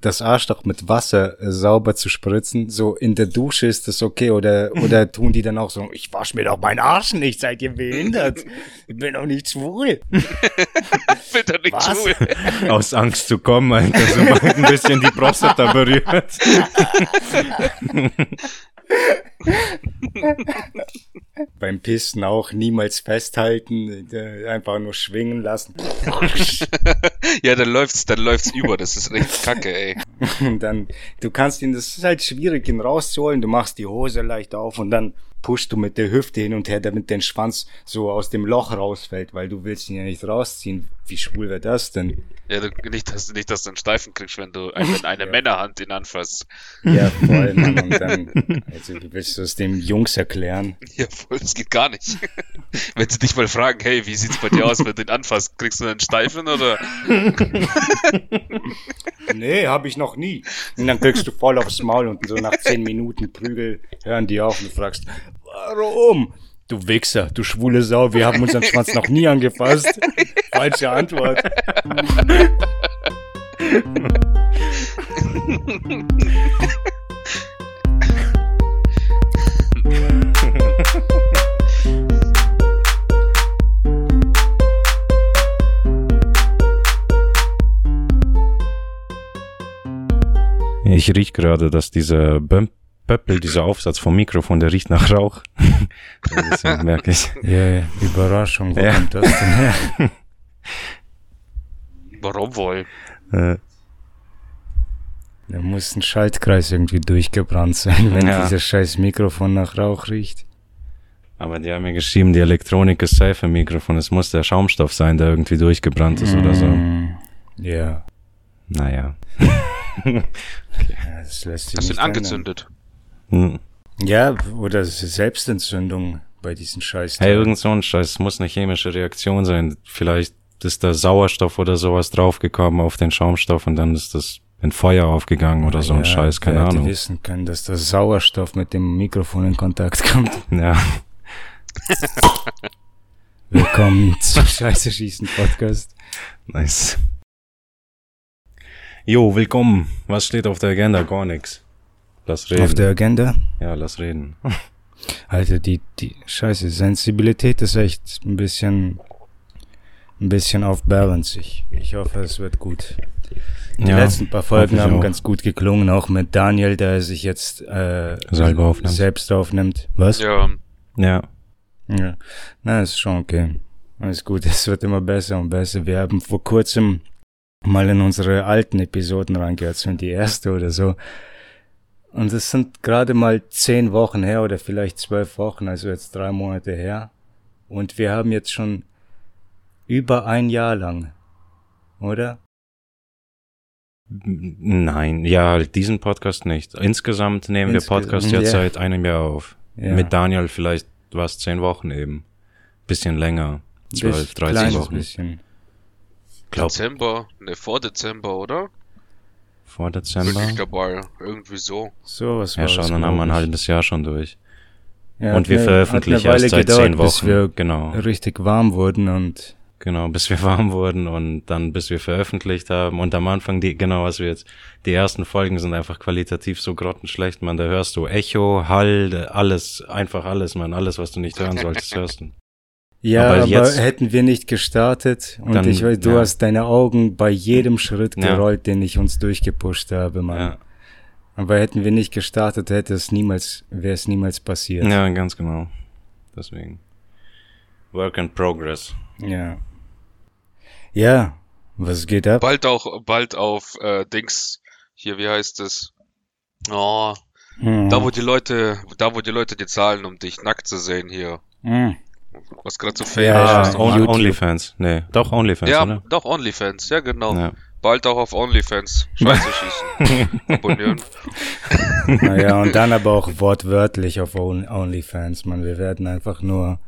das Arschloch mit Wasser äh, sauber zu spritzen. So in der Dusche ist das okay oder oder tun die dann auch so, ich wasch mir doch meinen Arsch nicht, seid ihr behindert? Ich bin doch nicht schwul. Ich bin doch nicht Was? schwul. Aus Angst zu kommen, Alter, sobald ein bisschen die Prostata berührt. Beim Pisten auch niemals festhalten, äh, einfach nur schwingen lassen. Ja, dann läuft's, dann läuft's über. Das ist echt kacke, ey. Und dann, du kannst ihn, das ist halt schwierig, ihn rauszuholen. Du machst die Hose leicht auf und dann pushst du mit der Hüfte hin und her, damit dein Schwanz so aus dem Loch rausfällt, weil du willst ihn ja nicht rausziehen. Wie schwul wäre das denn? Ja, du, nicht, dass, nicht, dass du einen Steifen kriegst, wenn du wenn eine Männerhand ihn anfasst. Ja, voll, Mann. Und dann, also willst du es dem Jungs erklären? Ja, voll, das geht gar nicht. wenn sie dich mal fragen, hey, wie sieht's bei dir aus, wenn du ihn anfasst? Kriegst du einen Steifen oder? Nee, habe ich noch nie. Und dann kriegst du voll aufs Maul und so nach zehn Minuten Prügel hören die auf und du fragst, warum? Du Wichser, du schwule Sau, wir haben unseren Schwanz noch nie angefasst. Falsche Antwort. Ich riech gerade, dass dieser Böm Pöppel, dieser Aufsatz vom Mikrofon, der riecht nach Rauch. Deswegen merke ich. Ja, Überraschung, wo Ja. kommt das denn her? Warum wohl? Äh, Da muss ein Schaltkreis irgendwie durchgebrannt sein, wenn Ja. dieses scheiß Mikrofon nach Rauch riecht. aber die haben mir geschrieben, die Elektronik ist safe im Mikrofon. Es muss der Schaumstoff sein, der irgendwie durchgebrannt ist oder so. Mm, Ja, Naja. ja, das lässt sich Hast du ihn angezündet? Hm. Ja, oder Selbstentzündung bei diesen scheiß Hey, irgend so ein Scheiß. Es muss eine chemische Reaktion sein. Vielleicht ist da Sauerstoff oder sowas draufgekommen auf den Schaumstoff und dann ist das in Feuer aufgegangen oder so ein Scheiß, keine wer hätte Ahnung. wissen können, dass der Sauerstoff mit dem Mikrofon in Kontakt kommt. Ja. Willkommen zum Scheiße schießen Podcast. Nice. Jo, willkommen. Was steht auf der Agenda? Gar nix. Lass reden. Auf der Agenda. ja, lass reden. Alter, die, die Scheiße, Sensibilität ist echt ein bisschen, ein bisschen auf Balance. Ich, ich hoffe, es wird gut. Die Ja, letzten paar Folgen haben auch. ganz gut geklungen, auch mit Daniel, der sich jetzt äh, Selber aufnimmt. selbst aufnimmt. Was? Ja, Ja. Ja. Na, ist schon okay. Alles gut, es wird immer besser und besser. Wir haben vor kurzem mal in unsere alten Episoden reingehört, so in die erste oder so. Und es sind gerade mal zehn Wochen her oder vielleicht zwölf Wochen, also jetzt drei Monate her. Und wir haben jetzt schon über ein Jahr lang, oder? Nein, ja, diesen Podcast nicht. Insgesamt nehmen wir Insge- Podcast jetzt ja. seit einem Jahr auf. Ja. Mit Daniel vielleicht war es zehn Wochen eben. Bisschen länger. Zwölf, Bis- 13 kleines Wochen. Bisschen. Glaub, Dezember, ne, vor Dezember, oder? Vor Bin Dezember. ich dabei. Irgendwie so. So was Ja, war schon, dann haben wir ein halbes Jahr schon durch. Ja, Und wir eine- veröffentlichen erst seit gedauert, zehn Bis Wochen. wir Genau. richtig warm wurden und Genau, bis wir warm wurden und dann bis wir veröffentlicht haben. Und am Anfang, die, genau, was wir jetzt, die ersten Folgen sind einfach qualitativ so grottenschlecht, man. Da hörst du Echo, Hall, alles, einfach alles, man. Alles, was du nicht hören solltest, hörst du. Ja, Aber aber, jetzt- hätten wir nicht gestartet und Dann- ich weiß, du ja. hast deine Augen bei jedem Schritt Ja. gerollt, den ich uns durchgepusht habe, Mann. Ja, Aber hätten wir nicht gestartet, hätte es niemals, wäre es niemals passiert. ja, ganz genau. Deswegen. Work in progress. Ja. Ja, was geht ab? Bald auch, bald auf äh, Dings. Hier, wie heißt es? Oh, Hm. da wo die Leute, da wo die Leute dir zahlen, um dich nackt zu sehen hier. Hm. Was gerade so famous Ja, ist. ja, On. OnlyFans. Nee, doch OnlyFans, Ja, oder? doch, OnlyFans, ja genau. Ja. Bald auch auf OnlyFans. Scheiße schießen. Abonnieren. Naja, und dann aber auch wortwörtlich auf On- OnlyFans, man. Wir werden einfach nur,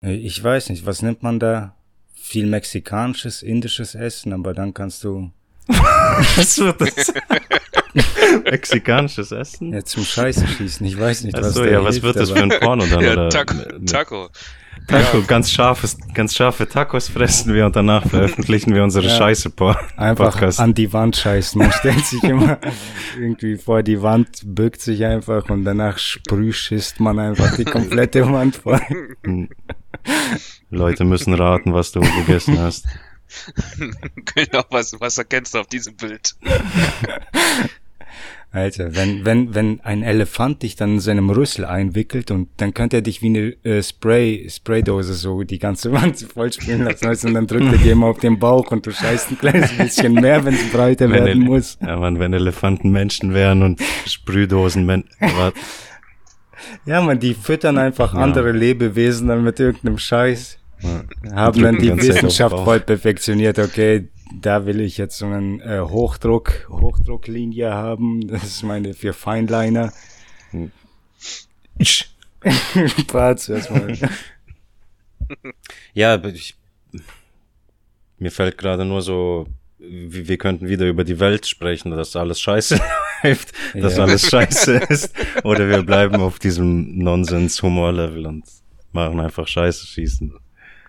ich weiß nicht, was nimmt man da? Viel mexikanisches, indisches Essen, aber dann kannst du Was wird das? Mexikanisches Essen? ja zum Scheiße schießen. Ich weiß nicht, was Achso, ja, was hilft, wird das für ein Porno dann? Ja, oder? Taco. Taco. Taco, ganz scharfes, ganz scharfe Tacos fressen wir und danach veröffentlichen wir unsere Ja. Scheiße po- Einfach Podcast. an die Wand scheißen. Man stellt sich immer irgendwie vor die Wand, bückt sich einfach und danach sprühschisst man einfach die komplette Wand voll. Leute müssen raten, was du gegessen hast. genau, was, was erkennst du auf diesem Bild? Alter, wenn, wenn, wenn ein Elefant dich dann in seinem Rüssel einwickelt und dann könnte er dich wie eine äh, Spray, Spraydose so die ganze Wand voll spielen lassen, und dann drückt er dir immer auf den Bauch und du scheißt ein kleines bisschen mehr, wenn es breiter Wenn werden Ele- muss. Ja, man, wenn Elefanten Menschen wären und Sprühdosen Men was? Ja, man, die füttern einfach Ja. andere Lebewesen dann mit irgendeinem Scheiß. Ja. Haben dann die Wissenschaft voll perfektioniert. Okay, da will ich jetzt so einen äh, Hochdruck, Hochdrucklinie haben. Das ist meine für Feinliner. Parts erstmal. Ja, ich, mir fällt gerade nur so, wir, wir könnten wieder über die Welt sprechen, dass alles scheiße läuft, dass Ja. alles scheiße ist. Oder wir bleiben auf diesem Nonsens-Humor-Level und machen einfach Scheiße schießen.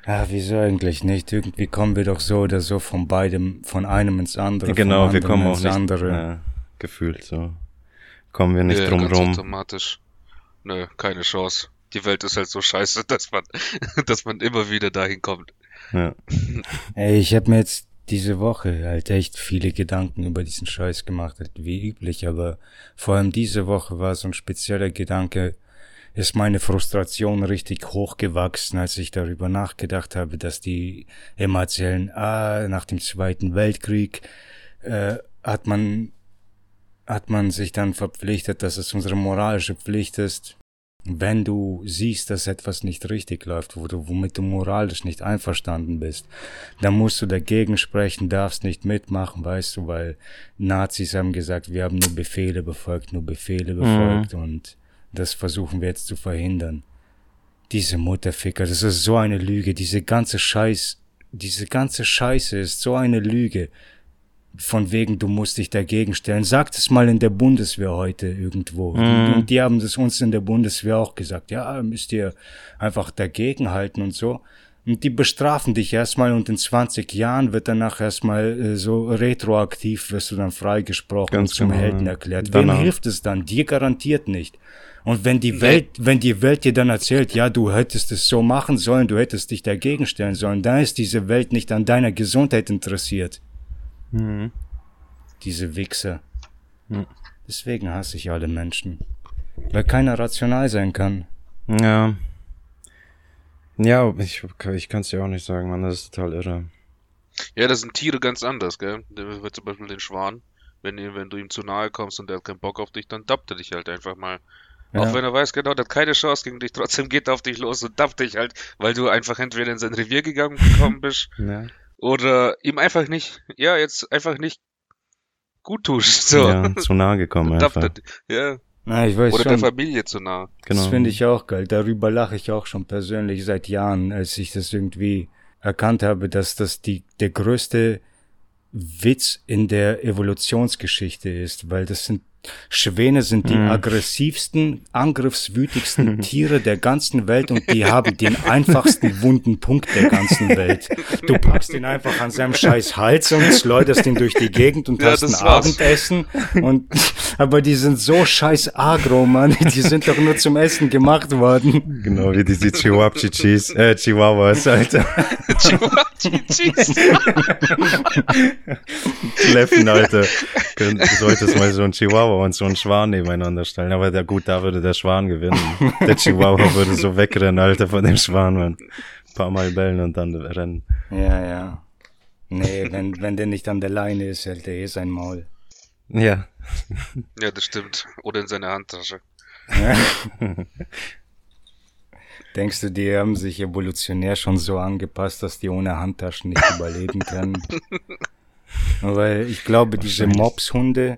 Ja, wieso eigentlich nicht? Irgendwie kommen wir doch so oder so von beidem, von einem ins andere. genau, wir kommen auch ins nicht, andere. ja, gefühlt so. Kommen wir nicht Ja, drum ganz rum. automatisch. Nö, keine Chance. Die Welt ist halt so scheiße, dass man, dass man immer wieder dahin kommt. Ja. Ey, ich habe mir jetzt diese Woche halt echt viele Gedanken über diesen Scheiß gemacht, halt wie üblich, aber vor allem diese Woche war so ein spezieller Gedanke, ist meine Frustration richtig hochgewachsen, als ich darüber nachgedacht habe, dass die immer erzählen, ah, nach dem Zweiten Weltkrieg äh, hat man hat man sich dann verpflichtet, dass es unsere moralische Pflicht ist, wenn du siehst, dass etwas nicht richtig läuft, wo du, womit du moralisch nicht einverstanden bist, dann musst du dagegen sprechen, darfst nicht mitmachen, weißt du, weil Nazis haben gesagt, wir haben nur Befehle befolgt, nur Befehle befolgt und das versuchen wir jetzt zu verhindern. Diese Mutterficker, das ist so eine Lüge, diese ganze Scheiß, diese ganze Scheiße ist so eine Lüge. Von wegen, du musst dich dagegen stellen. Sagt es mal in der Bundeswehr heute irgendwo. Und die haben das uns in der Bundeswehr auch gesagt. Ja, müsst ihr einfach dagegen halten und so. Und die bestrafen dich erstmal und in 20 Jahren wird danach erstmal äh, so retroaktiv wirst du dann freigesprochen Ganz und zum genau, Helden erklärt. Danach. Wem hilft es dann? Dir garantiert nicht. Und wenn die Welt, wenn die Welt dir dann erzählt, ja, du hättest es so machen sollen, du hättest dich dagegen stellen sollen, dann ist diese Welt nicht an deiner Gesundheit interessiert. Diese Wichser. Mhm. Deswegen hasse ich alle Menschen. Weil keiner rational sein kann. Ja. Ja, ich, ich kann es dir auch nicht sagen, Mann, das ist total irre. Ja, das sind Tiere ganz anders, gell? Der wird zum Beispiel den Schwan, wenn, wenn du ihm zu nahe kommst und der hat keinen Bock auf dich, dann dappt er dich halt einfach mal. Ja. Auch wenn er weiß, genau, der hat keine Chance gegen dich, trotzdem geht er auf dich los und dappt dich halt, weil du einfach entweder in sein Revier gegangen gekommen bist Ja. oder ihm einfach nicht, ja, jetzt einfach nicht gut tust. So. Ja, zu nahe gekommen einfach. ja. Na, ich weiß Oder der schon. Familie zu nah. Genau. Das finde ich auch geil. Darüber lache ich auch schon persönlich seit Jahren, als ich das irgendwie erkannt habe, dass das die, der größte Witz in der Evolutionsgeschichte ist, weil das sind Schwäne sind die aggressivsten, angriffswütigsten Tiere der ganzen Welt und die haben den einfachsten wunden Punkt der ganzen Welt. Du packst ihn einfach an seinem scheiß Hals und schleuderst ihn durch die Gegend und Ja, hast ein war's. Abendessen und aber die sind so scheiß agro, Mann. Die sind doch nur zum Essen gemacht worden. Genau wie diese Chihuahua-Chichis, äh, Chihuahuas, Alter. Kläffen, Alter. Du solltest mal so ein Chihuahua und so einen Schwan nebeneinander stellen. Aber der, gut, da würde der Schwan gewinnen. Der Chihuahua würde so wegrennen, Alter, von dem Schwan, man. Ein paar Mal bellen und dann rennen. Ja, ja. Nee, wenn, wenn der nicht an der Leine ist, hält er eh sein Maul. Ja. ja, das stimmt. Oder in seiner Handtasche. Denkst du, die haben sich evolutionär schon so angepasst, dass die ohne Handtaschen nicht überleben können? Weil ich glaube, diese Mopshunde,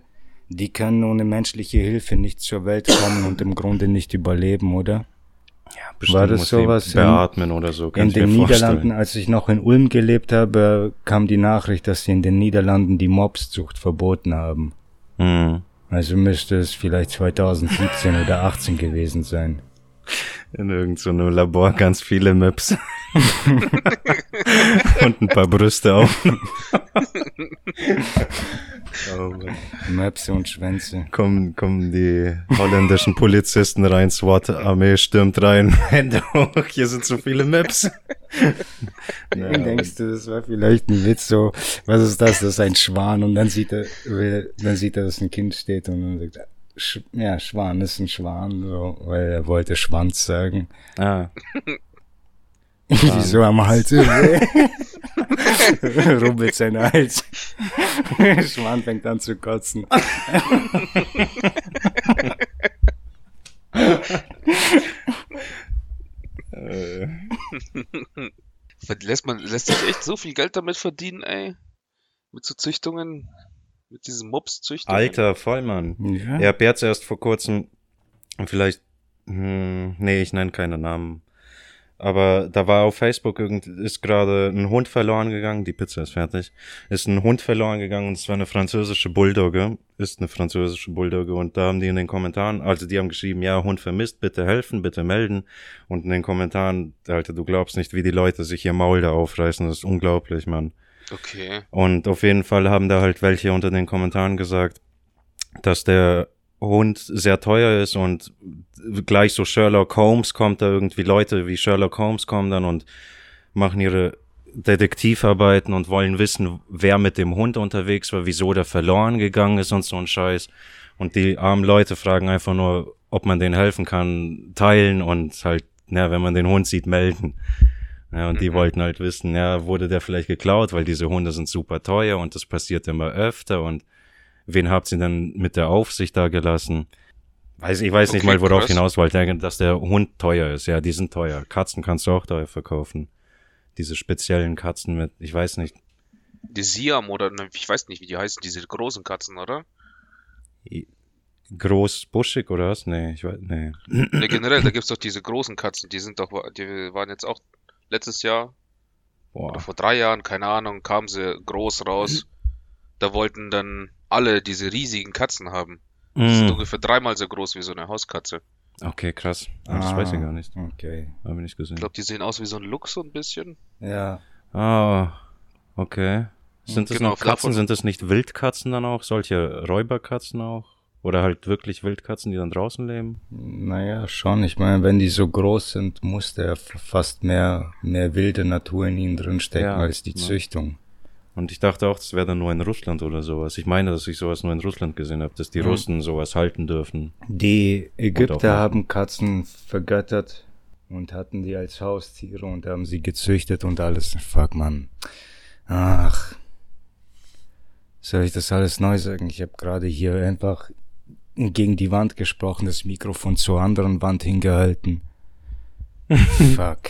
die können ohne menschliche Hilfe nicht zur Welt kommen und im Grunde nicht überleben, oder? ja bestimmt War das sowas in- beatmen oder so, kann In den. Niederlanden, als ich noch in Ulm gelebt habe, kam die Nachricht, dass sie in den Niederlanden die Mopszucht verboten haben. Mhm. Also müsste es vielleicht 2017 oder 18 gewesen sein. In irgendeinem so Labor ganz viele Maps. Und ein paar Brüste auf. oh, Möpse und Schwänze. Kommen, kommen die holländischen Polizisten rein, SWAT-Armee stürmt rein, Hände hoch, hier sind so viele Maps. Ja, denkst du, das war vielleicht ein Witz so, was ist das? Das ist ein Schwan und dann sieht er, dann sieht er, dass ein Kind steht und dann sagt er, Sch ja, Schwan ist ein Schwan, so, weil er wollte Schwanz sagen. Ah. Wieso am Hals? Rubbelt sein Hals. Schwan fängt an zu kotzen. lässt man lässt sich echt so viel Geld damit verdienen, ey? Mit so Züchtungen, mit diesen Mops-Züchtungen. Alter Vollmann. Ja. Ich hab jetzt erst vor kurzem, vielleicht, hm, nee, ich nenne keine Namen. Aber da war auf Facebook irgend, ist gerade ein Hund verloren gegangen, die Pizza ist fertig, ist ein Hund verloren gegangen und es war eine französische Bulldogge, ist eine französische Bulldogge und da haben die in den Kommentaren, also die haben geschrieben, ja, Hund vermisst, bitte helfen, bitte melden und in den Kommentaren, Alter, du glaubst nicht, wie die Leute sich ihr Maul da aufreißen, das ist unglaublich, Mann. Okay. Und auf jeden Fall haben da halt welche unter den Kommentaren gesagt, dass der Hund sehr teuer ist und gleich so Sherlock Holmes kommt da irgendwie Leute wie Sherlock Holmes kommen dann und machen ihre Detektivarbeiten und wollen wissen, wer mit dem Hund unterwegs war, wieso der verloren gegangen ist und so ein Scheiß. Und die armen Leute fragen einfach nur, ob man denen helfen kann, teilen und halt, ja, wenn man den Hund sieht, melden. Ja, und die mhm. wollten halt wissen, ja, wurde der vielleicht geklaut, weil diese Hunde sind super teuer und das passiert immer öfter und wen habt ihr denn mit der Aufsicht da gelassen? Weiß, ich weiß okay, nicht mal, worauf krass. hinaus wollte, dass der Hund teuer ist. Ja, die sind teuer. Katzen kannst du auch teuer verkaufen. Diese speziellen Katzen mit, ich weiß nicht. Die Siam oder, ne, ich weiß nicht, wie die heißen, diese großen Katzen, oder? Groß, buschig oder was? Nee, ich weiß, nee. nee generell, da gibt's doch diese großen Katzen, die sind doch, die waren jetzt auch letztes Jahr Boah. oder vor drei Jahren, keine Ahnung, kamen sie groß raus. Da wollten dann alle diese riesigen Katzen haben. Die mm. sind ungefähr dreimal so groß wie so eine Hauskatze. Okay, krass. Ah, das weiß ich gar nicht. Okay. Habe ich nicht gesehen. Ich glaube, die sehen aus wie so ein Luchs so ein bisschen. Ja. Ah, okay. Sind das genau, noch Katzen? Sind das nicht Wildkatzen dann auch? Solche Räuberkatzen auch? Oder halt wirklich Wildkatzen, die dann draußen leben? Naja, schon. Ich meine, wenn die so groß sind, muss der fast mehr, mehr wilde Natur in ihnen drinstecken ja, als die ja. Züchtung. Und ich dachte auch, das wäre dann nur in Russland oder sowas. Ich meine, dass ich sowas nur in Russland gesehen habe, dass die mhm. Russen sowas halten dürfen. Die Ägypter haben Katzen vergöttert und hatten die als Haustiere und haben sie gezüchtet und alles. Fuck, man. Ach. Soll ich das alles neu sagen? Ich habe gerade hier einfach gegen die Wand gesprochen, das Mikrofon zur anderen Wand hingehalten. Fuck.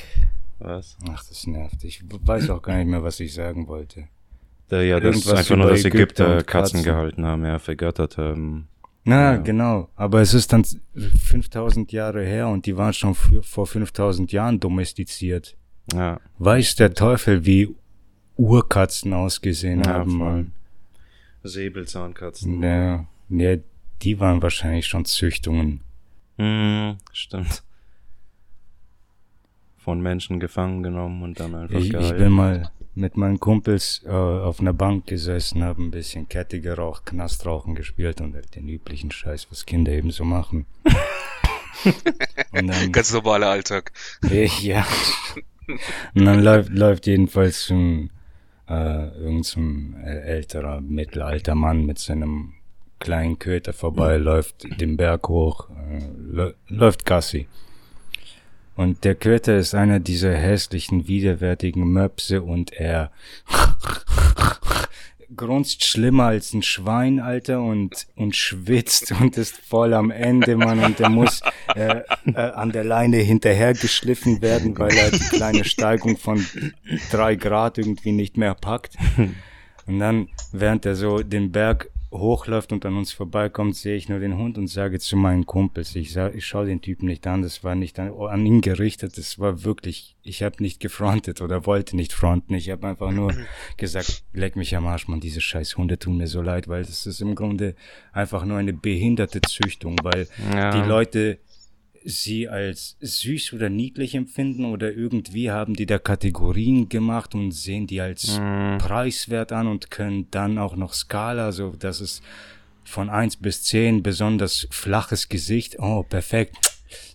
Was? Ach, das nervt. Ich weiß auch gar nicht mehr, was ich sagen wollte. Da, ja, das ist einfach nur, dass Ägypter, Ägypter Katzen, Katzen, gehalten haben, ja, vergöttert haben. Na, ja. genau. Aber es ist dann 5000 Jahre her und die waren schon vor 5000 Jahren domestiziert. Ja. Weiß der Teufel, wie Urkatzen ausgesehen ja, haben. Voll. Säbelzahnkatzen. Ja, ja, die waren wahrscheinlich schon Züchtungen. Hm, stimmt. Von Menschen gefangen genommen und dann einfach ich, gehalten. Ich bin mal mit meinen Kumpels äh, auf einer Bank gesessen, habe ein bisschen Kette geraucht, Knastrauchen gespielt und halt den üblichen Scheiß, was Kinder eben so machen. und dann, Ganz normaler Alltag. Ich, ja. Und dann läuft, läuft jedenfalls ein, äh, irgend so ein älterer, mittelalter Mann mit seinem kleinen Köter vorbei, läuft den Berg hoch, äh, läuft Gassi. Und der Köter ist einer dieser hässlichen, widerwärtigen Möpse und er grunzt schlimmer als ein Schwein, Alter, und, und schwitzt und ist voll am Ende, Mann, und der muss äh, äh, an der Leine hinterhergeschliffen werden, weil er die kleine Steigung von drei Grad irgendwie nicht mehr packt. Und dann, während er so den Berg hochläuft und an uns vorbeikommt, sehe ich nur den Hund und sage zu meinen Kumpels, ich, sag, ich schaue den Typen nicht an, das war nicht an, an ihn gerichtet, das war wirklich, ich habe nicht gefrontet oder wollte nicht fronten, ich habe einfach nur gesagt, leck mich am Arsch, man, diese scheiß Hunde tun mir so leid, weil das ist im Grunde einfach nur eine behinderte Züchtung, weil ja. die Leute sie als süß oder niedlich empfinden oder irgendwie haben die da Kategorien gemacht und sehen die als mm. preiswert an und können dann auch noch Skala, so dass es von eins bis zehn besonders flaches Gesicht. Oh, perfekt.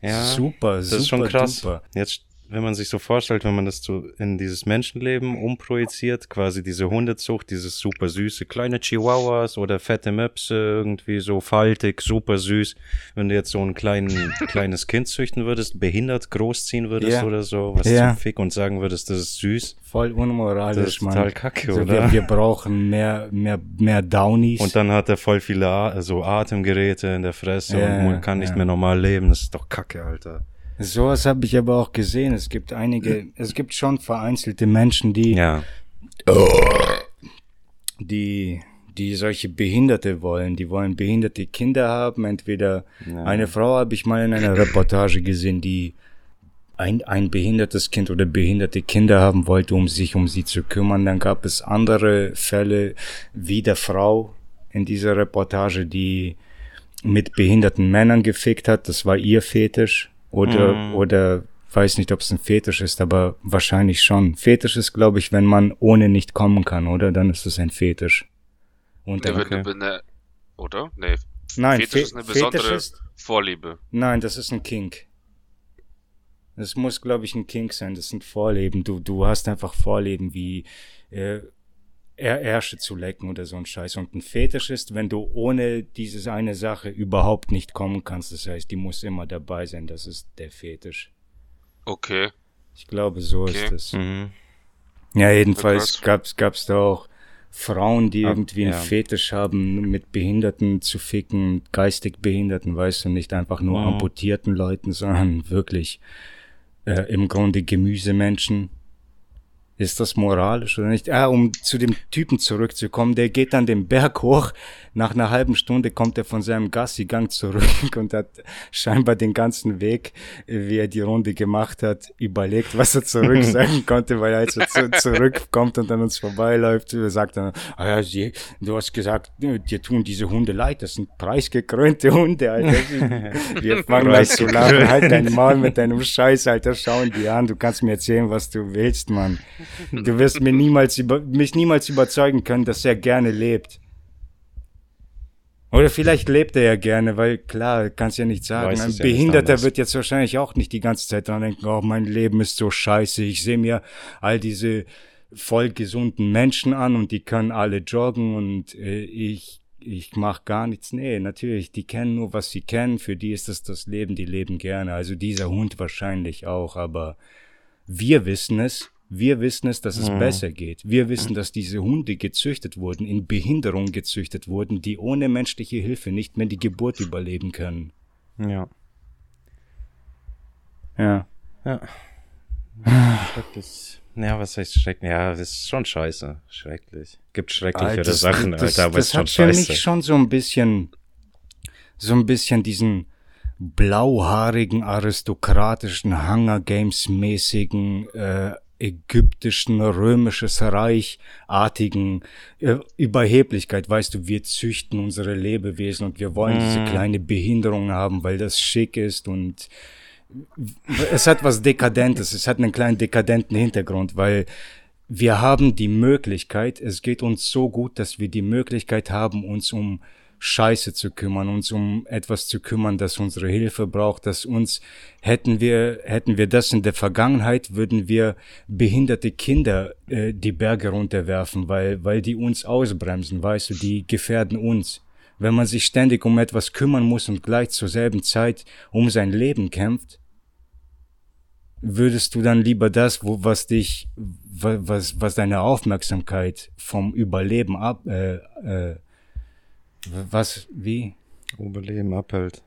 Ja, super, das super, ist schon krass. Super. Jetzt wenn man sich so vorstellt, wenn man das so in dieses Menschenleben umprojiziert, quasi diese Hundezucht, dieses super süße kleine Chihuahuas oder fette Möpse, irgendwie so faltig, super süß. Wenn du jetzt so ein kleinen, kleines Kind züchten würdest, behindert großziehen würdest ja. oder so, was ja. zum Fick und sagen würdest, das ist süß. Voll unmoralisch, das ist total Mann. kacke, also oder? Wir, wir, brauchen mehr, mehr, mehr Downies. Und dann hat er voll viele so Atemgeräte in der Fresse ja, und man kann nicht mehr normal leben. Das ist doch kacke, Alter. Sowas habe ich aber auch gesehen. Es gibt einige, es gibt schon vereinzelte Menschen, die, ja. die, die solche Behinderte wollen. Die wollen behinderte Kinder haben. Entweder ja. eine Frau habe ich mal in einer Reportage gesehen, die ein, ein behindertes Kind oder behinderte Kinder haben wollte, um sich um sie zu kümmern. Dann gab es andere Fälle wie der Frau in dieser Reportage, die mit behinderten Männern gefickt hat. Das war ihr Fetisch. Oder, mm. oder weiß nicht, ob es ein Fetisch ist, aber wahrscheinlich schon. Fetisch ist, glaube ich, wenn man ohne nicht kommen kann, oder? Dann ist es ein Fetisch. Und dann, okay. eine, oder? Nee. Nein, Fetisch Fe ist eine besondere ist, Vorliebe. Nein, das ist ein Kink. Das muss, glaube ich, ein Kink sein. Das sind Vorleben. Du, du hast einfach Vorleben wie äh, Ärsche zu lecken oder so ein Scheiß. Und ein Fetisch ist, wenn du ohne dieses eine Sache überhaupt nicht kommen kannst. Das heißt, die muss immer dabei sein. Das ist der Fetisch. Okay. Ich glaube, so okay. ist es. Mhm. Ja, jedenfalls gab's, gab's da auch Frauen, die irgendwie einen ja. Fetisch haben, mit Behinderten zu ficken, geistig Behinderten, weißt du, nicht einfach nur mhm. amputierten Leuten, sondern wirklich äh, im Grunde Gemüsemenschen ist das moralisch oder nicht? Ah, um zu dem Typen zurückzukommen, der geht dann den Berg hoch. Nach einer halben Stunde kommt er von seinem Gassi-Gang zurück und hat scheinbar den ganzen Weg, wie er die Runde gemacht hat, überlegt, was er zurück sagen konnte, weil er zu, zurückkommt und an uns vorbeiläuft, sagt er, ah ja, sie, du hast gesagt, dir tun diese Hunde leid, das sind preisgekrönte Hunde, Alter. Wir fangen an zu lachen, halt dein Maul mit deinem Scheiß, Alter, schauen die an, du kannst mir erzählen, was du willst, Mann. Du wirst mir niemals über, mich niemals überzeugen können, dass er gerne lebt. Oder vielleicht lebt er ja gerne, weil klar, kannst ja nicht sagen. Ein Behinderter ja wird jetzt wahrscheinlich auch nicht die ganze Zeit dran denken, oh, mein Leben ist so scheiße. Ich sehe mir all diese voll gesunden Menschen an und die können alle joggen und äh, ich ich mach gar nichts. Nee, natürlich, die kennen nur, was sie kennen. Für die ist das das Leben, die leben gerne. Also dieser Hund wahrscheinlich auch, aber wir wissen es wir wissen es, dass es mhm. besser geht. Wir wissen, dass diese Hunde gezüchtet wurden, in Behinderung gezüchtet wurden, die ohne menschliche Hilfe nicht mehr die Geburt überleben können. Ja. Ja. Ja. Schrecklich. Ja, was heißt schrecklich? Ja, das ist schon scheiße. Schrecklich. Gibt schrecklichere das, Sachen, das, Alter, aber das ist schon hat scheiße. für mich schon so ein bisschen, so ein bisschen diesen blauhaarigen, aristokratischen, Hunger Games mäßigen, äh, ägyptischen, römisches Reich artigen äh, Überheblichkeit. Weißt du, wir züchten unsere Lebewesen und wir wollen mm. diese kleine Behinderung haben, weil das schick ist und es hat was Dekadentes, es hat einen kleinen dekadenten Hintergrund, weil wir haben die Möglichkeit, es geht uns so gut, dass wir die Möglichkeit haben, uns um Scheiße zu kümmern, uns um etwas zu kümmern, das unsere Hilfe braucht, dass uns, hätten wir, hätten wir das in der Vergangenheit, würden wir behinderte Kinder äh, die Berge runterwerfen, weil, weil die uns ausbremsen, weißt du, die gefährden uns. Wenn man sich ständig um etwas kümmern muss und gleich zur selben Zeit um sein Leben kämpft, würdest du dann lieber das, wo, was dich, was, was deine Aufmerksamkeit vom Überleben ab, äh, äh, was, wie? Überleben abhält.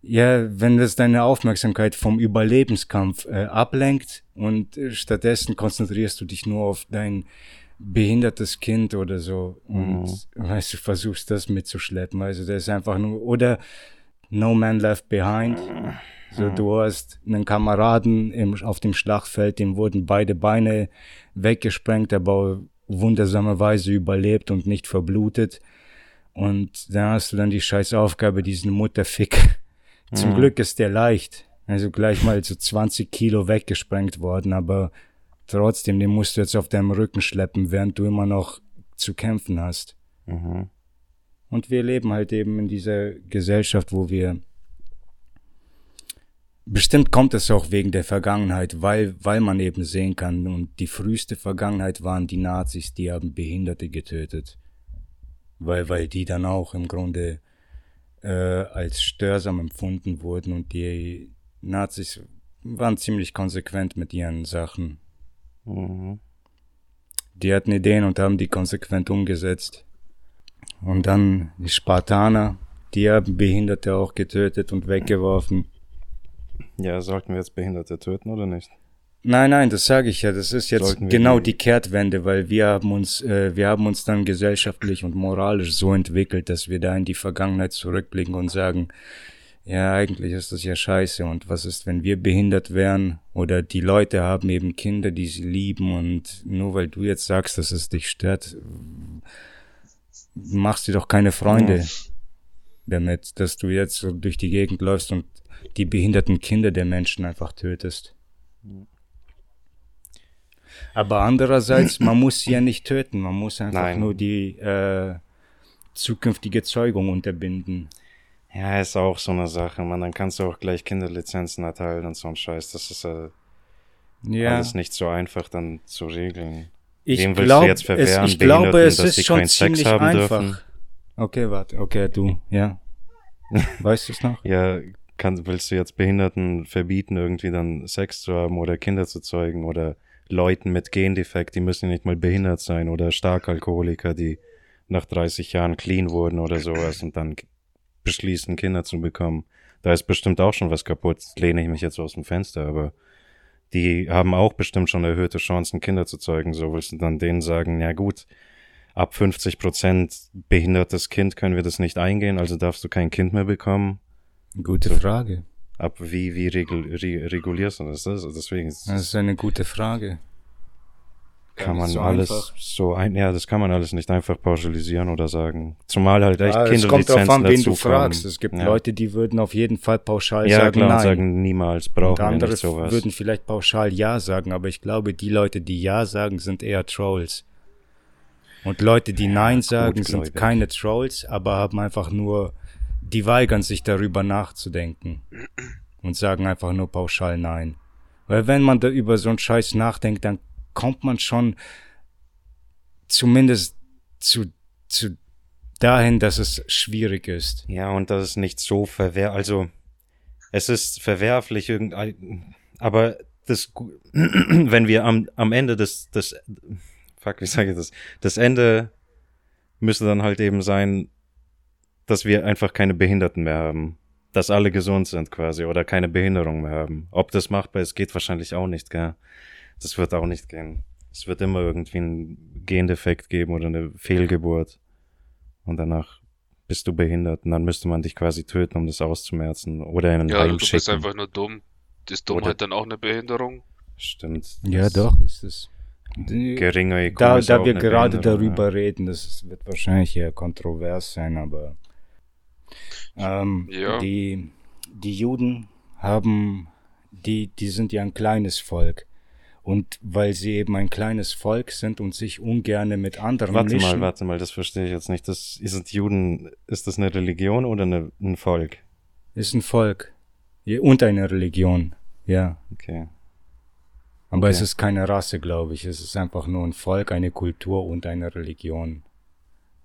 Ja, wenn das deine Aufmerksamkeit vom Überlebenskampf äh, ablenkt und äh, stattdessen konzentrierst du dich nur auf dein behindertes Kind oder so und mhm. weißt du, versuchst das mitzuschleppen. Also das ist einfach nur, oder No Man Left Behind. So, mhm. du hast einen Kameraden im, auf dem Schlachtfeld, dem wurden beide Beine weggesprengt, aber wundersamerweise überlebt und nicht verblutet. Und da hast du dann die scheiß Aufgabe, diesen Mutterfick. Zum mhm. Glück ist der leicht. Also gleich mal so 20 Kilo weggesprengt worden, aber trotzdem, den musst du jetzt auf deinem Rücken schleppen, während du immer noch zu kämpfen hast. Mhm. Und wir leben halt eben in dieser Gesellschaft, wo wir Bestimmt kommt es auch wegen der Vergangenheit, weil, weil man eben sehen kann, und die früheste Vergangenheit waren die Nazis, die haben Behinderte getötet. Weil, weil die dann auch im Grunde äh, als störsam empfunden wurden und die Nazis waren ziemlich konsequent mit ihren Sachen. Mhm. Die hatten Ideen und haben die konsequent umgesetzt. Und dann die Spartaner, die haben Behinderte auch getötet und weggeworfen. Ja, sollten wir jetzt Behinderte töten oder nicht? Nein, nein, das sage ich ja. Das ist jetzt genau die Kehrtwende, weil wir haben uns, äh, wir haben uns dann gesellschaftlich und moralisch so entwickelt, dass wir da in die Vergangenheit zurückblicken und sagen, ja, eigentlich ist das ja scheiße. Und was ist, wenn wir behindert wären? Oder die Leute haben eben Kinder, die sie lieben und nur weil du jetzt sagst, dass es dich stört, machst du doch keine Freunde ja. damit, dass du jetzt so durch die Gegend läufst und die behinderten Kinder der Menschen einfach tötest. Aber andererseits, man muss sie ja nicht töten, man muss einfach Nein. nur die äh, zukünftige Zeugung unterbinden. Ja, ist auch so eine Sache, man. Dann kannst du auch gleich Kinderlizenzen erteilen und so ein Scheiß. Das ist äh, ja. alles nicht so einfach dann zu regeln. Ich verwehren, es, ich glaube, es ist schon ziemlich einfach. Dürfen? Okay, warte, okay, du, ja. Weißt du es noch? ja, kann, willst du jetzt Behinderten verbieten, irgendwie dann Sex zu haben oder Kinder zu zeugen oder Leuten mit Gendefekt, die müssen nicht mal behindert sein oder Starkalkoholiker, die nach 30 Jahren clean wurden oder sowas und dann beschließen, Kinder zu bekommen. Da ist bestimmt auch schon was kaputt. Lehne ich mich jetzt aus dem Fenster, aber die haben auch bestimmt schon erhöhte Chancen, Kinder zu zeugen. So willst du dann denen sagen, ja gut, ab 50 Prozent behindertes Kind können wir das nicht eingehen, also darfst du kein Kind mehr bekommen. Gute Frage. Ab wie, wie regul re regulierst du das? Deswegen ist das ist eine gute Frage. Kann man so alles einfach. so ein, ja, das kann man alles nicht einfach pauschalisieren oder sagen. Zumal halt echt ja, Kinderlizenzen Es kommt darauf an, wen du fragst. Es gibt ja. Leute, die würden auf jeden Fall pauschal ja, sagen klar, nein. sagen niemals, brauchen Und andere wir nicht sowas. würden vielleicht pauschal ja sagen, aber ich glaube, die Leute, die ja sagen, sind eher Trolls. Und Leute, die nein sagen, sind keine Trolls, aber haben einfach nur die weigern sich darüber nachzudenken und sagen einfach nur pauschal nein. Weil wenn man da über so einen Scheiß nachdenkt, dann kommt man schon zumindest zu, zu dahin, dass es schwierig ist. Ja, und das ist nicht so verwehr, also es ist verwerflich aber das, wenn wir am, am Ende des, des, fuck, wie sage ich das, das Ende müsste dann halt eben sein, dass wir einfach keine Behinderten mehr haben. Dass alle gesund sind quasi oder keine Behinderung mehr haben. Ob das machbar ist, geht wahrscheinlich auch nicht, gell? Das wird auch nicht gehen. Es wird immer irgendwie einen Gendefekt geben oder eine Fehlgeburt. Und danach bist du behindert und dann müsste man dich quasi töten, um das auszumerzen oder in einen Ja, Heim du bist einfach nur dumm. Ist Dummheit oder dann auch eine Behinderung? Stimmt. Ja, doch, ist es. Geringer IQ Da, da wir gerade darüber ja. reden, das wird wahrscheinlich eher kontrovers sein, aber ähm, ja. die, die Juden haben, die, die sind ja ein kleines Volk. Und weil sie eben ein kleines Volk sind und sich ungerne mit anderen warte mischen. Warte mal, warte mal, das verstehe ich jetzt nicht. Das, sind Juden, ist das eine Religion oder eine, ein Volk? Ist ein Volk. Und eine Religion, ja. Okay. Aber okay. es ist keine Rasse, glaube ich. Es ist einfach nur ein Volk, eine Kultur und eine Religion.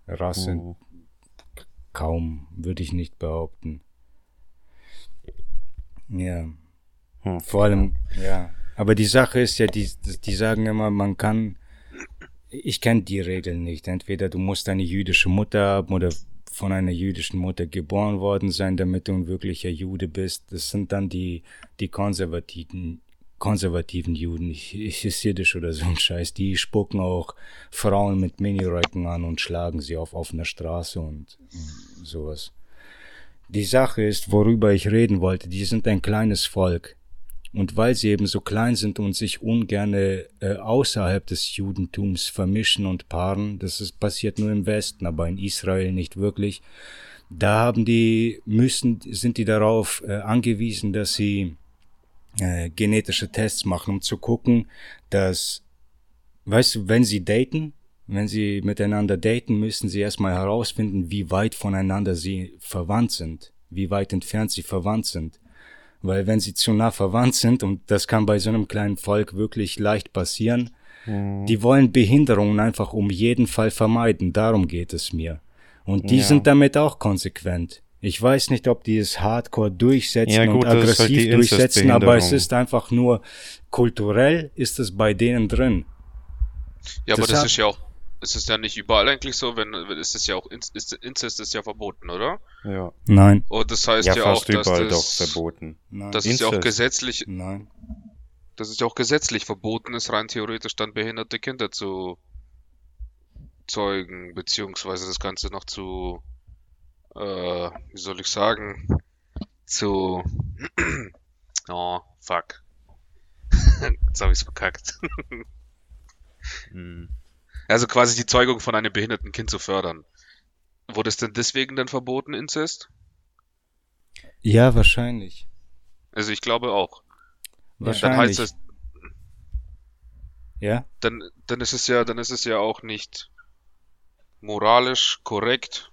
Rasse oh. Kaum, würde ich nicht behaupten. Ja. Hm. Vor allem, ja. Aber die Sache ist ja, die, die sagen immer, man kann, ich kenne die Regeln nicht. Entweder du musst eine jüdische Mutter haben oder von einer jüdischen Mutter geboren worden sein, damit du ein wirklicher Jude bist. Das sind dann die, die konservativen, konservativen Juden, jesidisch oder so ein Scheiß, die spucken auch Frauen mit Miniröcken an und schlagen sie auf offener Straße und, und sowas. Die Sache ist, worüber ich reden wollte, die sind ein kleines Volk. Und weil sie eben so klein sind und sich ungerne äh, außerhalb des Judentums vermischen und paaren, das ist, passiert nur im Westen, aber in Israel nicht wirklich, da haben die, müssen, sind die darauf äh, angewiesen, dass sie äh, genetische Tests machen, um zu gucken, dass, weißt du, wenn sie daten, wenn sie miteinander daten, müssen sie erstmal herausfinden, wie weit voneinander sie verwandt sind, wie weit entfernt sie verwandt sind. Weil wenn sie zu nah verwandt sind, und das kann bei so einem kleinen Volk wirklich leicht passieren, mhm. die wollen Behinderungen einfach um jeden Fall vermeiden, darum geht es mir. Und die ja. sind damit auch konsequent. Ich weiß nicht, ob die es hardcore durchsetzen ja, gut, und halt aggressiv halt durchsetzen, aber es ist einfach nur kulturell ist es bei denen drin. Ja, aber das ist ja auch ist es ja nicht überall eigentlich so, wenn ist es ja auch ist, Inzest ist ja verboten, oder? Ja. Nein. Und das heißt ja, ja auch, dass überall das doch verboten. Nein. Das ist ja auch gesetzlich Nein. Das ist ja auch gesetzlich verboten ist, rein theoretisch dann behinderte Kinder zu zeugen, beziehungsweise das Ganze noch zu äh, wie soll ich sagen, zu oh, fuck. Jetzt habe ich's verkackt. hm. Also quasi die Zeugung von einem behinderten Kind zu fördern. Wurde es denn deswegen dann verboten, Inzest? Ja, wahrscheinlich. Also ich glaube auch. Wahrscheinlich. Dann heißt es. Ja? Dann, dann ist es ja, dann ist es ja auch nicht moralisch korrekt,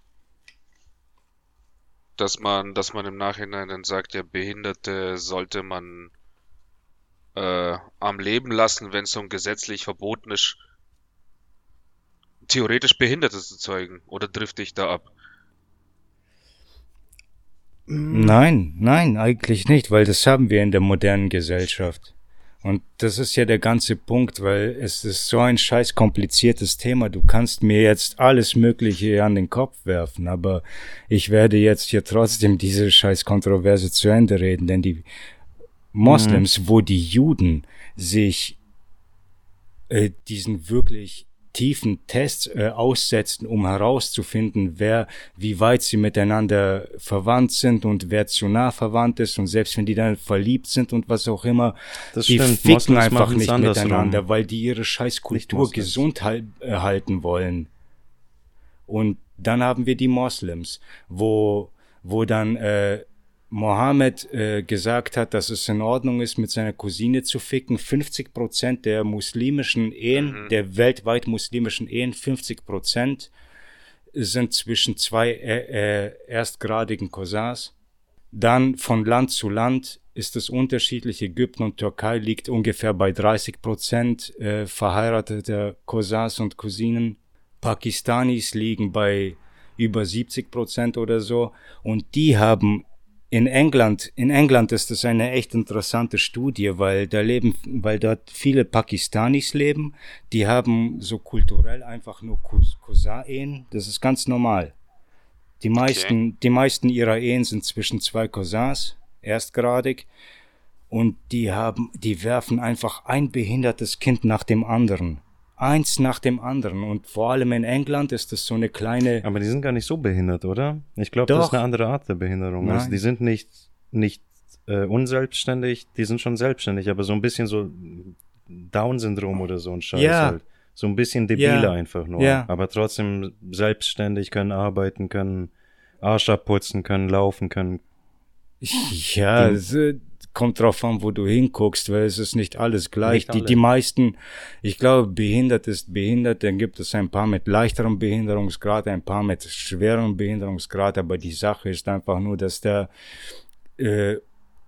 dass man, dass man im Nachhinein dann sagt, ja, Behinderte sollte man äh, am Leben lassen, wenn es so ein gesetzlich verboten ist, theoretisch Behinderte zu zeugen? Oder drifte ich da ab? Nein, nein, eigentlich nicht, weil das haben wir in der modernen Gesellschaft. Und das ist ja der ganze Punkt, weil es ist so ein scheiß kompliziertes Thema. Du kannst mir jetzt alles Mögliche an den Kopf werfen, aber ich werde jetzt hier trotzdem diese scheiß Kontroverse zu Ende reden, denn die Moslems, mhm. wo die Juden sich äh, diesen wirklich tiefen Tests äh, aussetzen, um herauszufinden, wer, wie weit sie miteinander verwandt sind und wer zu nah verwandt ist und selbst wenn die dann verliebt sind und was auch immer, das die stimmt. ficken Moslems einfach nicht miteinander, weil die ihre Scheißkultur gesund erhalten äh, wollen. Und dann haben wir die Moslems, wo, wo dann äh, Mohammed äh, gesagt hat, dass es in Ordnung ist, mit seiner Cousine zu ficken. 50 Prozent der muslimischen Ehen, mhm. der weltweit muslimischen Ehen, 50 Prozent sind zwischen zwei äh, äh, erstgradigen Cousins. Dann von Land zu Land ist es unterschiedlich. Ägypten und Türkei liegt ungefähr bei 30 Prozent äh, verheirateter Cousins und Cousinen. Pakistanis liegen bei über 70 Prozent oder so. Und die haben in England, in England ist das eine echt interessante Studie, weil da leben, weil dort viele Pakistanis leben, die haben so kulturell einfach nur Cousin-Ehen, das ist ganz normal. Die meisten, okay. die meisten ihrer Ehen sind zwischen zwei Cousins, erstgradig, und die haben, die werfen einfach ein behindertes Kind nach dem anderen eins nach dem anderen. Und vor allem in England ist das so eine kleine. Aber die sind gar nicht so behindert, oder? Ich glaube, das ist eine andere Art der Behinderung. Also Nein. Also die sind nicht, nicht äh, unselbstständig, die sind schon selbstständig, aber so ein bisschen so Down-Syndrom oder so ein Scheiß ja. halt. So ein bisschen debile ja. einfach nur. Ja. Aber trotzdem selbstständig können arbeiten, können Arsch abputzen, können laufen, können. Ja, kommt drauf an, wo du hinguckst, weil es ist nicht alles gleich. Nicht die, die meisten, ich glaube, behindert ist behindert, dann gibt es ein paar mit leichterem Behinderungsgrad, ein paar mit schwerem Behinderungsgrad, aber die Sache ist einfach nur, dass der äh,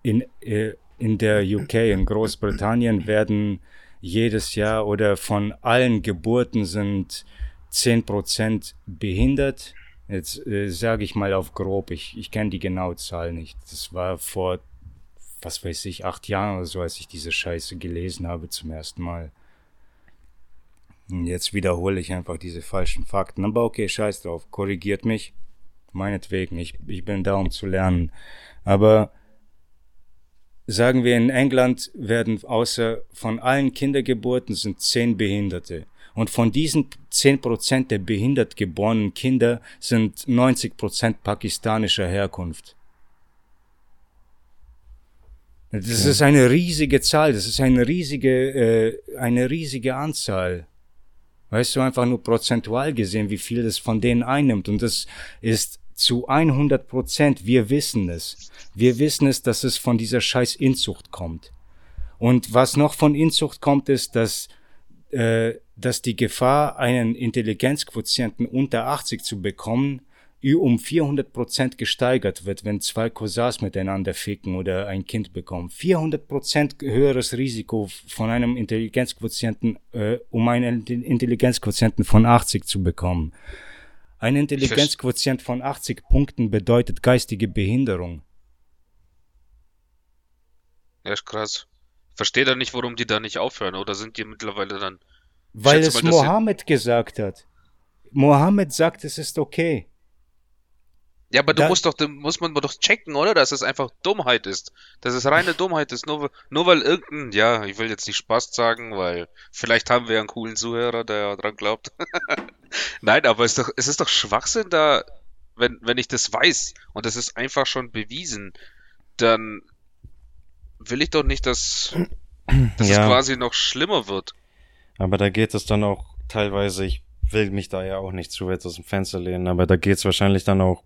in, äh, in der UK, in Großbritannien werden jedes Jahr oder von allen Geburten sind zehn Prozent behindert. Jetzt äh, sage ich mal auf grob, ich, ich kenne die genaue Zahl nicht. Das war vor was weiß ich, acht Jahren oder so, als ich diese Scheiße gelesen habe zum ersten Mal. Und jetzt wiederhole ich einfach diese falschen Fakten. Aber okay, scheiß drauf, korrigiert mich. Meinetwegen, ich, ich bin da, um zu lernen. Aber sagen wir, in England werden außer von allen Kindergeburten sind zehn Behinderte. Und von diesen zehn Prozent der behindert geborenen Kinder sind 90 Prozent pakistanischer Herkunft. Das ja. ist eine riesige Zahl, das ist eine riesige, äh, eine riesige Anzahl. Weißt du, einfach nur prozentual gesehen, wie viel das von denen einnimmt. Und das ist zu 100 Prozent, wir wissen es. Wir wissen es, dass es von dieser scheiß Inzucht kommt. Und was noch von Inzucht kommt, ist, dass, äh, dass die Gefahr, einen Intelligenzquotienten unter 80 zu bekommen, um 400 Prozent gesteigert wird, wenn zwei Cousins miteinander ficken oder ein Kind bekommen. 400 Prozent höheres Risiko von einem Intelligenzquotienten, äh, um einen Intelligenzquotienten von 80 zu bekommen. Ein Intelligenzquotient von 80 Punkten bedeutet geistige Behinderung. Ja, ist krass. Verstehe da nicht, warum die da nicht aufhören, oder sind die mittlerweile dann. Weil es mal, Mohammed gesagt hat. Mohammed sagt, es ist okay. Ja, aber du da, musst doch, muss man doch checken, oder? Dass es einfach Dummheit ist. Dass es reine Dummheit ist. Nur, nur weil irgendein, ja, ich will jetzt nicht Spaß sagen, weil vielleicht haben wir einen coolen Zuhörer, der dran glaubt. Nein, aber es ist, doch, es ist doch Schwachsinn da, wenn, wenn ich das weiß und das ist einfach schon bewiesen, dann will ich doch nicht, dass, dass ja. es quasi noch schlimmer wird. Aber da geht es dann auch teilweise, ich will mich da ja auch nicht zu weit aus dem Fenster lehnen, aber da geht es wahrscheinlich dann auch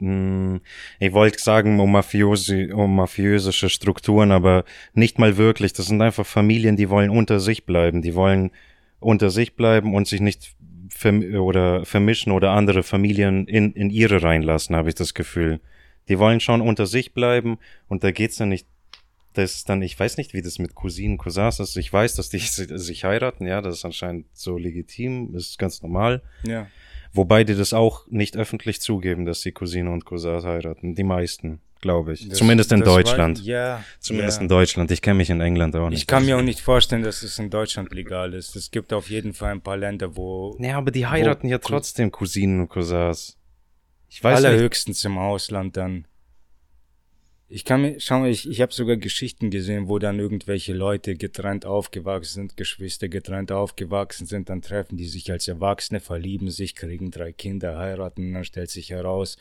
ich wollte sagen, um, Mafiosi, um mafiösische Strukturen, aber nicht mal wirklich. Das sind einfach Familien, die wollen unter sich bleiben. Die wollen unter sich bleiben und sich nicht verm oder vermischen oder andere Familien in, in ihre reinlassen, habe ich das Gefühl. Die wollen schon unter sich bleiben und da geht's dann nicht, das dann, ich weiß nicht, wie das mit Cousinen, Cousins ist. Ich weiß, dass die sich heiraten, ja, das ist anscheinend so legitim, ist ganz normal. Ja. Wobei die das auch nicht öffentlich zugeben, dass sie Cousine und Cousin heiraten. Die meisten, glaube ich. Das, Zumindest in Deutschland. War, ja. Zumindest ja. in Deutschland. Ich kenne mich in England auch nicht. Ich kann mir auch nicht vorstellen, dass es in Deutschland legal ist. Es gibt auf jeden Fall ein paar Länder, wo. Ja, aber die heiraten ja trotzdem Cousinen und Cousins. Ich weiß Allerhöchstens nicht. im Ausland dann. Ich kann mir, schau mal, ich, ich habe sogar Geschichten gesehen, wo dann irgendwelche Leute getrennt aufgewachsen sind, Geschwister getrennt aufgewachsen sind, dann treffen die sich als Erwachsene, verlieben sich, kriegen drei Kinder, heiraten, dann stellt sich heraus,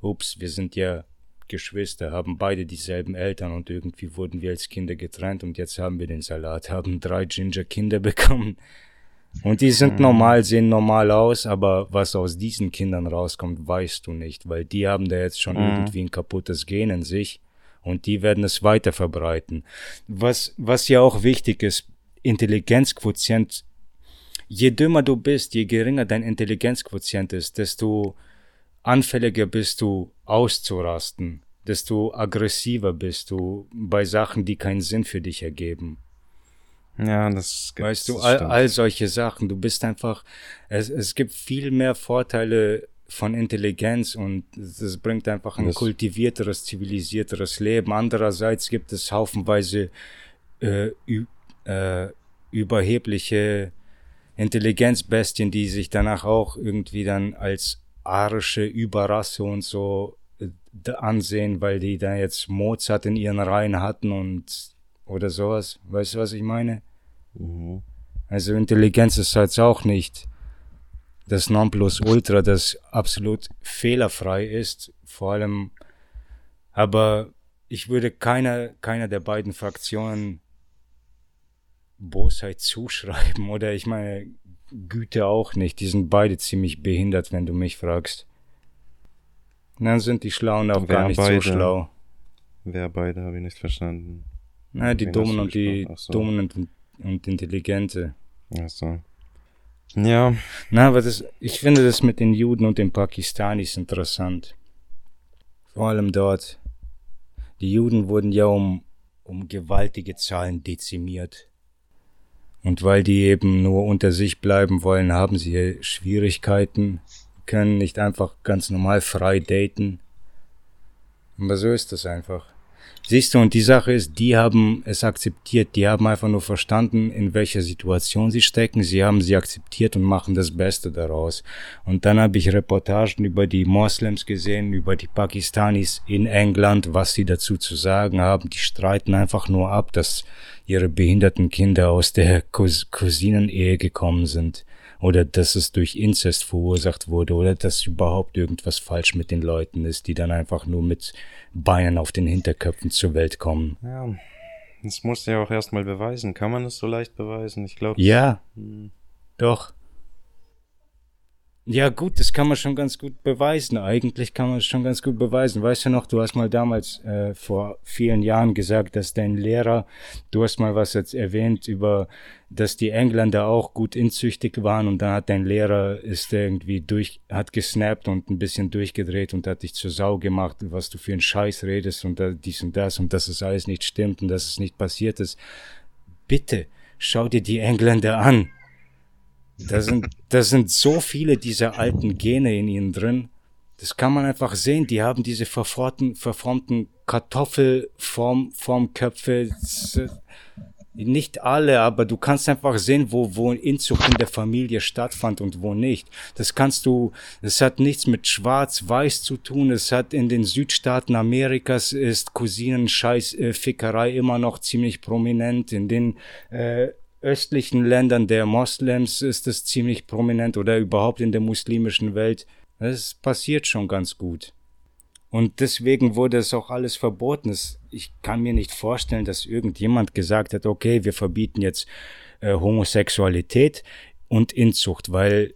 ups, wir sind ja Geschwister, haben beide dieselben Eltern und irgendwie wurden wir als Kinder getrennt und jetzt haben wir den Salat, haben drei Ginger-Kinder bekommen. Und die sind mhm. normal, sehen normal aus, aber was aus diesen Kindern rauskommt, weißt du nicht, weil die haben da jetzt schon mhm. irgendwie ein kaputtes Gen in sich und die werden es weiter verbreiten. Was, was ja auch wichtig ist, Intelligenzquotient, je dümmer du bist, je geringer dein Intelligenzquotient ist, desto anfälliger bist du auszurasten, desto aggressiver bist du bei Sachen, die keinen Sinn für dich ergeben. Ja, das Weißt du, all, all solche Sachen. Du bist einfach, es, es gibt viel mehr Vorteile von Intelligenz und das bringt einfach ein das kultivierteres, zivilisierteres Leben. Andererseits gibt es haufenweise äh, äh, überhebliche Intelligenzbestien, die sich danach auch irgendwie dann als arische Überrasse und so äh, ansehen, weil die da jetzt Mozart in ihren Reihen hatten und oder sowas. Weißt du, was ich meine? Mhm. Also Intelligenz ist halt auch nicht das Nonplusultra, das absolut fehlerfrei ist. Vor allem, aber ich würde keiner, keiner der beiden Fraktionen Bosheit zuschreiben. Oder ich meine, Güte auch nicht. Die sind beide ziemlich behindert, wenn du mich fragst. dann sind die Schlauen auch Wer gar nicht beide? so schlau. Wer beide, habe ich nicht verstanden. Na, die Dummen und die so. Dummen und, und Intelligente. Ach so. Ja. Na, aber das, ich finde das mit den Juden und den Pakistanis interessant. Vor allem dort. Die Juden wurden ja um, um gewaltige Zahlen dezimiert. Und weil die eben nur unter sich bleiben wollen, haben sie Schwierigkeiten, können nicht einfach ganz normal frei daten. Aber so ist das einfach. Siehst du, und die Sache ist, die haben es akzeptiert, die haben einfach nur verstanden, in welcher Situation sie stecken, sie haben sie akzeptiert und machen das Beste daraus. Und dann habe ich Reportagen über die Moslems gesehen, über die Pakistanis in England, was sie dazu zu sagen haben. Die streiten einfach nur ab, dass ihre behinderten Kinder aus der Cous Cousinenehe gekommen sind oder dass es durch Inzest verursacht wurde oder dass überhaupt irgendwas falsch mit den Leuten ist, die dann einfach nur mit Beinen auf den Hinterköpfen zur Welt kommen. Ja, das musst du ja auch erstmal beweisen. Kann man es so leicht beweisen? Ich glaube. Ja, hm. doch. Ja, gut, das kann man schon ganz gut beweisen. Eigentlich kann man es schon ganz gut beweisen. Weißt du noch, du hast mal damals äh, vor vielen Jahren gesagt, dass dein Lehrer, du hast mal was jetzt erwähnt über, dass die Engländer auch gut inzüchtig waren und dann hat dein Lehrer ist irgendwie durch, hat gesnappt und ein bisschen durchgedreht und hat dich zur Sau gemacht, was du für einen Scheiß redest und dies und das und dass es alles nicht stimmt und dass es nicht passiert ist. Bitte, schau dir die Engländer an. Da sind, da sind so viele dieser alten Gene in ihnen drin. Das kann man einfach sehen. Die haben diese verformten, verformten Kartoffelformköpfe. Nicht alle, aber du kannst einfach sehen, wo, wo Inzucht in der Familie stattfand und wo nicht. Das kannst du, das hat nichts mit Schwarz-Weiß zu tun. Es hat in den Südstaaten Amerikas ist Cousinen-Scheiß-Fickerei äh, immer noch ziemlich prominent. In den äh, östlichen Ländern der Moslems ist es ziemlich prominent oder überhaupt in der muslimischen Welt. Das passiert schon ganz gut. Und deswegen wurde es auch alles verboten. Ich kann mir nicht vorstellen, dass irgendjemand gesagt hat, okay, wir verbieten jetzt äh, Homosexualität und Inzucht, weil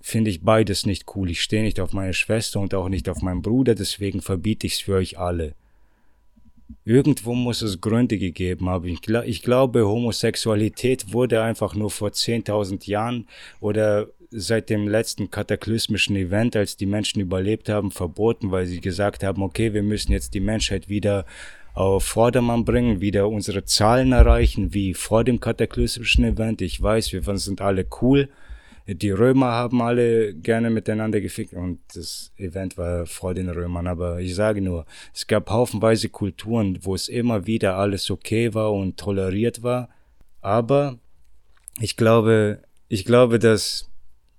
finde ich beides nicht cool. Ich stehe nicht auf meine Schwester und auch nicht auf meinen Bruder, deswegen verbiete ich es für euch alle. Irgendwo muss es Gründe gegeben haben. Ich, ich glaube, Homosexualität wurde einfach nur vor 10.000 Jahren oder seit dem letzten kataklysmischen Event, als die Menschen überlebt haben, verboten, weil sie gesagt haben, okay, wir müssen jetzt die Menschheit wieder auf Vordermann bringen, wieder unsere Zahlen erreichen, wie vor dem kataklysmischen Event. Ich weiß, wir sind alle cool, die Römer haben alle gerne miteinander gefickt und das Event war vor den Römern, aber ich sage nur, es gab haufenweise Kulturen, wo es immer wieder alles okay war und toleriert war, aber ich glaube, ich glaube, dass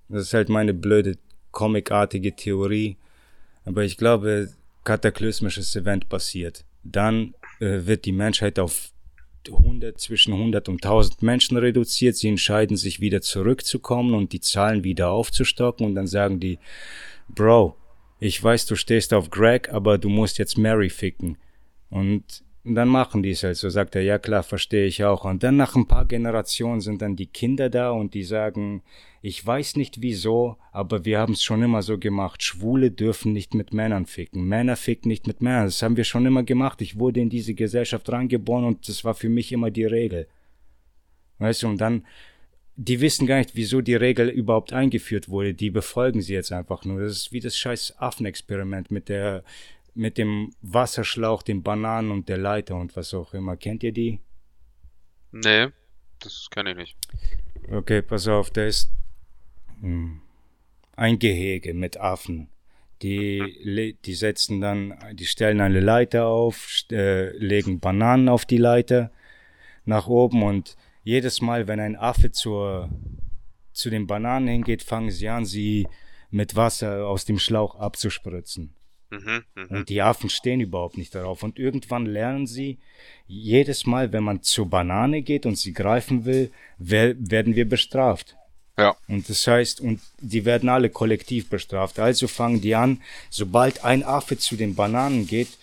das ist halt meine blöde comicartige Theorie, aber ich glaube, kataklysmisches Event passiert. Dann äh, wird die Menschheit auf 100, zwischen 100 und 1000 Menschen reduziert. Sie entscheiden sich wieder zurückzukommen und die Zahlen wieder aufzustocken und dann sagen die, Bro, ich weiß, du stehst auf Greg, aber du musst jetzt Mary ficken. Und und dann machen die es halt so, sagt er, ja klar, verstehe ich auch. Und dann nach ein paar Generationen sind dann die Kinder da und die sagen, ich weiß nicht wieso, aber wir haben es schon immer so gemacht. Schwule dürfen nicht mit Männern ficken. Männer ficken nicht mit Männern. Das haben wir schon immer gemacht. Ich wurde in diese Gesellschaft reingeboren und das war für mich immer die Regel. Weißt du, und dann, die wissen gar nicht, wieso die Regel überhaupt eingeführt wurde. Die befolgen sie jetzt einfach nur. Das ist wie das scheiß Affenexperiment mit der mit dem Wasserschlauch, den Bananen und der Leiter und was auch immer. Kennt ihr die? Nee, das kenne ich nicht. Okay, pass auf, da ist hm, ein Gehege mit Affen. Die, die setzen dann, die stellen eine Leiter auf, äh, legen Bananen auf die Leiter nach oben und jedes Mal, wenn ein Affe zur, zu den Bananen hingeht, fangen sie an, sie mit Wasser aus dem Schlauch abzuspritzen. Mhm, mh. Und die Affen stehen überhaupt nicht darauf. Und irgendwann lernen sie, jedes Mal, wenn man zur Banane geht und sie greifen will, werden wir bestraft. Ja. Und das heißt, und die werden alle kollektiv bestraft. Also fangen die an, sobald ein Affe zu den Bananen geht,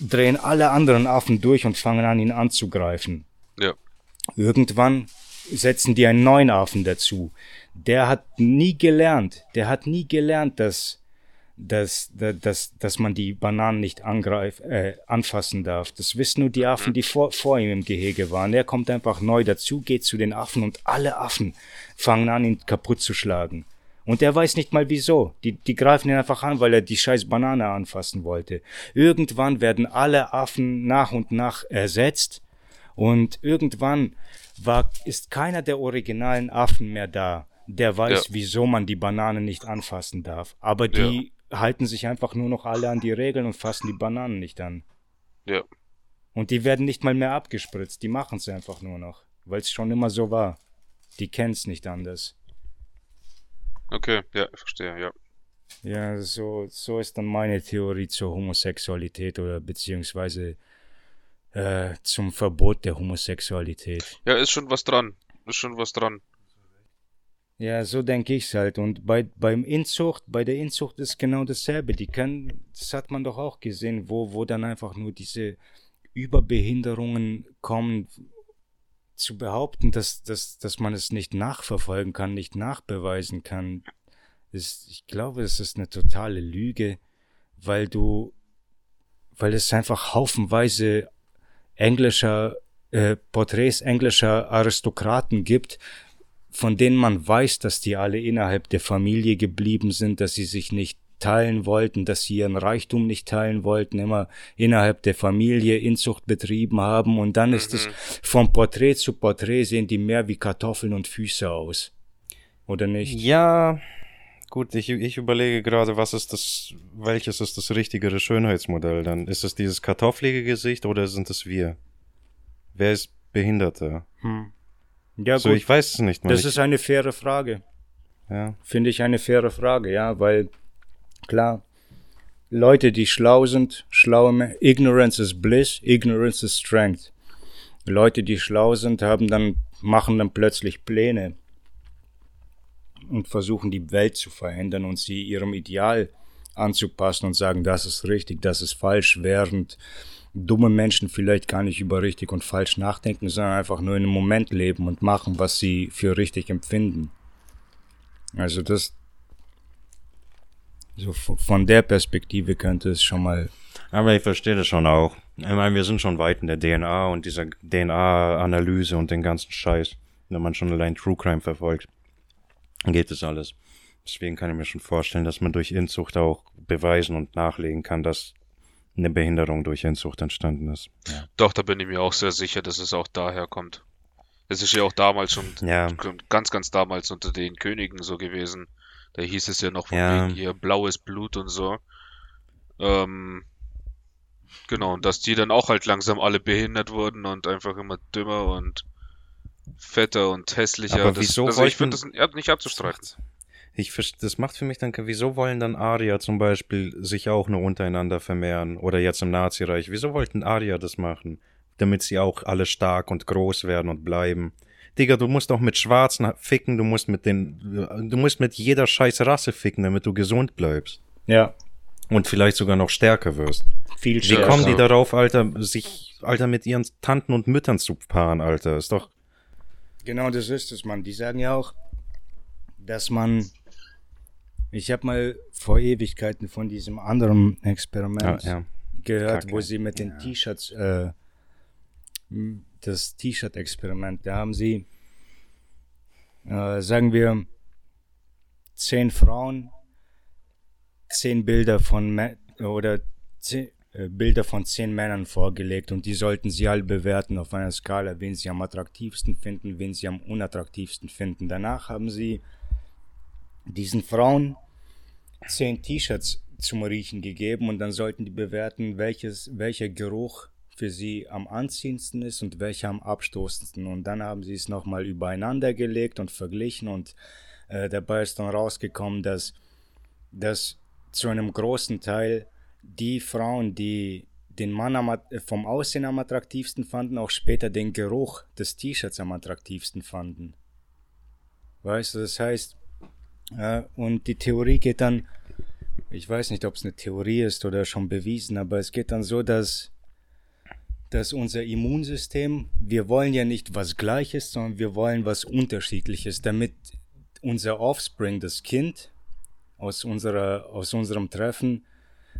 drehen alle anderen Affen durch und fangen an, ihn anzugreifen. Ja. Irgendwann setzen die einen neuen Affen dazu. Der hat nie gelernt, der hat nie gelernt, dass dass, dass, dass man die Bananen nicht angreif, äh, anfassen darf. Das wissen nur die Affen, die vor, vor ihm im Gehege waren. Er kommt einfach neu dazu, geht zu den Affen und alle Affen fangen an, ihn kaputt zu schlagen. Und er weiß nicht mal wieso. Die, die greifen ihn einfach an, weil er die scheiß Banane anfassen wollte. Irgendwann werden alle Affen nach und nach ersetzt und irgendwann war, ist keiner der originalen Affen mehr da, der weiß, ja. wieso man die Banane nicht anfassen darf. Aber die halten sich einfach nur noch alle an die Regeln und fassen die Bananen nicht an. Ja. Und die werden nicht mal mehr abgespritzt, die machen es einfach nur noch, weil es schon immer so war. Die kennen es nicht anders. Okay, ja, verstehe, ja. Ja, so, so ist dann meine Theorie zur Homosexualität oder beziehungsweise äh, zum Verbot der Homosexualität. Ja, ist schon was dran. Ist schon was dran. Ja, so denke ich's halt. Und bei, beim Inzucht, bei der Inzucht ist genau dasselbe. Die können, das hat man doch auch gesehen, wo, wo dann einfach nur diese Überbehinderungen kommen, zu behaupten, dass, dass, dass man es nicht nachverfolgen kann, nicht nachbeweisen kann. ist, ich glaube, es ist eine totale Lüge, weil du, weil es einfach haufenweise englischer äh, Porträts englischer Aristokraten gibt, von denen man weiß, dass die alle innerhalb der Familie geblieben sind, dass sie sich nicht teilen wollten, dass sie ihren Reichtum nicht teilen wollten, immer innerhalb der Familie Inzucht betrieben haben und dann ist es mhm. vom Porträt zu Porträt sehen die mehr wie Kartoffeln und Füße aus. Oder nicht? Ja, gut, ich, ich überlege gerade, was ist das, welches ist das richtigere Schönheitsmodell dann? Ist es dieses kartofflige Gesicht oder sind es wir? Wer ist Behinderter? Hm. Ja, so, gut. ich weiß es nicht. Mal. Das ist eine faire Frage. Ja. Finde ich eine faire Frage, ja, weil klar, Leute, die schlau sind, schlaue Ignorance is bliss, ignorance is strength. Leute, die schlau sind, haben dann, machen dann plötzlich Pläne und versuchen die Welt zu verändern und sie ihrem Ideal anzupassen und sagen, das ist richtig, das ist falsch, während dumme Menschen vielleicht gar nicht über richtig und falsch nachdenken, sondern einfach nur in einem Moment leben und machen, was sie für richtig empfinden. Also das, so von der Perspektive könnte es schon mal. Aber ich verstehe das schon auch. Ich meine, wir sind schon weit in der DNA und dieser DNA-Analyse und den ganzen Scheiß. Wenn man schon allein True Crime verfolgt, geht das alles. Deswegen kann ich mir schon vorstellen, dass man durch Inzucht auch beweisen und nachlegen kann, dass eine Behinderung durch Inzucht entstanden ist. Ja. Doch, da bin ich mir auch sehr sicher, dass es auch daher kommt. Es ist ja auch damals schon, ja. ganz, ganz damals unter den Königen so gewesen. Da hieß es ja noch von ja. wegen hier blaues Blut und so. Ähm, genau, und dass die dann auch halt langsam alle behindert wurden und einfach immer dümmer und fetter und hässlicher. Aber wieso das, also ich finde das nicht abzustreiten. Ich, das macht für mich dann, wieso wollen dann Arier zum Beispiel sich auch nur untereinander vermehren? Oder jetzt im Nazireich. Wieso wollten Arier das machen? Damit sie auch alle stark und groß werden und bleiben. Digga, du musst auch mit Schwarzen ficken, du musst mit den, du musst mit jeder scheiß Rasse ficken, damit du gesund bleibst. Ja. Und vielleicht sogar noch stärker wirst. Viel stärker. Wie kommen die darauf, Alter, sich, Alter, mit ihren Tanten und Müttern zu paaren, Alter? Ist doch. Genau das ist es, Mann. Die sagen ja auch, dass man ich habe mal vor Ewigkeiten von diesem anderen Experiment ja, ja. gehört, Kacke. wo sie mit den ja. T-Shirts, äh, das T-Shirt-Experiment, da haben sie, äh, sagen wir, zehn Frauen, zehn Bilder von, oder zehn, äh, Bilder von zehn Männern vorgelegt und die sollten sie alle bewerten auf einer Skala, wen sie am attraktivsten finden, wen sie am unattraktivsten finden. Danach haben sie diesen Frauen zehn T-Shirts zum Riechen gegeben und dann sollten die bewerten, welches, welcher Geruch für sie am anziehendsten ist und welcher am abstoßendsten. Und dann haben sie es nochmal übereinander gelegt und verglichen und äh, dabei ist dann rausgekommen, dass, dass zu einem großen Teil die Frauen, die den Mann am, vom Aussehen am attraktivsten fanden, auch später den Geruch des T-Shirts am attraktivsten fanden. Weißt du, das heißt, und die Theorie geht dann, ich weiß nicht, ob es eine Theorie ist oder schon bewiesen, aber es geht dann so, dass, dass unser Immunsystem, wir wollen ja nicht was Gleiches, sondern wir wollen was Unterschiedliches, damit unser Offspring, das Kind aus, unserer, aus unserem Treffen,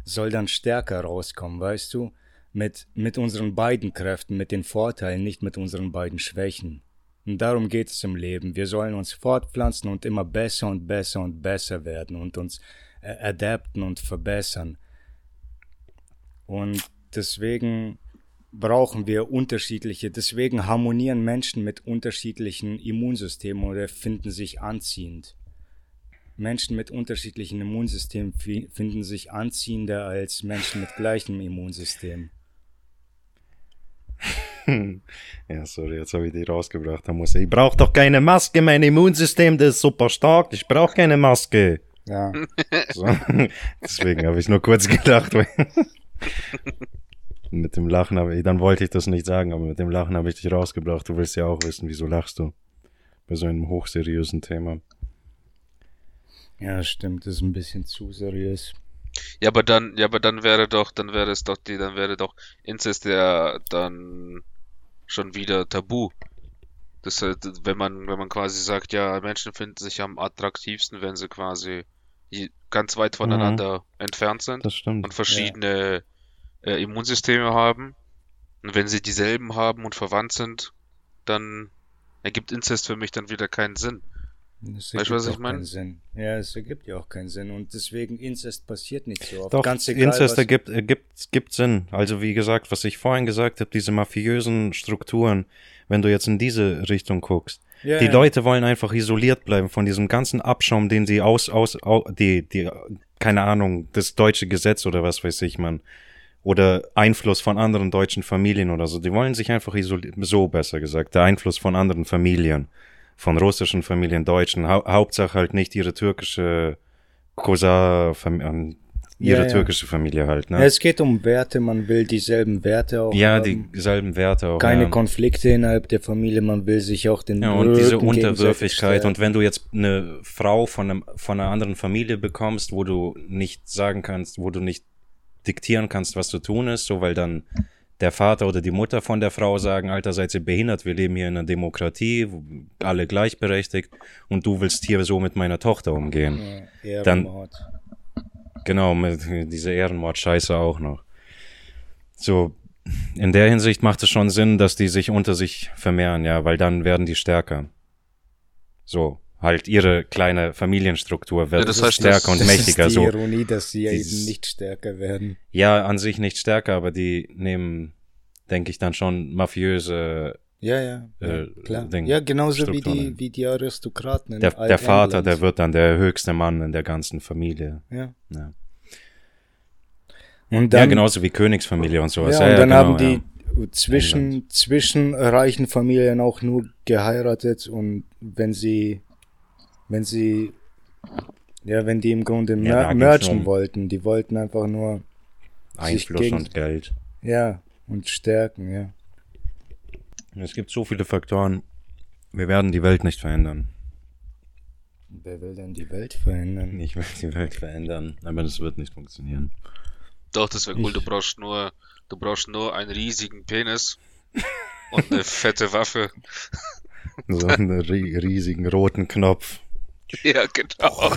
soll dann stärker rauskommen, weißt du? Mit, mit unseren beiden Kräften, mit den Vorteilen, nicht mit unseren beiden Schwächen. Und darum geht es im Leben. Wir sollen uns fortpflanzen und immer besser und besser und besser werden und uns äh, adapten und verbessern. Und deswegen brauchen wir unterschiedliche, deswegen harmonieren Menschen mit unterschiedlichen Immunsystemen oder finden sich anziehend. Menschen mit unterschiedlichen Immunsystemen finden sich anziehender als Menschen mit gleichem Immunsystem. ja, sorry, jetzt habe ich die rausgebracht. Da muss ich, ich brauche doch keine Maske, mein Immunsystem, das ist super stark, ich brauche keine Maske. Ja. So. Deswegen habe ich nur kurz gedacht. mit dem Lachen habe ich, dann wollte ich das nicht sagen, aber mit dem Lachen habe ich dich rausgebracht. Du willst ja auch wissen, wieso lachst du bei so einem hochseriösen Thema. Ja, stimmt, das ist ein bisschen zu seriös. Ja, aber dann, ja, aber dann wäre doch, dann wäre es doch die, dann wäre doch Inzest ja dann schon wieder tabu. Das, wenn man, wenn man quasi sagt, ja, Menschen finden sich am attraktivsten, wenn sie quasi ganz weit voneinander mhm. entfernt sind und verschiedene ja. äh, Immunsysteme haben. Und wenn sie dieselben haben und verwandt sind, dann ergibt Inzest für mich dann wieder keinen Sinn. Das weißt du, was ich meine? Ja, es ergibt ja auch keinen Sinn. Und deswegen Inzest passiert nicht so oft. Doch, Ganz egal, Inzest ergibt, ergibt, gibt Sinn. Also wie gesagt, was ich vorhin gesagt habe, diese mafiösen Strukturen, wenn du jetzt in diese Richtung guckst. Ja, die ja. Leute wollen einfach isoliert bleiben von diesem ganzen Abschaum, den sie aus, aus, aus die, die, keine Ahnung, das deutsche Gesetz oder was weiß ich, man oder Einfluss von anderen deutschen Familien oder so. Die wollen sich einfach isolieren, so besser gesagt, der Einfluss von anderen Familien, von russischen Familien, deutschen, ha Hauptsache halt nicht ihre türkische Cousin, ähm, ihre ja, türkische Familie halt. Ne? Es geht um Werte, man will dieselben Werte auch. Ja, haben. dieselben Werte auch. Keine ja. Konflikte innerhalb der Familie, man will sich auch den Ja, und diese Unterwürfigkeit. Und wenn du jetzt eine Frau von, einem, von einer anderen Familie bekommst, wo du nicht sagen kannst, wo du nicht diktieren kannst, was zu tun ist, so weil dann der Vater oder die Mutter von der Frau sagen, Alter, seid ihr behindert, wir leben hier in einer Demokratie, alle gleichberechtigt und du willst hier so mit meiner Tochter umgehen. Ja, dann genau, mit dieser Ehrenmord-Scheiße auch noch. So, in der Hinsicht macht es schon Sinn, dass die sich unter sich vermehren, ja, weil dann werden die stärker. So, halt ihre kleine Familienstruktur wird ja, das heißt, stärker das, und mächtiger. Das ist die so. Ironie, dass sie ja eben nicht stärker werden. Ja, an sich nicht stärker, aber die nehmen, denke ich, dann schon mafiöse ja, ja, äh, klar. Ding, ja, genauso wie die, wie die Aristokraten. der, der Vater, der wird dann der höchste Mann in der ganzen Familie. Ja. ja. Und dann, ja, genauso wie Königsfamilie und sowas. Ja, und ja, dann genau, haben die zwischen, zwischen reichen Familien auch nur geheiratet und wenn sie wenn sie, ja, wenn die im Grunde ja, mer merchen wollten, die wollten einfach nur Einfluss gegen, und Geld. Ja, und stärken, ja. Es gibt so viele Faktoren. Wir werden die Welt nicht verändern. Wer will denn die Welt verändern? Ich will die Welt verändern, aber das wird nicht funktionieren. Doch, das wäre cool. Du brauchst nur, du brauchst nur einen riesigen Penis und eine fette Waffe. So einen riesigen roten Knopf. Ja, genau.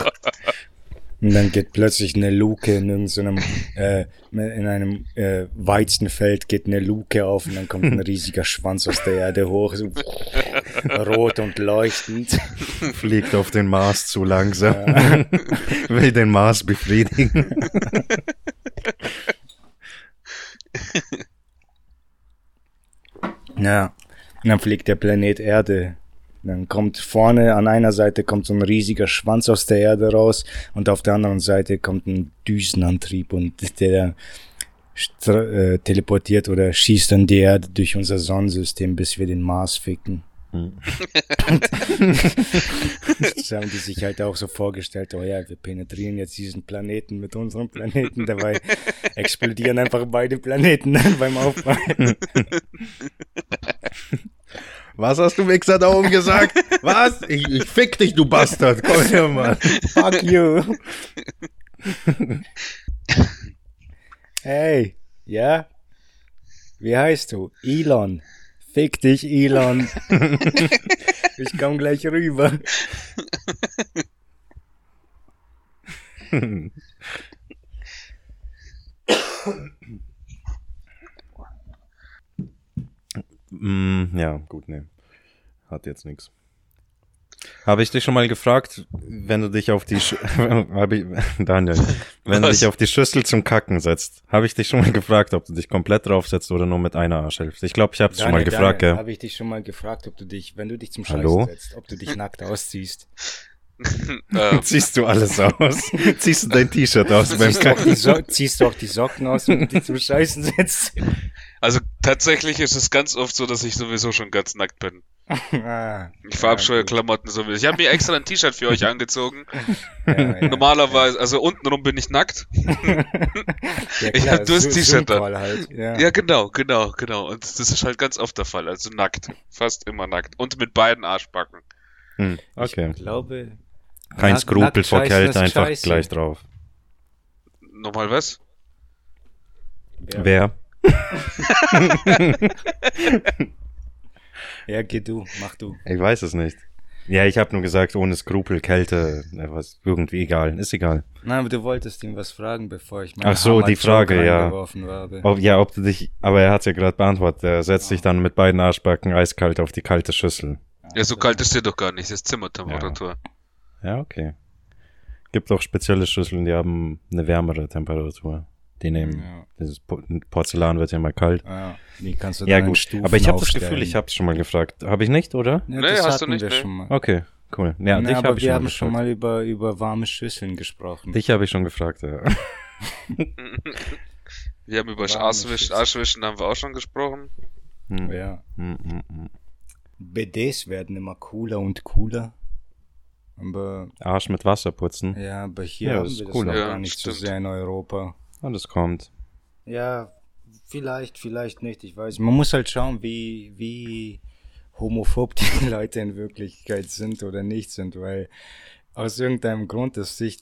Und dann geht plötzlich eine Luke in irgendeinem, äh, in einem äh, Weizenfeld geht eine Luke auf und dann kommt ein riesiger Schwanz aus der Erde hoch, so rot und leuchtend. Fliegt auf den Mars zu langsam. Ja. Will den Mars befriedigen. ja, und dann fliegt der Planet Erde dann kommt vorne an einer Seite kommt so ein riesiger Schwanz aus der Erde raus und auf der anderen Seite kommt ein Düsenantrieb und der äh, teleportiert oder schießt dann die Erde durch unser Sonnensystem, bis wir den Mars ficken. Hm. das haben die sich halt auch so vorgestellt, oh ja, wir penetrieren jetzt diesen Planeten mit unserem Planeten, dabei explodieren einfach beide Planeten beim Aufprall. Was hast du Wichser da oben gesagt? Was? Ich, ich fick dich, du Bastard. Komm her, Mann. Fuck you. hey, ja? Wie heißt du? Elon. Fick dich, Elon. ich komm gleich rüber. Mm, ja, gut, nee. Hat jetzt nichts. Habe ich dich schon mal gefragt, wenn du dich auf die Sch ich, Daniel, wenn Was? du dich auf die Schüssel zum Kacken setzt, habe ich dich schon mal gefragt, ob du dich komplett draufsetzt oder nur mit einer Arschhälfte. Ich glaube, ich habe es schon mal gefragt, ja. Habe ich dich schon mal gefragt, ob du dich, wenn du dich zum Scheißen setzt, ob du dich nackt ausziehst. Ähm. Ziehst du alles aus? Ziehst du dein T-Shirt aus beim Kacken? So ziehst du auch die Socken aus, wenn du dich zum Scheißen setzt? Also tatsächlich ist es ganz oft so, dass ich sowieso schon ganz nackt bin. Ah, ich verabscheue ja, Klamotten sowieso. Ich habe mir extra ein T-Shirt für euch angezogen. Ja, ja, Normalerweise, also untenrum bin ich nackt. ich habe nur das T-Shirt dann. Halt. Ja. genau, genau, genau. Und das ist halt ganz oft der Fall. Also nackt. Fast immer nackt. Und mit beiden Arschbacken. Hm, okay. Ich glaube. Kein Skrupel vor Kälte, einfach Scheiße. gleich drauf. Nochmal was? Wer? Wer? ja, geh du, mach du. Ich weiß es nicht. Ja, ich habe nur gesagt, ohne Skrupel, Kälte, was irgendwie egal, ist egal. Nein, aber du wolltest ihm was fragen, bevor ich meine Ach so, die Frage, ja. Ob, ja, ob du dich, aber er hat ja gerade beantwortet, er setzt sich dann mit beiden Arschbacken eiskalt auf die kalte Schüssel. Ja, so kalt ist dir doch gar nicht, das ist Zimmertemperatur. Ja. Ja, okay. Gibt auch spezielle Schüsseln, die haben eine wärmere Temperatur. Die nehmen, ja. dieses Porzellan wird ja mal kalt. Ja, die kannst du ja gut, aber ich habe das Gefühl, ich habe es schon mal gefragt. Habe ich nicht, oder? Ja, nee, hast du nicht. Wir schon mal. Okay, cool. Ja, nee, dich habe ich wir haben gefragt. schon mal über, über warme Schüsseln gesprochen. Dich habe ich schon gefragt, ja. wir haben über Arschwischen, Arschwischen haben wir auch schon gesprochen. Hm. Ja. Hm, hm, hm. BDs werden immer cooler und cooler. Aber Arsch mit Wasser putzen. Ja, aber hier ja, haben wir das cool. noch gar nicht stimmt. so sehr in Europa. Alles kommt. Ja, vielleicht, vielleicht nicht. Ich weiß. Man muss halt schauen, wie, wie homophob die Leute in Wirklichkeit sind oder nicht sind, weil aus irgendeinem Grund ist sich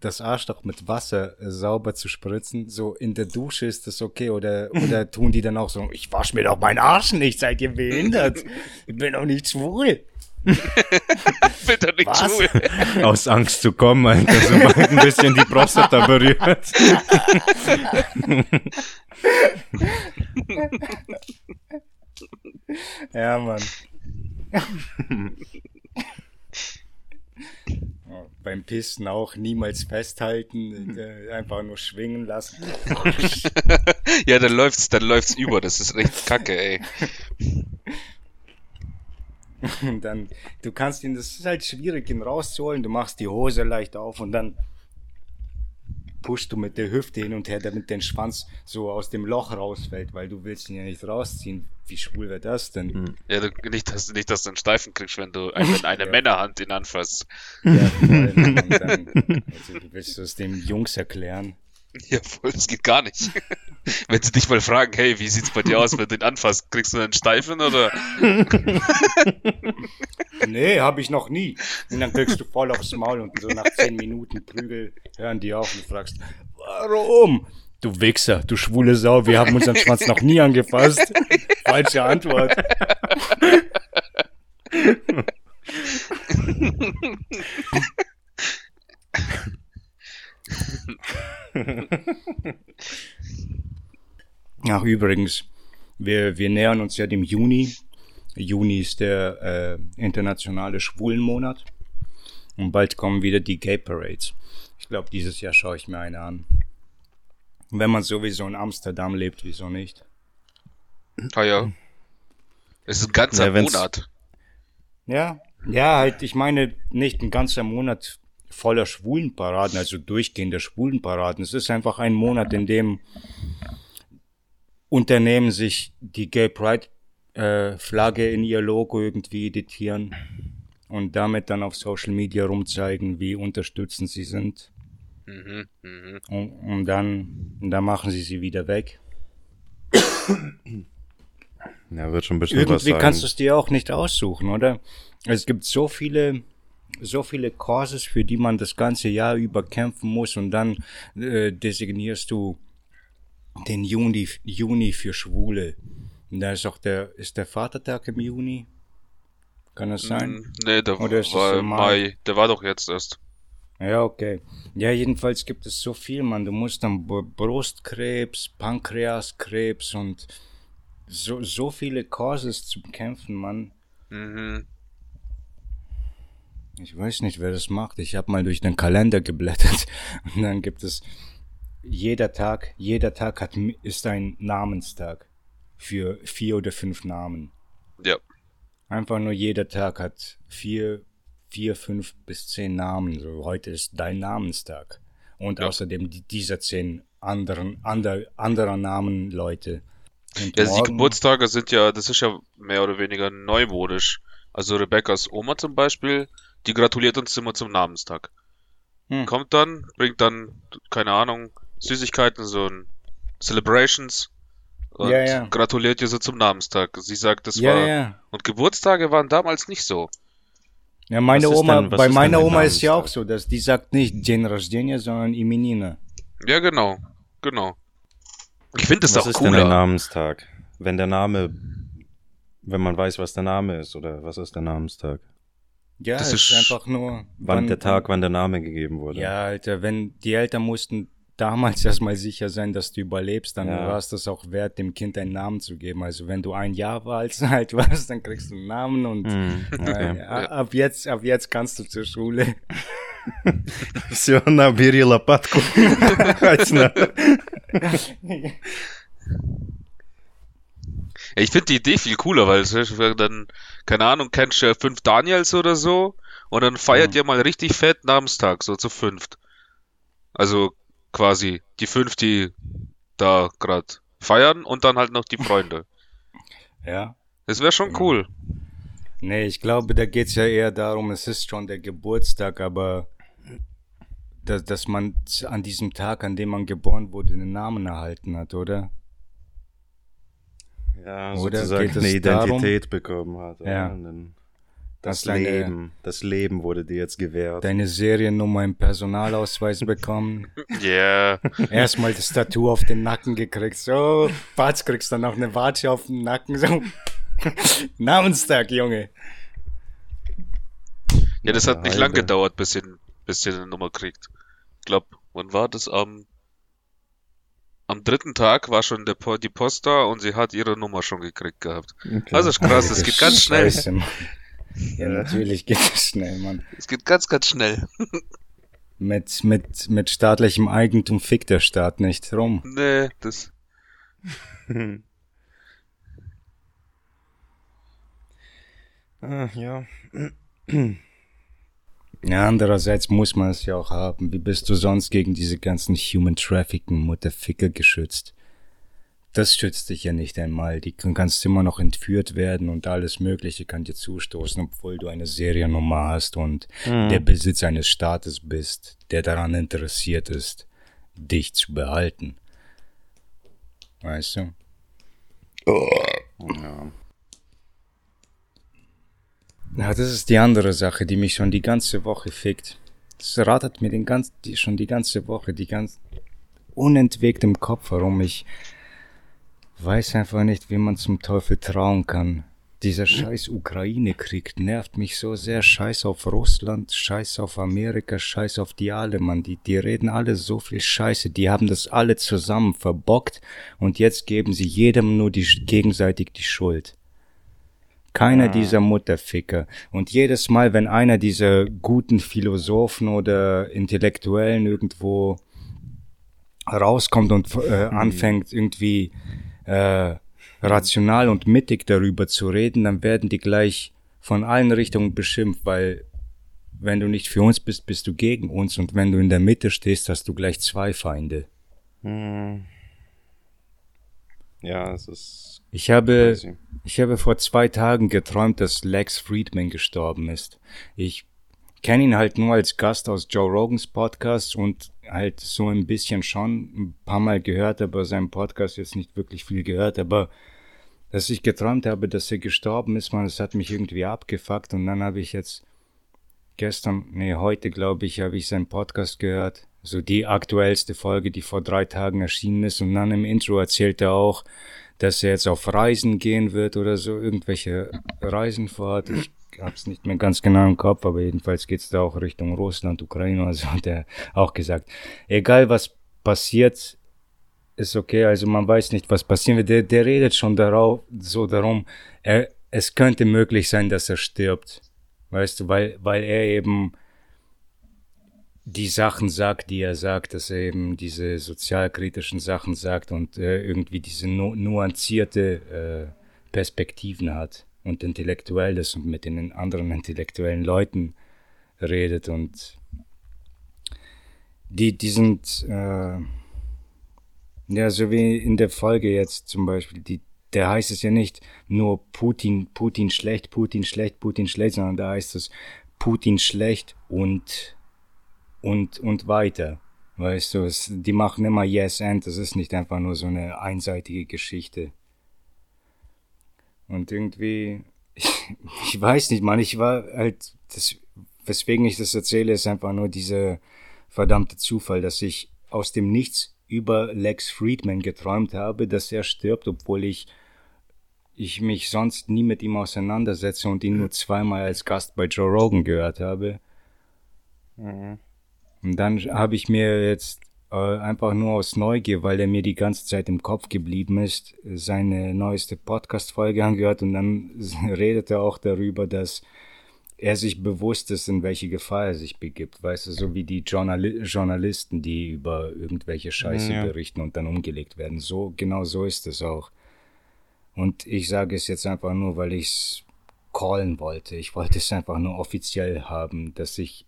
das Arschloch mit Wasser sauber zu spritzen, so in der Dusche ist das okay oder, oder tun die dann auch so, ich wasche mir doch meinen Arsch nicht, seid ihr behindert? Ich bin doch nicht schwul. bin doch nicht Was? schwul. Aus Angst zu kommen, Alter, so ein bisschen die Prostata berührt. ja, Mann beim Pissen auch niemals festhalten, äh, einfach nur schwingen lassen. ja, dann läuft's, dann läuft's über, das ist recht kacke, ey. Und dann, du kannst ihn, das ist halt schwierig, ihn rauszuholen, du machst die Hose leicht auf und dann pushst du mit der Hüfte hin und her, damit dein Schwanz so aus dem Loch rausfällt, weil du willst ihn ja nicht rausziehen. Wie schwul wäre das denn? Hm. Ja, du, nicht, dass, nicht, dass du einen Steifen kriegst, wenn du wenn eine ja. Männerhand ihn anfasst. Ja, dann, also, du willst es dem Jungs erklären. Ja, voll, das geht gar nicht. Wenn sie dich mal fragen, hey, wie sieht's bei dir aus, wenn du ihn anfasst, kriegst du einen Steifen oder? nee, hab ich noch nie. Und dann kriegst du voll aufs Maul und so nach zehn Minuten Prügel hören die auf und fragst, warum? Du Wichser, du schwule Sau, wir haben unseren Schwanz noch nie angefasst. Falsche Antwort. Ach, übrigens, wir, wir nähern uns ja dem Juni. Juni ist der äh, internationale Schwulenmonat. Und bald kommen wieder die Gay Parades. Ich glaube, dieses Jahr schaue ich mir eine an. Wenn man sowieso in Amsterdam lebt, wieso nicht? Ah ja. Es ist ein ganzer ja, Monat. Ja, ja, halt, ich meine, nicht ein ganzer Monat voller Schwulenparaden, also durchgehende Schwulenparaden. Es ist einfach ein Monat, in dem Unternehmen sich die Gay Pride äh, Flagge in ihr Logo irgendwie editieren und damit dann auf Social Media rumzeigen, wie unterstützend sie sind. Mhm, mh. und, und, dann, und dann machen sie sie wieder weg. Ja, wird schon bestimmt Irgendwie was sein. kannst du es dir auch nicht aussuchen, oder? Es gibt so viele so viele Causes, für die man das ganze Jahr über kämpfen muss und dann äh, designierst du den Juni, Juni für Schwule. Und da ist auch der, ist der Vatertag im Juni? Kann das sein? Mm, nee, der Oder ist war im Mai? Mai. Der war doch jetzt erst. Ja, okay. Ja, jedenfalls gibt es so viel, man. Du musst dann Brustkrebs, Pankreaskrebs und so, so viele Causes zu kämpfen, Mann. Mhm. Ich weiß nicht, wer das macht. Ich habe mal durch den Kalender geblättert und dann gibt es jeder Tag, jeder Tag hat, ist ein Namenstag für vier oder fünf Namen. Ja. Einfach nur jeder Tag hat vier, vier, fünf bis zehn Namen. So, heute ist dein Namenstag. Und ja. außerdem die, dieser zehn anderen, ander, anderer Namen Leute. Und ja, morgen, die Geburtstage sind ja, das ist ja mehr oder weniger neumodisch. Also Rebecca's Oma zum Beispiel, die gratuliert uns immer zum Namenstag. Hm. Kommt dann, bringt dann, keine Ahnung, Süßigkeiten, so ein Celebrations und ja, ja. gratuliert ihr so zum Namenstag. Sie sagt, das ja, war. Ja. Und Geburtstage waren damals nicht so. Ja, meine Oma, denn, bei meiner Oma ist ja auch so, dass die sagt nicht День рождения, sondern Именина. Ja, genau, genau. Ich finde das was auch ist cooler. denn der Namenstag? Wenn der Name, wenn man weiß, was der Name ist, oder was ist der Namenstag? Ja, Das es ist ist- einfach nur. Wann der Tag, wann der Name gegeben wurde. Ja, Alter, wenn die Eltern mussten damals erstmal sicher sein, dass du überlebst, dann Ja. war es das auch wert, dem Kind einen Namen zu geben. Also wenn du ein Jahr alt alt warst, dann kriegst du einen Namen und Hm, okay. äh, ab jetzt, ab jetzt kannst du zur Schule. Все, набери лопатку. Точно. Ja, ich finde die Idee viel cooler, weil es ist dann, keine Ahnung, kennst du fünf Daniels oder so und dann feiert ihr mal richtig fett Namenstag, so zu fünft. Also quasi die fünf, die da gerade feiern und dann halt noch die Freunde. Ja. Das wäre schon cool. Nee, ich glaube, da geht's ja eher darum, es ist schon der Geburtstag, aber dass, dass man an diesem Tag, an dem man geboren wurde, einen Namen erhalten hat, oder? Ja, Oder sozusagen geht es eine Identität bekommen hat. oder? Ja. Das deine- Leben, das Leben wurde dir jetzt gewährt. Deine Seriennummer im Personalausweis bekommen. Yeah. Erstmal das Tattoo auf den Nacken gekriegt. So, Batz kriegst dann noch eine Watsche auf den Nacken. So. Namenstag, Junge. Ja, das hat nicht Halbe. lang gedauert, bis ihr, bis ihr eine Nummer kriegt. Ich glaube, wann war das? Am, am dritten Tag war schon der, die Post da und sie hat ihre Nummer schon gekriegt gehabt. Okay. Also ist krass, es geht ganz schnell. Scheiße. Ja, natürlich geht es schnell, Mann. Es geht ganz, ganz schnell. Mit, mit, mit staatlichem Eigentum fickt der Staat nicht rum. Nee, das. ah, ja. Ja, andererseits muss man es ja auch haben. Wie bist du sonst gegen diese ganzen Human Trafficking Mutterficker geschützt? Das schützt dich ja nicht einmal. Die kann- kannst immer noch entführt werden und alles Mögliche kann dir zustoßen, obwohl du eine Seriennummer hast und der Besitz eines Staates bist, der daran interessiert ist, dich zu behalten. Weißt du? ja. Ja, das ist die andere Sache, die mich schon die ganze Woche fickt. Das rattert mir den ganz, die, schon die ganze Woche, die ganz unentwegt im Kopf herum. Ich weiß einfach nicht, wie man zum Teufel trauen kann. Dieser scheiß Ukraine-Krieg nervt mich so sehr. Scheiß auf Russland, scheiß auf Amerika, scheiß auf die alle, Mann. Die, die reden alle so viel Scheiße. Die haben das alle zusammen verbockt und jetzt geben sie jedem nur die, gegenseitig die Schuld. Keiner dieser Mutterficker. Und jedes Mal, wenn einer dieser guten Philosophen oder Intellektuellen irgendwo rauskommt und äh, anfängt irgendwie äh, rational und mittig darüber zu reden, dann werden die gleich von allen Richtungen beschimpft, weil wenn du nicht für uns bist, bist du gegen uns und wenn du in der Mitte stehst, hast du gleich zwei Feinde. Hm. Ja, es ist Ich habe, crazy. ich habe vor zwei Tagen geträumt, dass Lex Friedman gestorben ist. Ich kenne ihn halt nur als Gast aus Joe Rogans Podcast und halt so ein bisschen schon ein paar Mal gehört, aber seinen Podcast jetzt nicht wirklich viel gehört, aber dass ich geträumt habe, dass er gestorben ist, man, das hat mich irgendwie abgefuckt und dann habe ich jetzt gestern, nee, heute glaube ich, habe ich seinen Podcast gehört. So die aktuellste Folge, die vor drei Tagen erschienen ist. Und dann im Intro erzählt er auch, dass er jetzt auf Reisen gehen wird oder so, irgendwelche Reisen vorhat. Ich hab's nicht mehr ganz genau im Kopf, aber jedenfalls geht's da auch Richtung Russland, Ukraine. Also hat er auch gesagt, egal was passiert, ist okay. Also man weiß nicht, was passieren wird. Der, der redet schon darauf, so darum, er, es könnte möglich sein, dass er stirbt. Weißt du, weil, weil er eben die Sachen sagt, die er sagt, dass er eben diese sozialkritischen Sachen sagt und äh, irgendwie diese nu nuancierte äh, Perspektiven hat und intellektuell ist und mit den anderen intellektuellen Leuten redet und die, die sind, äh, ja, so wie in der Folge jetzt zum Beispiel, die, da heißt es ja nicht nur Putin, Putin schlecht, Putin schlecht, Putin schlecht, sondern da heißt es Putin schlecht und und, und weiter. Weißt du, es, die machen immer Yes and, das ist nicht einfach nur so eine einseitige Geschichte. Und irgendwie, ich, ich weiß nicht, man, ich war halt, das, weswegen ich das erzähle, ist einfach nur dieser verdammte Zufall, dass ich aus dem Nichts über Lex Friedman geträumt habe, dass er stirbt, obwohl ich ich mich sonst nie mit ihm auseinandersetze und ihn nur zweimal als Gast bei Joe Rogan gehört habe. Mhm. Und dann habe ich mir jetzt äh, einfach nur aus Neugier, weil er mir die ganze Zeit im Kopf geblieben ist, seine neueste Podcast-Folge angehört und dann redet er auch darüber, dass er sich bewusst ist, in welche Gefahr er sich begibt. Weißt du, so wie die Journali Journalisten, die über irgendwelche Scheiße ja. berichten und dann umgelegt werden. So, genau so ist es auch. Und ich sage es jetzt einfach nur, weil ich es callen wollte. Ich wollte es einfach nur offiziell haben, dass ich,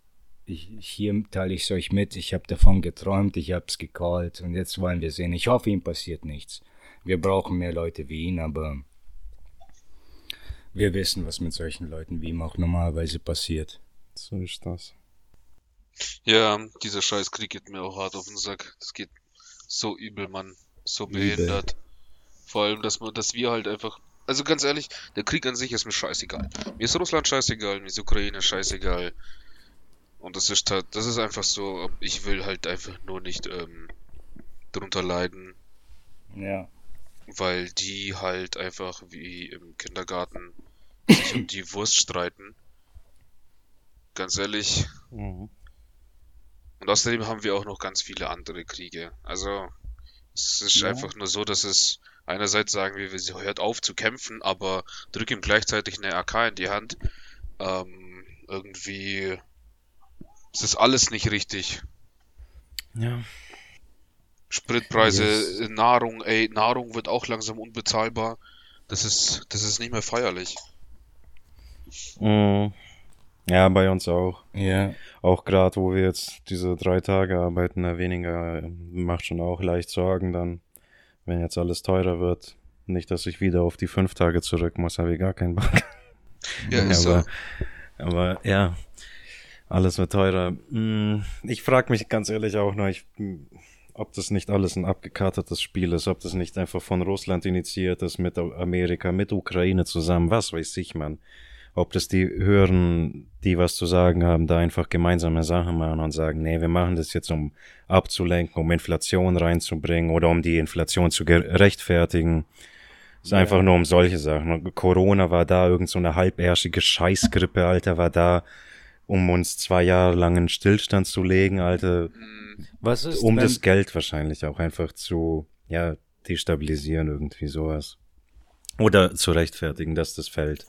ich hier teile ich es euch mit. Ich habe davon geträumt, ich habe es gecallt und jetzt wollen wir sehen. Ich hoffe, ihm passiert nichts. Wir brauchen mehr Leute wie ihn, aber wir wissen, was mit solchen Leuten wie ihm auch normalerweise passiert. So ist das. Ja, dieser Scheißkrieg geht mir auch hart auf den Sack. Das geht so übel, Mann. So behindert. Übel. Vor allem, dass, man, dass wir halt einfach. Also ganz ehrlich, der Krieg an sich ist mir scheißegal. Mir ist Russland scheißegal, mir ist Ukraine scheißegal. Und das ist halt, das ist einfach so, ich will halt einfach nur nicht ähm, drunter leiden. Ja. Weil die halt einfach wie im Kindergarten sich um die Wurst streiten. Ganz ehrlich. Mhm. Und außerdem haben wir auch noch ganz viele andere Kriege. Also, es ist ja. einfach nur so, dass es einerseits sagen wir, sie hört auf zu kämpfen, aber drück ihm gleichzeitig eine AK in die Hand. Ähm, irgendwie es ist alles nicht richtig. Ja. Spritpreise, yes. Nahrung, ey, Nahrung wird auch langsam unbezahlbar. Das ist, das ist nicht mehr feierlich. Mm. Ja, bei uns auch. Ja. Auch gerade, wo wir jetzt diese drei Tage arbeiten, weniger, macht schon auch leicht Sorgen dann wenn jetzt alles teurer wird, nicht, dass ich wieder auf die fünf Tage zurück muss, habe ich gar keinen Bock. Ja, ist aber, so. aber ja, alles wird teurer. Hm, ich frage mich ganz ehrlich auch noch, ich, ob das nicht alles ein abgekartetes Spiel ist, ob das nicht einfach von Russland initiiert ist mit Amerika, mit Ukraine zusammen, was weiß ich, man ob das die hören, die was zu sagen haben, da einfach gemeinsame Sachen machen und sagen, nee, wir machen das jetzt, um abzulenken, um Inflation reinzubringen oder um die Inflation zu rechtfertigen. Es ist ja. einfach nur um solche Sachen. Corona war da, irgend so eine halbärschige Scheißgrippe, Alter, war da, um uns zwei Jahre lang in Stillstand zu legen, Alter. Was ist, um das Geld wahrscheinlich auch einfach zu, ja, destabilisieren, irgendwie sowas. Oder zu rechtfertigen, dass das fällt.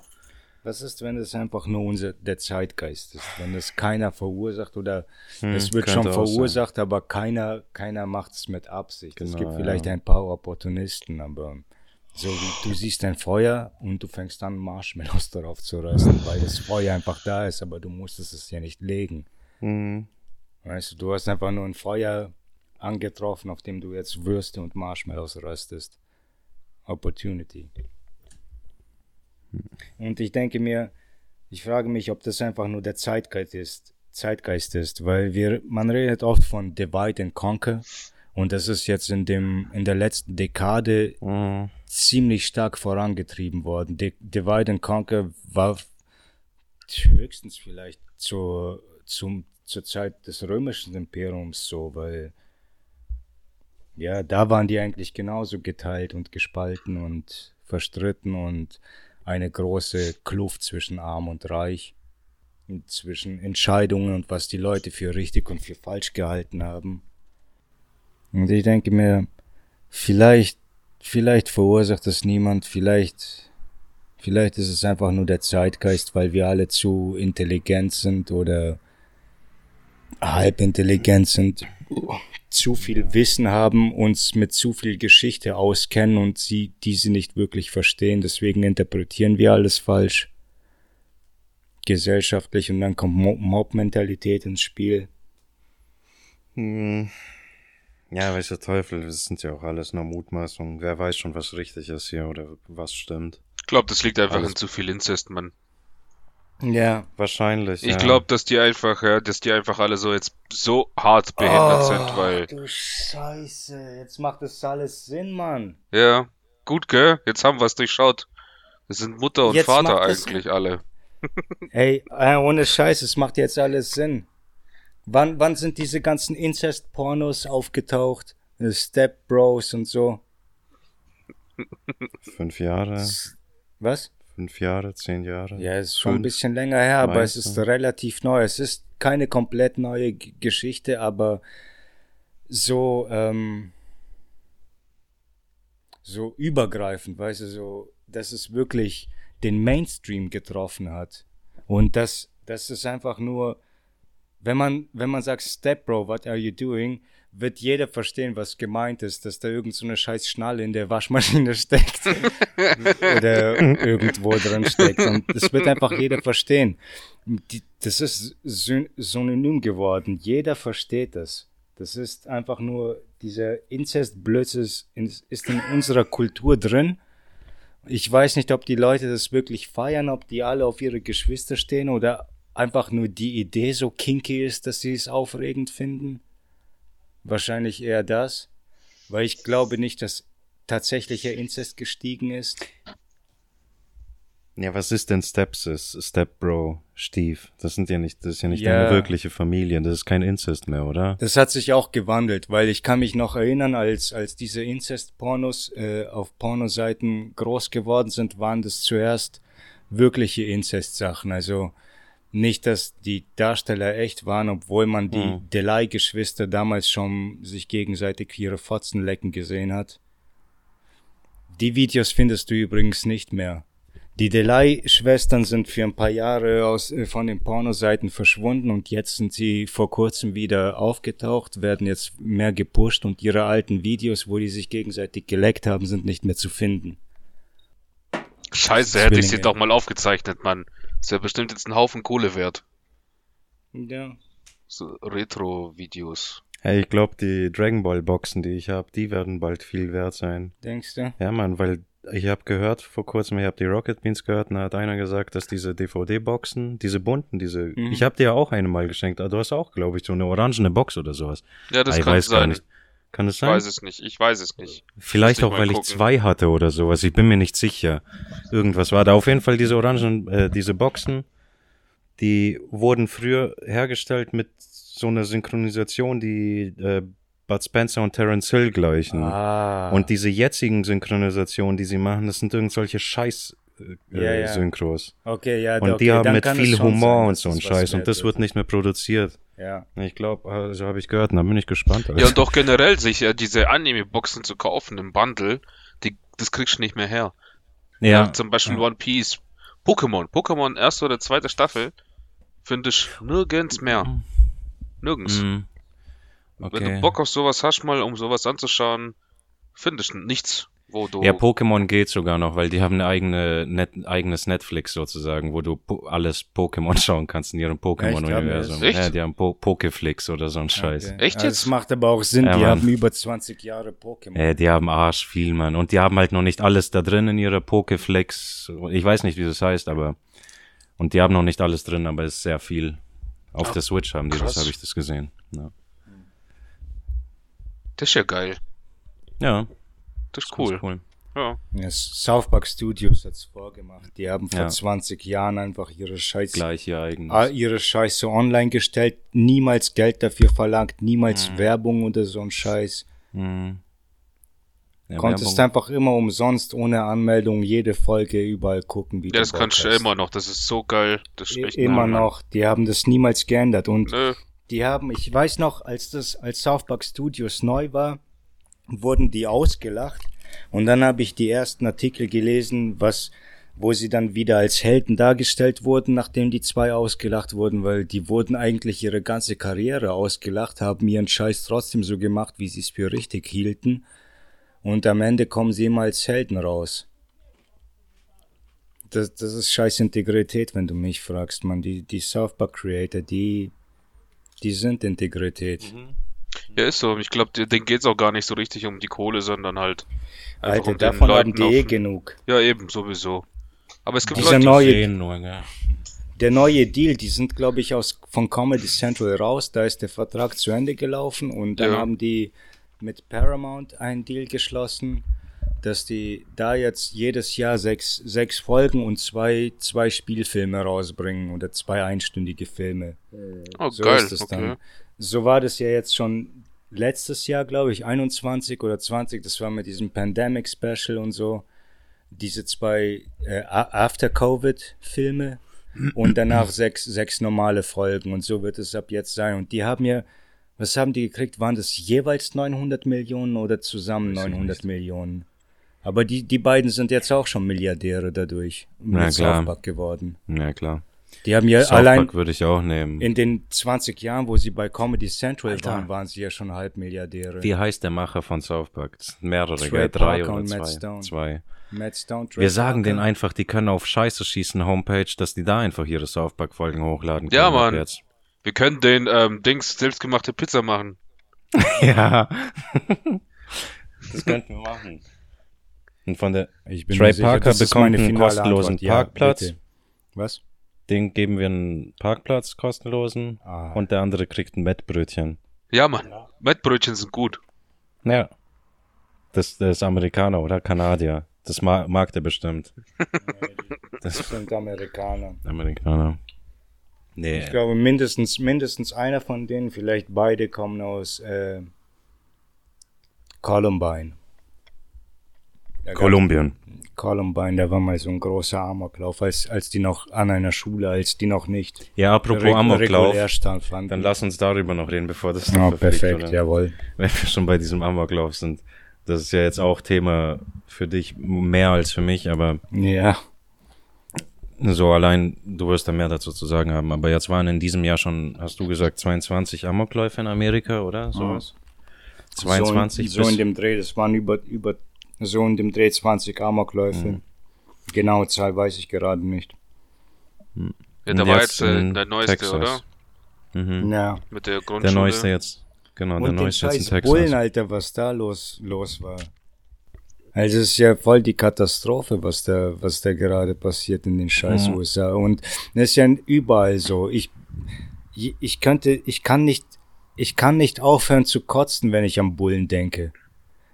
Was ist, wenn es einfach nur unser, der Zeitgeist ist? Wenn es keiner verursacht oder hm, es wird schon verursacht, aber keiner, keiner macht es mit Absicht. Genau, es gibt vielleicht ja. ein paar Opportunisten, aber so wie du siehst ein Feuer und du fängst an, Marshmallows darauf zu rösten, weil das Feuer einfach da ist, aber du musstest es ja nicht legen. Mhm. Weißt du, du hast einfach nur ein Feuer angetroffen, auf dem du jetzt Würste und Marshmallows röstest. Opportunity. Und ich denke mir, ich frage mich, ob das einfach nur der Zeitgeist ist, Zeitgeist ist, weil wir, man redet oft von Divide and Conquer und das ist jetzt in dem, in der letzten Dekade mhm. ziemlich stark vorangetrieben worden. De Divide and Conquer war höchstens vielleicht zur, zum, zur Zeit des römischen Imperiums so, weil ja, da waren die eigentlich genauso geteilt und gespalten und verstritten und eine große Kluft zwischen Arm und Reich, zwischen Entscheidungen und was die Leute für richtig und für falsch gehalten haben. Und ich denke mir, vielleicht, vielleicht verursacht das niemand, vielleicht, vielleicht ist es einfach nur der Zeitgeist, weil wir alle zu intelligent sind oder halb intelligent sind, zu viel Wissen haben, uns mit zu viel Geschichte auskennen und sie diese nicht wirklich verstehen. Deswegen interpretieren wir alles falsch. Gesellschaftlich und dann kommt Mob-Mentalität ins Spiel. Hm. Ja, weiß der Teufel, das sind ja auch alles nur Mutmaßungen. Wer weiß schon, was richtig ist hier oder was stimmt. Ich glaube, das liegt einfach alles. an zu viel Inzest, Mann. Ja, wahrscheinlich. Ich ja. glaube, dass die einfach, ja, dass die einfach alle so jetzt so hart behindert oh, sind, weil. Du Scheiße, jetzt macht das alles Sinn, Mann. Ja, gut, gell? Jetzt haben wir es durchschaut. Das sind Mutter und jetzt Vater eigentlich alle. Ey, äh, ohne Scheiß, es macht jetzt alles Sinn. Wann, wann sind diese ganzen Incest-Pornos aufgetaucht? Step Bros und so. Fünf Jahre. Was? Fünf Jahre, zehn Jahre. Ja, es ist schon ein bisschen länger her, aber es ist relativ neu. Es ist keine komplett neue G Geschichte, aber so, ähm, so übergreifend, weißt du, so, dass es wirklich den Mainstream getroffen hat. Und das, das ist einfach nur, wenn man, wenn man sagt, Step Bro, what are you doing? wird jeder verstehen, was gemeint ist, dass da irgend so eine scheiß Schnalle in der Waschmaschine steckt oder irgendwo drin steckt. Und das wird einfach jeder verstehen. Die, das ist synonym geworden. Jeder versteht das. Das ist einfach nur, dieser Inzestblödsinn ist in unserer Kultur drin. Ich weiß nicht, ob die Leute das wirklich feiern, ob die alle auf ihre Geschwister stehen oder einfach nur die Idee so kinky ist, dass sie es aufregend finden. Wahrscheinlich eher das, weil ich glaube nicht, dass tatsächlicher Inzest gestiegen ist. Ja, was ist denn Stepsis, Stepbro, Steve? Das sind ja nicht, das ist ja nicht ja. deine wirkliche Familie. Das ist kein Inzest mehr, oder? Das hat sich auch gewandelt, weil ich kann mich noch erinnern, als, als diese Inzest-Pornos äh, auf Pornoseiten groß geworden sind, waren das zuerst wirkliche Inzest-Sachen. Also nicht, dass die Darsteller echt waren, obwohl man die mhm. Delay-Geschwister damals schon sich gegenseitig ihre Fotzen lecken gesehen hat. Die Videos findest du übrigens nicht mehr. Die Delay-Schwestern sind für ein paar Jahre aus, äh, von den Pornoseiten verschwunden und jetzt sind sie vor kurzem wieder aufgetaucht, werden jetzt mehr gepusht und ihre alten Videos, wo die sich gegenseitig geleckt haben, sind nicht mehr zu finden. Scheiße, hätte ich sie doch mal aufgezeichnet, Mann. Ist ja bestimmt jetzt ein Haufen Kohle wert. Ja. So Retro-Videos. Hey, ich glaube, die Dragon Ball Boxen, die ich habe, die werden bald viel wert sein. Denkst du? Ja, Mann, weil ich habe gehört vor kurzem, ich habe die Rocket Beans gehört, und da hat einer gesagt, dass diese DVD-Boxen, diese bunten, diese, mhm. ich habe dir ja auch eine mal geschenkt, aber du hast auch, glaube ich, so eine orangene Box oder sowas. Ja, das ich kann weiß sein. Gar nicht. Kann es sein? Ich weiß es nicht, ich weiß es nicht. Vielleicht auch, weil gucken. ich zwei hatte oder sowas. Ich bin mir nicht sicher. Irgendwas war da. Auf jeden Fall diese orangen, äh, diese Boxen, die wurden früher hergestellt mit so einer Synchronisation, die äh, Bud Spencer und Terence Hill gleichen. Ah. Und diese jetzigen Synchronisationen, die sie machen, das sind irgendwelche Scheiß äh, ja, ja. Synchros. Okay, ja, Und okay, die haben mit viel Humor sein, und so ein Scheiß. Und das wird nicht mehr produziert. Ja. Ich glaube, also habe ich gehört, und da bin ich gespannt. Alter. Ja, und doch generell sich äh, diese Anime-Boxen zu kaufen im Bundle, die, das kriegst du nicht mehr her. Ja. ja zum Beispiel ja. One Piece, Pokémon. Pokémon erste oder zweite Staffel finde ich nirgends mehr. Nirgends. Mhm. Okay. Wenn du Bock auf sowas hast, mal um sowas anzuschauen, finde ich nichts wo du. Ja, Pokémon geht sogar noch, weil die haben eine eigene, net, eigenes Netflix sozusagen, wo du po alles Pokémon schauen kannst in ihrem Pokémon-Universum. Ja, die haben po Pokéflix oder so ein Scheiß. Okay. Echt jetzt? das macht aber auch Sinn, ja, die haben über 20 Jahre Pokémon. Ja, die haben Arsch viel, Mann. Und die haben halt noch nicht alles da drin in ihrer Pokéflix. Ich weiß nicht, wie das heißt, aber. Und die haben noch nicht alles drin, aber es ist sehr viel. Auf Ach, der Switch haben die krass. das, habe ich das gesehen. Ja. Das ist ja geil. Ja. Das ist cool. cool. Ja. ja. South Park Studios hat's vorgemacht. Die haben vor ja. 20 Jahren einfach ihre Scheiße, Gleich ihr eigenes. ihre Scheiße online gestellt, niemals Geld dafür verlangt, niemals mhm. Werbung oder so ein Scheiß. Mhm. Ja, Konntest Werbung. einfach immer umsonst, ohne Anmeldung, jede Folge überall gucken, wie Ja, das kannst du immer noch, das ist so geil. Das ist echt immer noch, die haben das niemals geändert und Nö. die haben, ich weiß noch, als das, als South Park Studios neu war, wurden die ausgelacht. Und dann habe ich die ersten Artikel gelesen, was, wo sie dann wieder als Helden dargestellt wurden, nachdem die zwei ausgelacht wurden, weil die wurden eigentlich ihre ganze Karriere ausgelacht, haben ihren Scheiß trotzdem so gemacht, wie sie es für richtig hielten. Und am Ende kommen sie immer als Helden raus. Das, das ist scheiß Integrität, wenn du mich fragst, man. Die, die South Park Creator, die, die sind Integrität. Mhm. Ja, ist so. Ich glaube, denen geht es auch gar nicht so richtig um die Kohle, sondern halt. Alter, um davon haben die eh genug. Ja, eben, sowieso. Aber es gibt Dieser Leute, neue, die nur, ja. Der neue Deal, die sind, glaube ich, aus, von Comedy Central raus. Da ist der Vertrag zu Ende gelaufen und dann ja. haben die mit Paramount einen Deal geschlossen, dass die da jetzt jedes Jahr sechs, sechs Folgen und zwei, zwei Spielfilme rausbringen oder zwei einstündige Filme. Oh, so geil. Okay. dann so war das ja jetzt schon letztes Jahr, glaube ich, 21 oder 20, das war mit diesem Pandemic Special und so. diese zwei äh, After-Covid-Filme und danach sechs, sechs normale Folgen und so wird es ab jetzt sein. Und die haben ja, was haben die gekriegt? Waren das jeweils 900 Millionen oder zusammen 900 Millionen? Aber die, die beiden sind jetzt auch schon Milliardäre dadurch mit ja, Park geworden. Ja, klar. Die haben ja South allein Park würde ich auch nehmen. in den 20 Jahren, wo sie bei Comedy Central Alter. waren, waren sie ja schon Halbmilliardäre. Wie heißt der Macher von South Park? Mehrere, Trey gell? Drei Parker oder und Matt zwei. Stone. Zwei. Matt Stone, Trey Wir sagen Parker. denen einfach, die können auf Scheiße schießen Homepage, dass die da einfach ihre South Park Folgen hochladen können. Ja, Mann. Jetzt. Wir können den ähm, Dings selbstgemachte Pizza machen. ja. das könnten wir machen. Und von der Ich bin Trey sicher, Parker ist bekommt einen kostenlosen Antwort. Ja, Parkplatz. bitte. Was? Den geben wir einen Parkplatz kostenlosen Ah. und der andere kriegt ein Mettbrötchen. Ja, Mann. Mettbrötchen sind gut. Ja. Das, das ist Amerikaner oder Kanadier. Das ma mag der bestimmt. Das sind Amerikaner. Amerikaner. Nee. Ich glaube, mindestens, mindestens einer von denen, vielleicht beide, kommen aus äh, Columbine. Kolumbien. Columbine, da war mal so ein großer Amoklauf, als, als die noch an einer Schule, als die noch nicht Ja, apropos reg- Amoklauf. Dann lass uns darüber noch reden, bevor das verfliegt, perfekt, oder? jawohl. Wenn wir schon bei diesem Amoklauf sind. Das ist ja jetzt auch Thema für dich mehr als für mich, aber Ja, so allein, du wirst da mehr dazu zu sagen haben. Aber jetzt waren in diesem Jahr schon, hast du gesagt, 22 Amokläufe in Amerika, oder? Sowas? 22 so in, so in dem Dreh, das waren über, über so in dem Dreh 20 Amokläufe. Mhm. Genaue Zahl weiß ich gerade nicht. Ja, Und da war jetzt äh, in der neueste, Texas. oder? Mhm. Ja. Mit der Grundschule. Der neueste jetzt. Genau, der Und den neueste jetzt in Texas. Bullen, Alter, was da los, los war. Also es ist ja voll die Katastrophe, was da, was da gerade passiert in den scheiß Mhm. USA. Und das ist ja überall so. Ich, ich ich könnte, ich kann nicht, ich kann nicht aufhören zu kotzen, wenn ich an Bullen denke.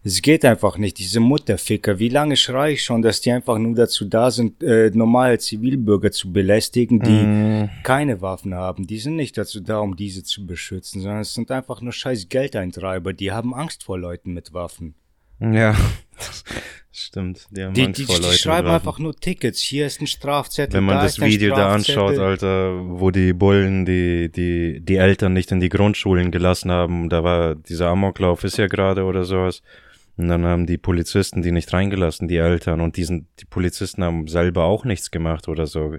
Es geht einfach nicht, diese Mutterficker. Wie lange schreie ich schon, dass die einfach nur dazu da sind, äh, normale Zivilbürger zu belästigen, die Mhm. keine Waffen haben. Die sind nicht dazu da, um diese zu beschützen, sondern es sind einfach nur scheiß Geldeintreiber. Die haben Angst vor Leuten mit Waffen. Ja, stimmt. Die haben Die, Angst die, vor die Leuten schreiben mit Waffen. einfach nur Tickets. Hier ist ein Strafzettel. Wenn man da das Video da anschaut. Alter, wo die Bullen die, die, die Eltern nicht in die Grundschulen gelassen haben, da war dieser Amoklauf ist ja gerade oder sowas. Und dann haben die Polizisten die nicht reingelassen, die Eltern, und diesen, die Polizisten haben selber auch nichts gemacht oder so.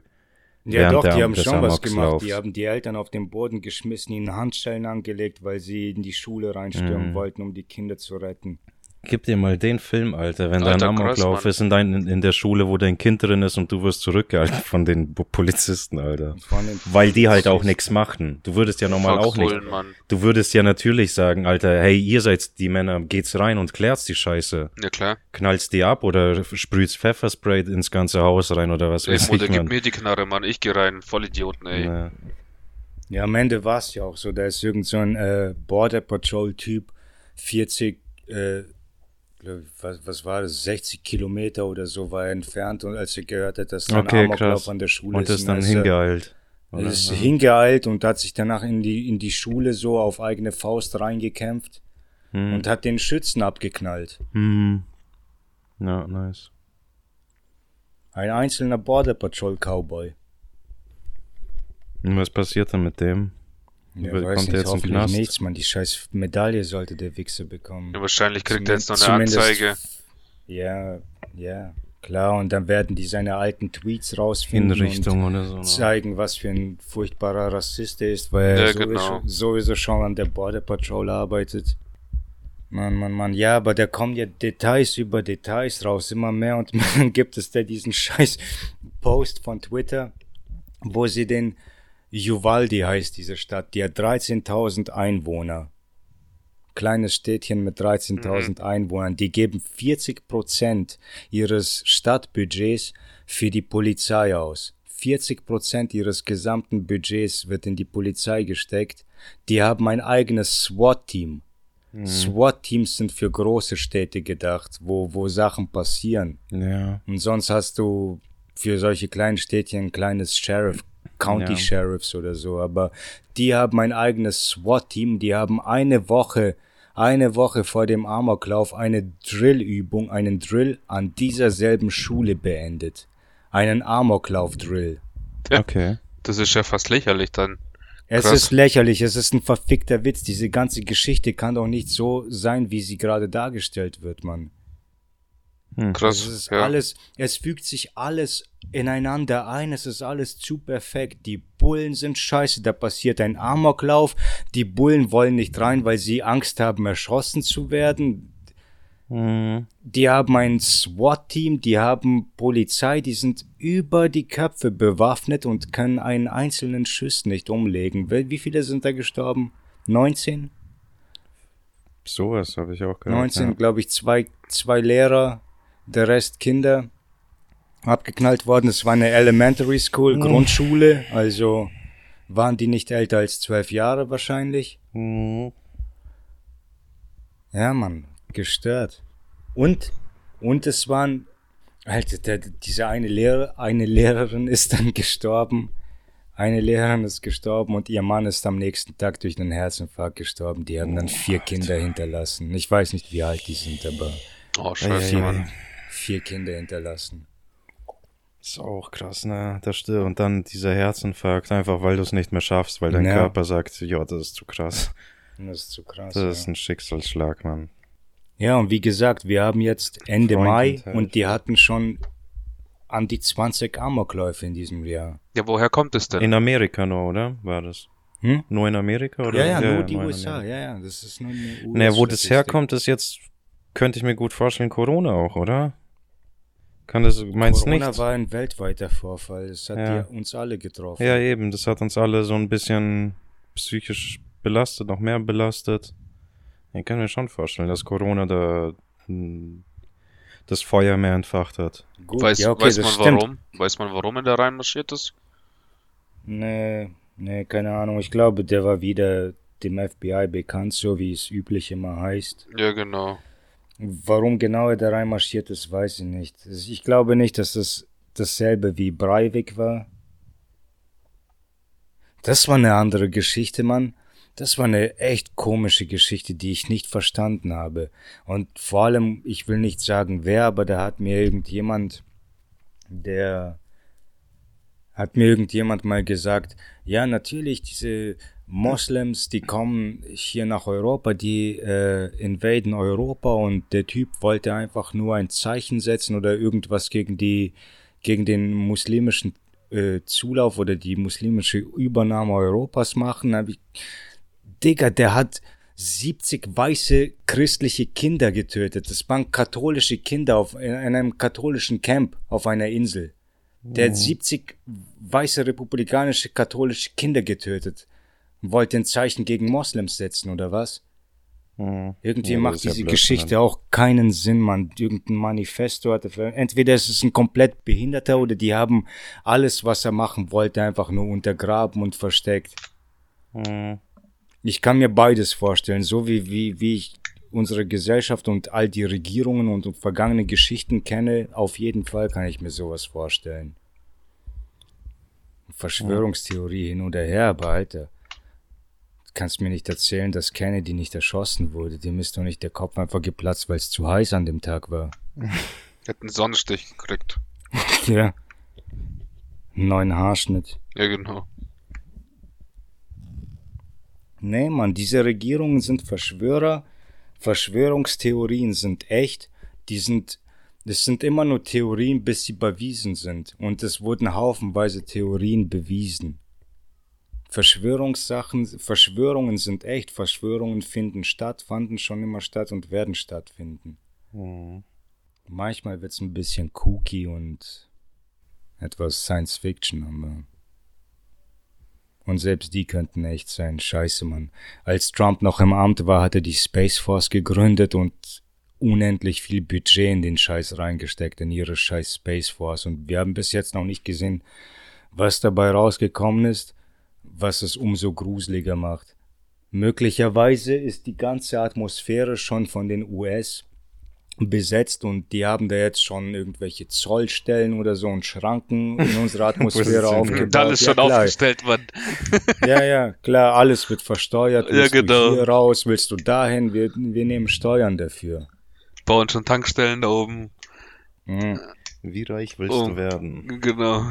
Ja, doch, die haben schon was gemacht. Die haben die Eltern auf den Boden geschmissen, ihnen Handschellen angelegt, weil sie in die Schule reinstürmen Mhm. wollten, um die Kinder zu retten. Gib dir mal den Film, Alter, wenn Alter, da ein krass, Amoklauf ist in, dein, in, in der Schule, wo dein Kind drin ist und du wirst zurückgehalten von den Polizisten, Alter. Weil die halt auch nichts machten. Du würdest ja normal auch nicht. Du würdest ja natürlich sagen, Alter, hey, ihr seid die Männer, geht's rein und klärt's die Scheiße. Ja, klar. Knallst die ab oder sprühst Pfefferspray ins ganze Haus rein oder was Ey, weiß Mutter, ich, gib man. mir die Knarre, Mann. Ich geh rein. Vollidioten, ey. Ja. Ja, am Ende war es ja auch so. Da ist irgend so ein äh, Border Patrol-Typ, 40, äh, was, was war das, 60 Kilometer oder so war er entfernt und als er gehört hat, dass da ein Okay, Amoklauf an der Schule Und ist, ist dann ist er- hingeeilt. Er ist Ja. hingeeilt und hat sich danach in die, in die Schule so auf eigene Faust reingekämpft Hm. und hat den Schützen abgeknallt. Hm. Ja, nice. Ein einzelner Border Patrol Cowboy. Und was passiert dann mit dem? Ja, Kommt nicht, jetzt hoffentlich Knast? nichts, man. Die scheiß Medaille sollte der Wichser bekommen. Ja, wahrscheinlich kriegt er jetzt noch eine Zumindest- Anzeige. Ja, ja, klar. Und dann werden die seine alten Tweets rausfinden Hinrichtung oder so. und ne? zeigen, was für ein furchtbarer Rassist er ist, weil Ja, er sowieso, genau. sowieso schon an der Border Patrol arbeitet. Mann, Mann, Mann, ja, aber da kommen ja Details über Details raus, immer mehr und mehr. Dann gibt es da diesen scheiß Post von Twitter, wo sie den Uvalde heißt diese Stadt, die hat 13.000 Einwohner. Kleines Städtchen mit 13.000 Einwohnern. Die geben 40 Prozent ihres Stadtbudgets für die Polizei aus. 40 Prozent ihres gesamten Budgets wird in die Polizei gesteckt. Die haben ein eigenes SWAT-Team. SWAT-Teams sind für große Städte gedacht, wo, wo Sachen passieren. Ja. Und sonst hast du für solche kleinen Städtchen ein kleines Sheriff, County Ja. Sheriffs oder so. Aber die haben ein eigenes SWAT-Team, die haben eine Woche eine Woche vor dem Amoklauf eine Drillübung, einen Drill an dieser selben Schule beendet. Einen Amoklauf-Drill. Okay. Das ist ja fast lächerlich dann. Es Krass. ist lächerlich, es ist ein verfickter Witz. Diese ganze Geschichte kann doch nicht so sein, wie sie gerade dargestellt wird, Mann. Krass. Es ist ja. alles, es fügt sich alles ineinander ein, es ist alles zu perfekt. Die Bullen sind scheiße, da passiert ein Amoklauf. Die Bullen wollen nicht rein, weil sie Angst haben, erschossen zu werden. Mhm. Die haben ein SWAT-Team, die haben Polizei, die sind über die Köpfe bewaffnet und können einen einzelnen Schuss nicht umlegen. Wie viele sind da gestorben? 19? Sowas habe ich auch gehört. 19, ja. glaube ich, zwei, zwei Lehrer, der Rest Kinder abgeknallt worden. Es war eine Elementary School, Grundschule, also waren die nicht älter als zwölf Jahre wahrscheinlich. Mhm. Ja, Mann, gestört. Und, und es waren, Alter, der, diese eine Lehrer, eine Lehrerin ist dann gestorben. Eine Lehrerin ist gestorben und ihr Mann ist am nächsten Tag durch einen Herzinfarkt gestorben. Die haben dann vier Kinder hinterlassen. Ich weiß nicht, wie alt die sind, aber Oh, scheiße, Mann. ey. vier Kinder hinterlassen. Ist auch krass, ne? Das stimmt. Und dann dieser Herzinfarkt, einfach weil du es nicht mehr schaffst, weil dein Ja. Körper sagt, ja, das ist zu krass. Das ist zu krass. Das ja. ist ein Schicksalsschlag, Mann. Ja, und wie gesagt, wir haben jetzt Ende Freund Mai und Teil. und die hatten schon an die 20 Amokläufe in diesem Jahr. Ja, woher kommt es denn? In Amerika nur, oder? War das? Hm? Nur in Amerika, oder? Ja, ja, nur die in USA, ja, ja, das ist nur eine US Naja, wo das herkommt, ist jetzt, könnte ich mir gut vorstellen, Corona auch, oder? Kann das, meinst du Corona nicht? war ein weltweiter Vorfall, es hat Ja. uns alle getroffen. Ja, eben, das hat uns alle so ein bisschen psychisch belastet, noch mehr belastet. Ich kann mir schon vorstellen, dass Corona da hm, das Feuer mehr entfacht hat. Gut, weiß ja, okay, weiß man stimmt. warum? Weiß man, warum er da reinmarschiert ist? Nee, nee, keine Ahnung. Ich glaube, der war wieder dem FBI bekannt, so wie es üblich immer heißt. Ja, genau. Warum genau er da reinmarschiert ist, weiß ich nicht. Ich glaube nicht, dass das dasselbe wie Breivik war. Das war eine andere Geschichte, Mann. Das war eine echt komische Geschichte, die ich nicht verstanden habe. Und vor allem, ich will nicht sagen wer, aber da hat mir irgendjemand, der hat mir irgendjemand mal gesagt, ja, natürlich, diese Moslems, die kommen hier nach Europa, die äh, invaden Europa und der Typ wollte einfach nur ein Zeichen setzen oder irgendwas gegen die, gegen den muslimischen äh, Zulauf oder die muslimische Übernahme Europas machen. Ich, Digga, der hat 70 weiße christliche Kinder getötet. Das waren katholische Kinder auf, in einem katholischen Camp auf einer Insel. Der hat 70 weiße republikanische katholische Kinder getötet. Und wollte ein Zeichen gegen Moslems setzen, oder was? Hm. Irgendwie Ja, macht ist ja diese Blödsinn, Geschichte auch keinen Sinn, man. Irgendein Manifesto für- Entweder es ist ein komplett Behinderter oder die haben alles, was er machen wollte, einfach nur untergraben und versteckt. Hm. Ich kann mir beides vorstellen, so wie, wie, wie ich unsere Gesellschaft und all die Regierungen und, und vergangene Geschichten kenne, auf jeden Fall kann ich mir sowas vorstellen. Verschwörungstheorie hin oder her, aber Alter, kannst mir nicht erzählen, dass Kennedy nicht erschossen wurde. Dem ist doch nicht der Kopf einfach geplatzt, weil es zu heiß an dem Tag war. Hat einen Sonnenstich gekriegt. Ja. Neuen Haarschnitt. Ja, genau. Nee, Mann, diese Regierungen sind Verschwörer. Verschwörungstheorien sind echt. Die sind, es sind immer nur Theorien, bis sie bewiesen sind. Und es wurden haufenweise Theorien bewiesen. Verschwörungssachen, Verschwörungen sind echt. Verschwörungen finden statt, fanden schon immer statt und werden stattfinden. Hm. Manchmal wird's ein bisschen kooky und etwas Science Fiction, aber. Und selbst die könnten echt sein. Scheiße, Mann. Als Trump noch im Amt war, hat er die Space Force gegründet und unendlich viel Budget in den Scheiß reingesteckt, in ihre scheiß Space Force. Und wir haben bis jetzt noch nicht gesehen, was dabei rausgekommen ist, was es umso gruseliger macht. Möglicherweise ist die ganze Atmosphäre schon von den US besetzt und die haben da jetzt schon irgendwelche Zollstellen oder so und Schranken in unserer Atmosphäre aufgebaut. Alles schon ja, aufgestellt, Mann. ja, ja, klar, alles wird versteuert. Ja, genau. Du hier raus, willst du dahin? Wir, wir nehmen Steuern dafür. Bauen schon Tankstellen da oben. Mhm. Wie reich willst oh, du werden? Genau.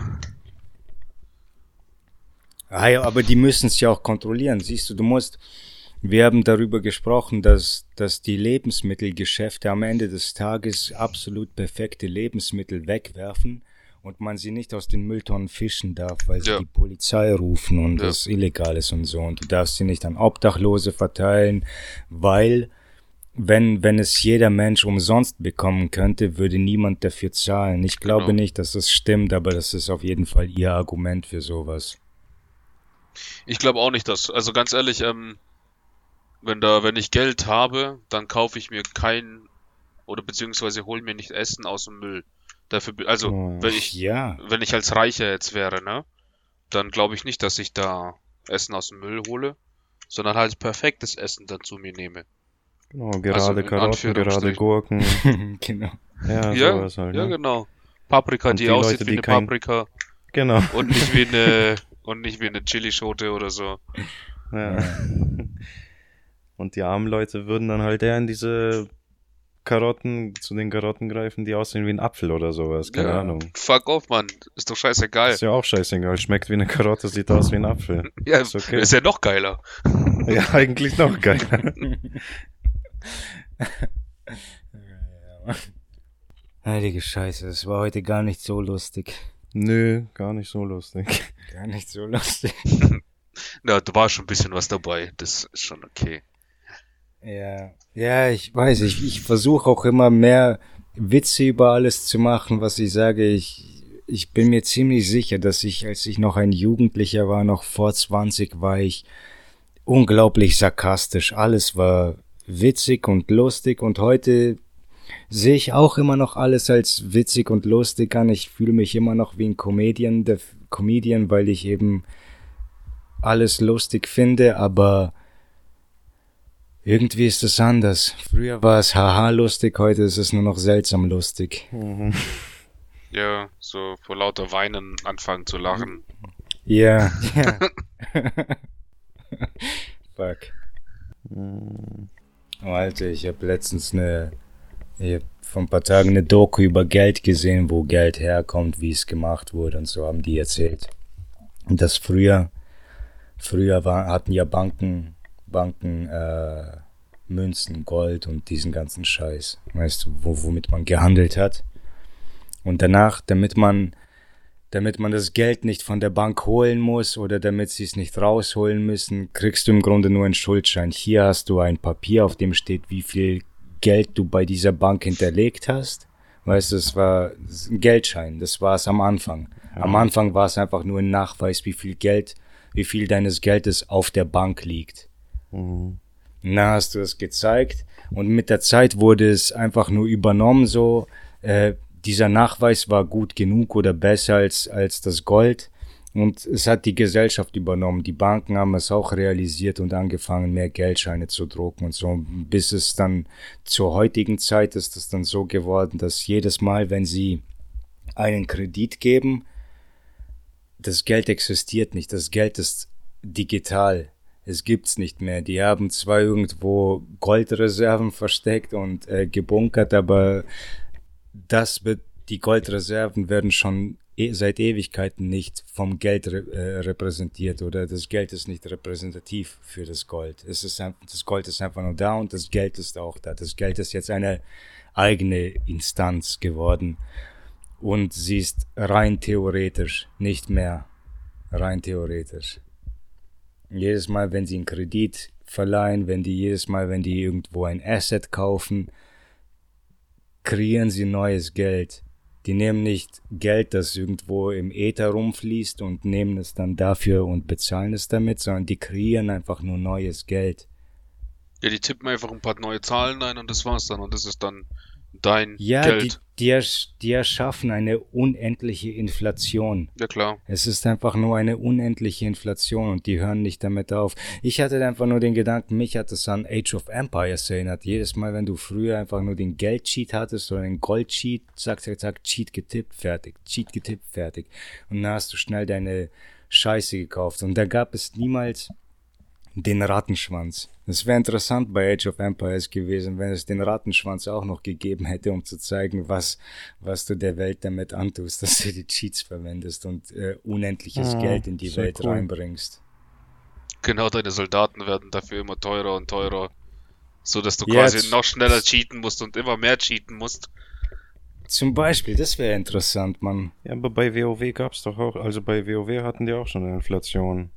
Ah, ja, aber die müssen es ja auch kontrollieren. Siehst du, du musst, wir haben darüber gesprochen, dass, dass die Lebensmittelgeschäfte am Ende des Tages absolut perfekte Lebensmittel wegwerfen und man sie nicht aus den Mülltonnen fischen darf, weil sie ja. die Polizei rufen und ja. das illegal ist und so. Und du darfst sie nicht an Obdachlose verteilen, weil wenn, wenn es jeder Mensch umsonst bekommen könnte, würde niemand dafür zahlen. Ich glaube genau. nicht, dass das stimmt, aber das ist auf jeden Fall ihr Argument für sowas. Ich glaube auch nicht, dass, also ganz ehrlich, ähm, wenn da, wenn ich Geld habe, dann kaufe ich mir kein oder beziehungsweise hole mir nicht Essen aus dem Müll. Dafür, also oh, wenn ich, ja. wenn ich als Reicher jetzt wäre, ne, dann glaube ich nicht, dass ich da Essen aus dem Müll hole, sondern halt perfektes Essen dazu mir nehme. Genau, gerade also Karotten, gerade Gurken. genau. Ja, ja, sowas halt, ja, ne? genau. Paprika, die, die, aussieht Leute, wie eine kein... Paprika. Genau. Und nicht wie eine und nicht wie eine Chilischote oder so. Ja. Und die armen Leute würden dann halt eher in diese Karotten, zu den Karotten greifen, die aussehen wie ein Apfel oder sowas. Keine ja. Ahnung. Fuck off, Mann. Ist doch scheißegal. Ist ja auch scheißegal. Schmeckt wie eine Karotte, sieht aus wie ein Apfel. ja, ist, okay. ist ja noch geiler. ja, eigentlich noch geiler. Heilige Scheiße, das war heute gar nicht so lustig. Nö, gar nicht so lustig. Gar nicht so lustig. Na, da war schon ein bisschen was dabei. Das ist schon okay. Ja, ja, ich weiß, ich, ich versuche auch immer mehr Witze über alles zu machen, was ich sage. Ich, ich bin mir ziemlich sicher, dass ich, als ich noch ein Jugendlicher war, noch vor 20, war ich unglaublich sarkastisch. Alles war witzig und lustig und heute sehe ich auch immer noch alles als witzig und lustig an. Ich fühle mich immer noch wie ein Comedian, der Comedian, weil ich eben alles lustig finde, aber irgendwie ist es anders. Früher war es haha lustig, heute ist es nur noch seltsam lustig. Mhm. Ja, so vor lauter Weinen anfangen zu lachen. Ja, ja. Fuck. Oh, Alter, ich habe letztens eine ich habe vor ein paar Tagen eine Doku über Geld gesehen, wo Geld herkommt, wie es gemacht wurde und so haben die erzählt. Und das früher, früher war, hatten ja Banken, Banken, äh, Münzen, Gold und diesen ganzen Scheiß, weißt du, wo, womit man gehandelt hat. Und danach, damit man, damit man das Geld nicht von der Bank holen muss oder damit sie es nicht rausholen müssen, kriegst du im Grunde nur einen Schuldschein. Hier hast du ein Papier, auf dem steht, wie viel Geld du bei dieser Bank hinterlegt hast. Weißt du, es war ein Geldschein, das war es am Anfang. Am Anfang war es einfach nur ein Nachweis, wie viel Geld, wie viel deines Geldes auf der Bank liegt. Mhm. Na, hast du es gezeigt und mit der Zeit wurde es einfach nur übernommen so, äh, dieser Nachweis war gut genug oder besser als, als das Gold und es hat die Gesellschaft übernommen. Die Banken haben es auch realisiert und angefangen, mehr Geldscheine zu drucken und so. Bis es dann zur heutigen Zeit ist es dann so geworden, dass jedes Mal, wenn sie einen Kredit geben, das Geld existiert nicht. Das Geld ist digital. Es gibt's nicht mehr. Die haben zwar irgendwo Goldreserven versteckt und äh, gebunkert, aber das wird, die Goldreserven werden schon seit Ewigkeiten nicht vom Geld re äh, repräsentiert oder das Geld ist nicht repräsentativ für das Gold. Es ist das Gold ist einfach nur da und das Geld ist auch da. Das Geld ist jetzt eine eigene Instanz geworden und sie ist rein theoretisch, nicht mehr rein theoretisch. Jedes Mal, wenn sie einen Kredit verleihen, wenn die jedes Mal, wenn die irgendwo ein Asset kaufen, kreieren sie neues Geld die nehmen nicht Geld, das irgendwo im Äther rumfließt und nehmen es dann dafür und bezahlen es damit, sondern die kreieren einfach nur neues Geld. Ja, die tippen einfach ein paar neue Zahlen ein und das war's dann und das ist dann dein ja, Geld. Die, die erschaffen eine unendliche Inflation. Ja, klar. Es ist einfach nur eine unendliche Inflation und die hören nicht damit auf. Ich hatte einfach nur den Gedanken, mich hat es an Age of Empires erinnert. Jedes Mal, wenn du früher einfach nur den Geldcheat hattest oder den Goldcheat, zack, zack, zack, Cheat getippt, fertig. Cheat getippt, fertig. Und dann hast du schnell deine Scheiße gekauft. Und da gab es niemals den Rattenschwanz. Es wäre interessant bei Age of Empires gewesen, wenn es den Rattenschwanz auch noch gegeben hätte, um zu zeigen, was, was du der Welt damit antust, dass du die Cheats verwendest und äh, unendliches ja, Geld in die Welt cool. reinbringst. Genau, deine Soldaten werden dafür immer teurer und teurer. So dass du quasi Jetzt. noch schneller cheaten musst und immer mehr cheaten musst. Zum Beispiel, das wäre interessant, Mann. Ja, aber bei WoW gab's doch auch, also bei WoW hatten die auch schon eine Inflation.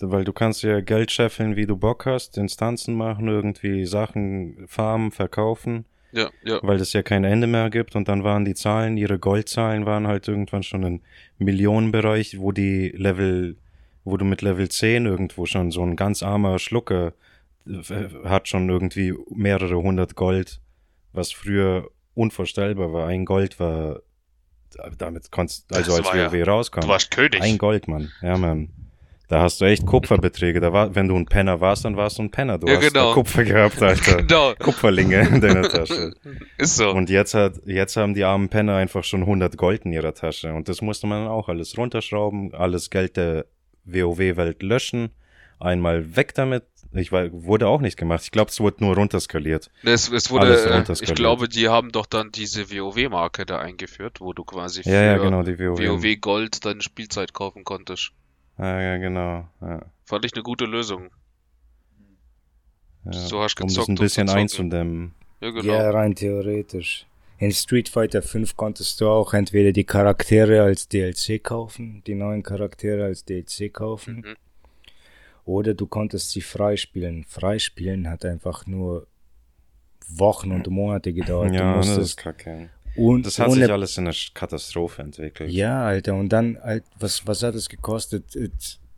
Weil du kannst ja Geld scheffeln, wie du Bock hast, Instanzen machen, irgendwie Sachen farmen, verkaufen. Ja, ja. Weil es ja kein Ende mehr gibt und dann waren die Zahlen, ihre Goldzahlen waren halt irgendwann schon im Millionenbereich, wo die Level, wo du mit Level 10 irgendwo schon so ein ganz armer Schlucker äh, hat schon irgendwie mehrere hundert Gold, was früher unvorstellbar war. Ein Gold war, damit konntest, also das als WoW ja, rauskam. Du warst König. Ein Gold, Mann. Ja, Mann. Da hast du echt Kupferbeträge. Da war, wenn du ein Penner warst, dann warst du ein Penner. Du ja, hast genau. Kupfer gehabt, Alter. genau. Kupferlinge in deiner Tasche. Ist so. Und jetzt hat, jetzt haben die armen Penner einfach schon 100 Gold in ihrer Tasche. Und das musste man auch alles runterschrauben, alles Geld der WoW-Welt löschen, einmal weg damit. Ich war, wurde auch nicht gemacht. Ich glaube, es wurde nur runterskaliert. Es, es wurde, äh, ich glaube, die haben doch dann diese WoW-Marke da eingeführt, wo du quasi für ja, ja, genau, die WoW. Deine Spielzeit kaufen konntest. Ja, ja, genau. Ja. Fand ich eine gute Lösung. Ja, so hast du gezockt, um das ein bisschen einzudämmen. Ja, genau. ja, rein theoretisch. In Street Fighter 5 konntest du auch entweder die Charaktere als DLC kaufen, die neuen Charaktere als DLC kaufen, mhm. oder du konntest sie freispielen. Freispielen hat einfach nur Wochen und Monate gedauert. Ja, das ist kacke. Und das hat ohne, sich alles in einer Katastrophe entwickelt. Ja, Alter, und dann, was, was hat es gekostet?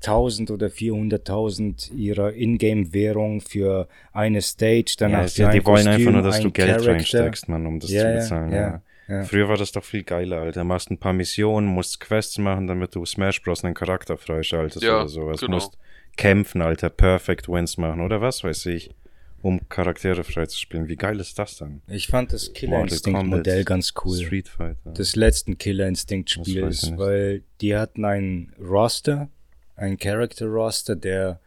1000 oder 400.000 ihrer Ingame-Währung für eine Stage, danach ja, ja, die wollen Kostüm, einfach nur, dass du Geld Character. reinsteckst, man, um das ja, zu bezahlen. Ja, ja. Früher war das doch viel geiler, Alter. Machst ein paar Missionen, musst Quests machen, damit du Smash Bros. einen Charakter freischaltest oder sowas. Genau. Musst kämpfen, Alter, Perfect Wins machen oder was weiß ich um Charaktere freizuspielen. Wie geil ist das dann? Ich fand das Killer Instinct Modell ganz cool. Street Fighter. Des letzten Killer Instinct Spiels, weil die hatten einen Roster, einen Character Roster, der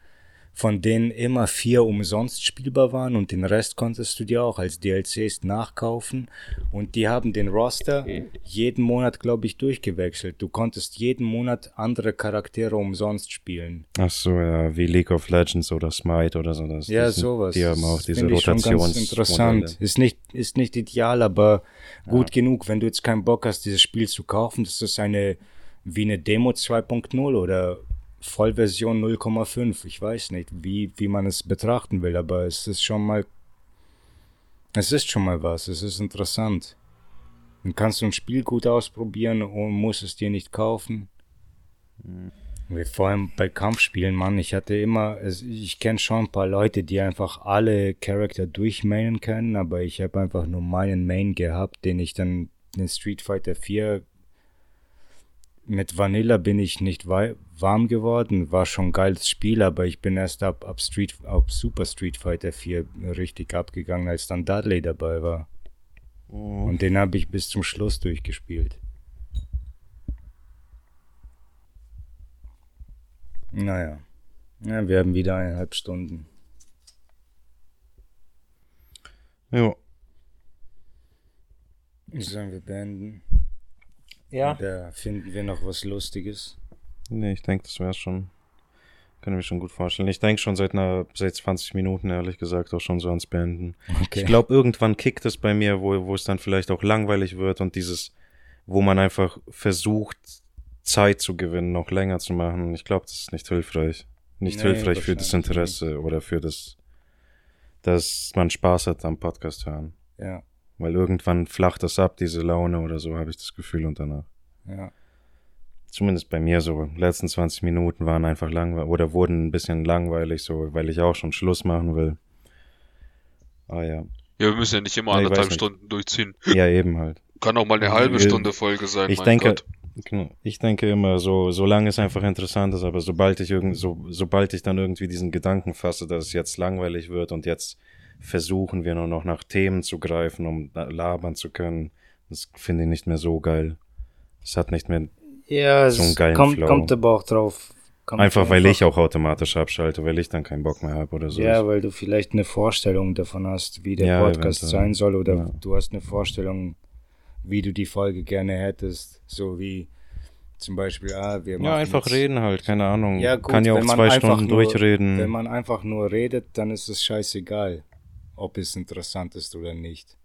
von denen immer vier umsonst spielbar waren und den Rest konntest du dir auch als DLCs nachkaufen. Und die haben den Roster jeden Monat, glaube ich, durchgewechselt. Du konntest jeden Monat andere Charaktere umsonst spielen. Ach so, ja, wie League of Legends oder Smite oder so. Das, ja, sowas. Die haben auch diese Rotations. interessant. Ist nicht, ist nicht ideal, aber gut ja. genug, wenn du jetzt keinen Bock hast, dieses Spiel zu kaufen. Das ist eine wie eine Demo 2.0 oder Vollversion 0,5. Ich weiß nicht, wie, wie man es betrachten will, aber es ist schon mal. Es ist schon mal was. Es ist interessant. Dann kannst du ein Spiel gut ausprobieren und musst es dir nicht kaufen. Mhm. Vor allem bei Kampfspielen, Mann. Ich hatte immer, ich kenne schon ein paar Leute, die einfach alle Charakter durchmainen können, aber ich habe einfach nur meinen Main gehabt, den ich dann in Street Fighter 4 mit Vanilla bin ich nicht warm geworden. War schon ein geiles Spiel, aber ich bin erst ab, ab, Street, ab Super Street Fighter 4 richtig abgegangen, als dann Dudley dabei war. Oh. Und den habe ich bis zum Schluss durchgespielt. Naja. Ja, wir haben wieder eineinhalb Stunden. Ja. Sollen wir beenden? Ja. Da finden wir noch was Lustiges. Nee, ich denke, das wäre schon. Kann ich mir schon gut vorstellen. Ich denke schon seit einer, seit 20 Minuten, ehrlich gesagt, auch schon so ans Beenden. Okay. Ich glaube, irgendwann kickt es bei mir, wo, wo es dann vielleicht auch langweilig wird und dieses, wo man einfach versucht, Zeit zu gewinnen, noch länger zu machen. Ich glaube, das ist nicht hilfreich. Nicht nee, hilfreich für das Interesse nicht. oder für das, dass man Spaß hat am Podcast hören. Ja. Weil irgendwann flacht das ab, diese Laune oder so, habe ich das Gefühl und danach. Ja. Zumindest bei mir so. Die letzten 20 Minuten waren einfach langweilig oder wurden ein bisschen langweilig, so, weil ich auch schon Schluss machen will. Ah ja. Ja, wir müssen ja nicht immer ja, anderthalb Stunden durchziehen. Ja, eben halt. Kann auch mal eine halbe Stunde Folge sein. Ich denke, Gott. Genau. Ich denke immer so, solange es einfach interessant ist, aber sobald ich irgend, so, sobald ich dann irgendwie diesen Gedanken fasse, dass es jetzt langweilig wird und jetzt versuchen wir nur noch nach Themen zu greifen, um labern zu können, das finde ich nicht mehr so geil. Es hat nicht mehr ja, so einen geilen kommt, Flow. kommt aber auch drauf. Einfach weil ich auch automatisch abschalte, weil ich dann keinen Bock mehr habe oder so. Ja, weil du vielleicht eine Vorstellung davon hast, wie der ja, Podcast sein soll, oder ja. du hast eine Vorstellung, wie du die Folge gerne hättest, so wie zum Beispiel, ah, wir machen Ja, einfach jetzt, reden halt, keine Ahnung. Ja, gut, Kann ja auch zwei Stunden nur, durchreden. Wenn man einfach nur redet, dann ist es scheißegal, ob es interessant ist oder nicht.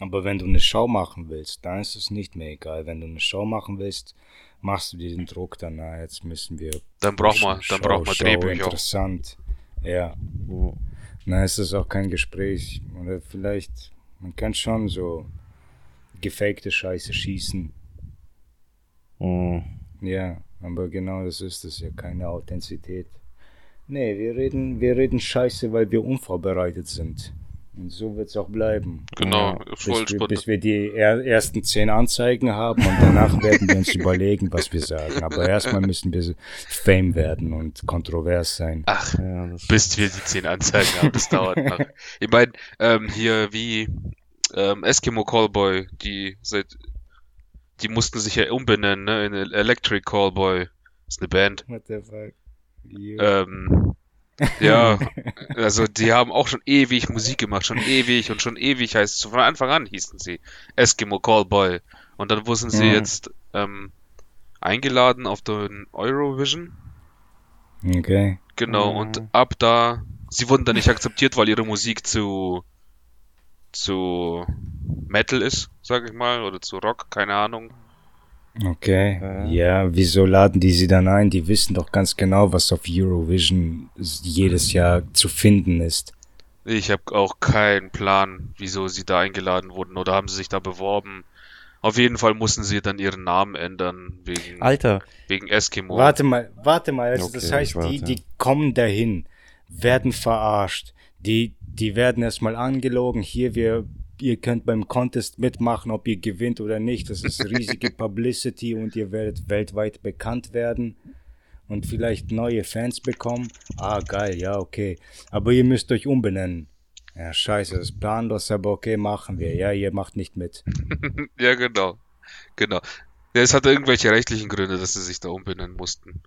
Aber wenn du eine Show machen willst, dann ist es nicht mehr egal. Wenn du eine Show machen willst, machst du dir den Druck dann, na, jetzt müssen wir. Dann braucht man, dann braucht man Drehbücher. Interessant. Ja. Oh. Na, ist es auch kein Gespräch. Oder vielleicht, man kann schon so gefakte Scheiße schießen. Oh. Ja, aber genau das ist es ja, keine Authentizität. Nee, wir reden, wir reden Scheiße, weil wir unvorbereitet sind. Und so wird es auch bleiben. Genau, ja, bis, wir, bis wir die er ersten zehn Anzeigen haben und danach werden wir uns überlegen, was wir sagen. Aber erstmal müssen wir Fame werden und kontrovers sein. Ach, ja, bis wir die zehn Anzeigen haben, das dauert noch. Ich meine, ähm, hier wie ähm, Eskimo Callboy, die seit die mussten sich ja umbenennen, ne, in Electric Callboy. Das ist eine Band. What the fuck? Ähm, ja, also die haben auch schon ewig Musik gemacht, schon ewig und schon ewig heißt es, von Anfang an hießen sie Eskimo Callboy. Und dann wurden sie mhm. jetzt ähm, eingeladen auf den Eurovision. Okay. Genau, mhm. und ab da, sie wurden dann nicht akzeptiert, weil ihre Musik zu zu Metal ist, sag ich mal, oder zu Rock, keine Ahnung. Okay. Ja. ja, wieso laden die sie dann ein? Die wissen doch ganz genau, was auf Eurovision jedes Jahr zu finden ist. Ich habe auch keinen Plan, wieso sie da eingeladen wurden oder haben sie sich da beworben. Auf jeden Fall mussten sie dann ihren Namen ändern wegen Alter wegen Eskimo. Warte mal, warte mal, also okay, das heißt, die die kommen dahin, werden verarscht. Die die werden erstmal angelogen. Hier wir ihr könnt beim Contest mitmachen, ob ihr gewinnt oder nicht. Das ist riesige Publicity und ihr werdet weltweit bekannt werden und vielleicht neue Fans bekommen. Ah, geil, ja, okay. Aber ihr müsst euch umbenennen. Ja, scheiße, das ist planlos, aber okay, machen wir. Ja, ihr macht nicht mit. ja, genau. Genau. Ja, es hatte irgendwelche rechtlichen Gründe, dass sie sich da umbenennen mussten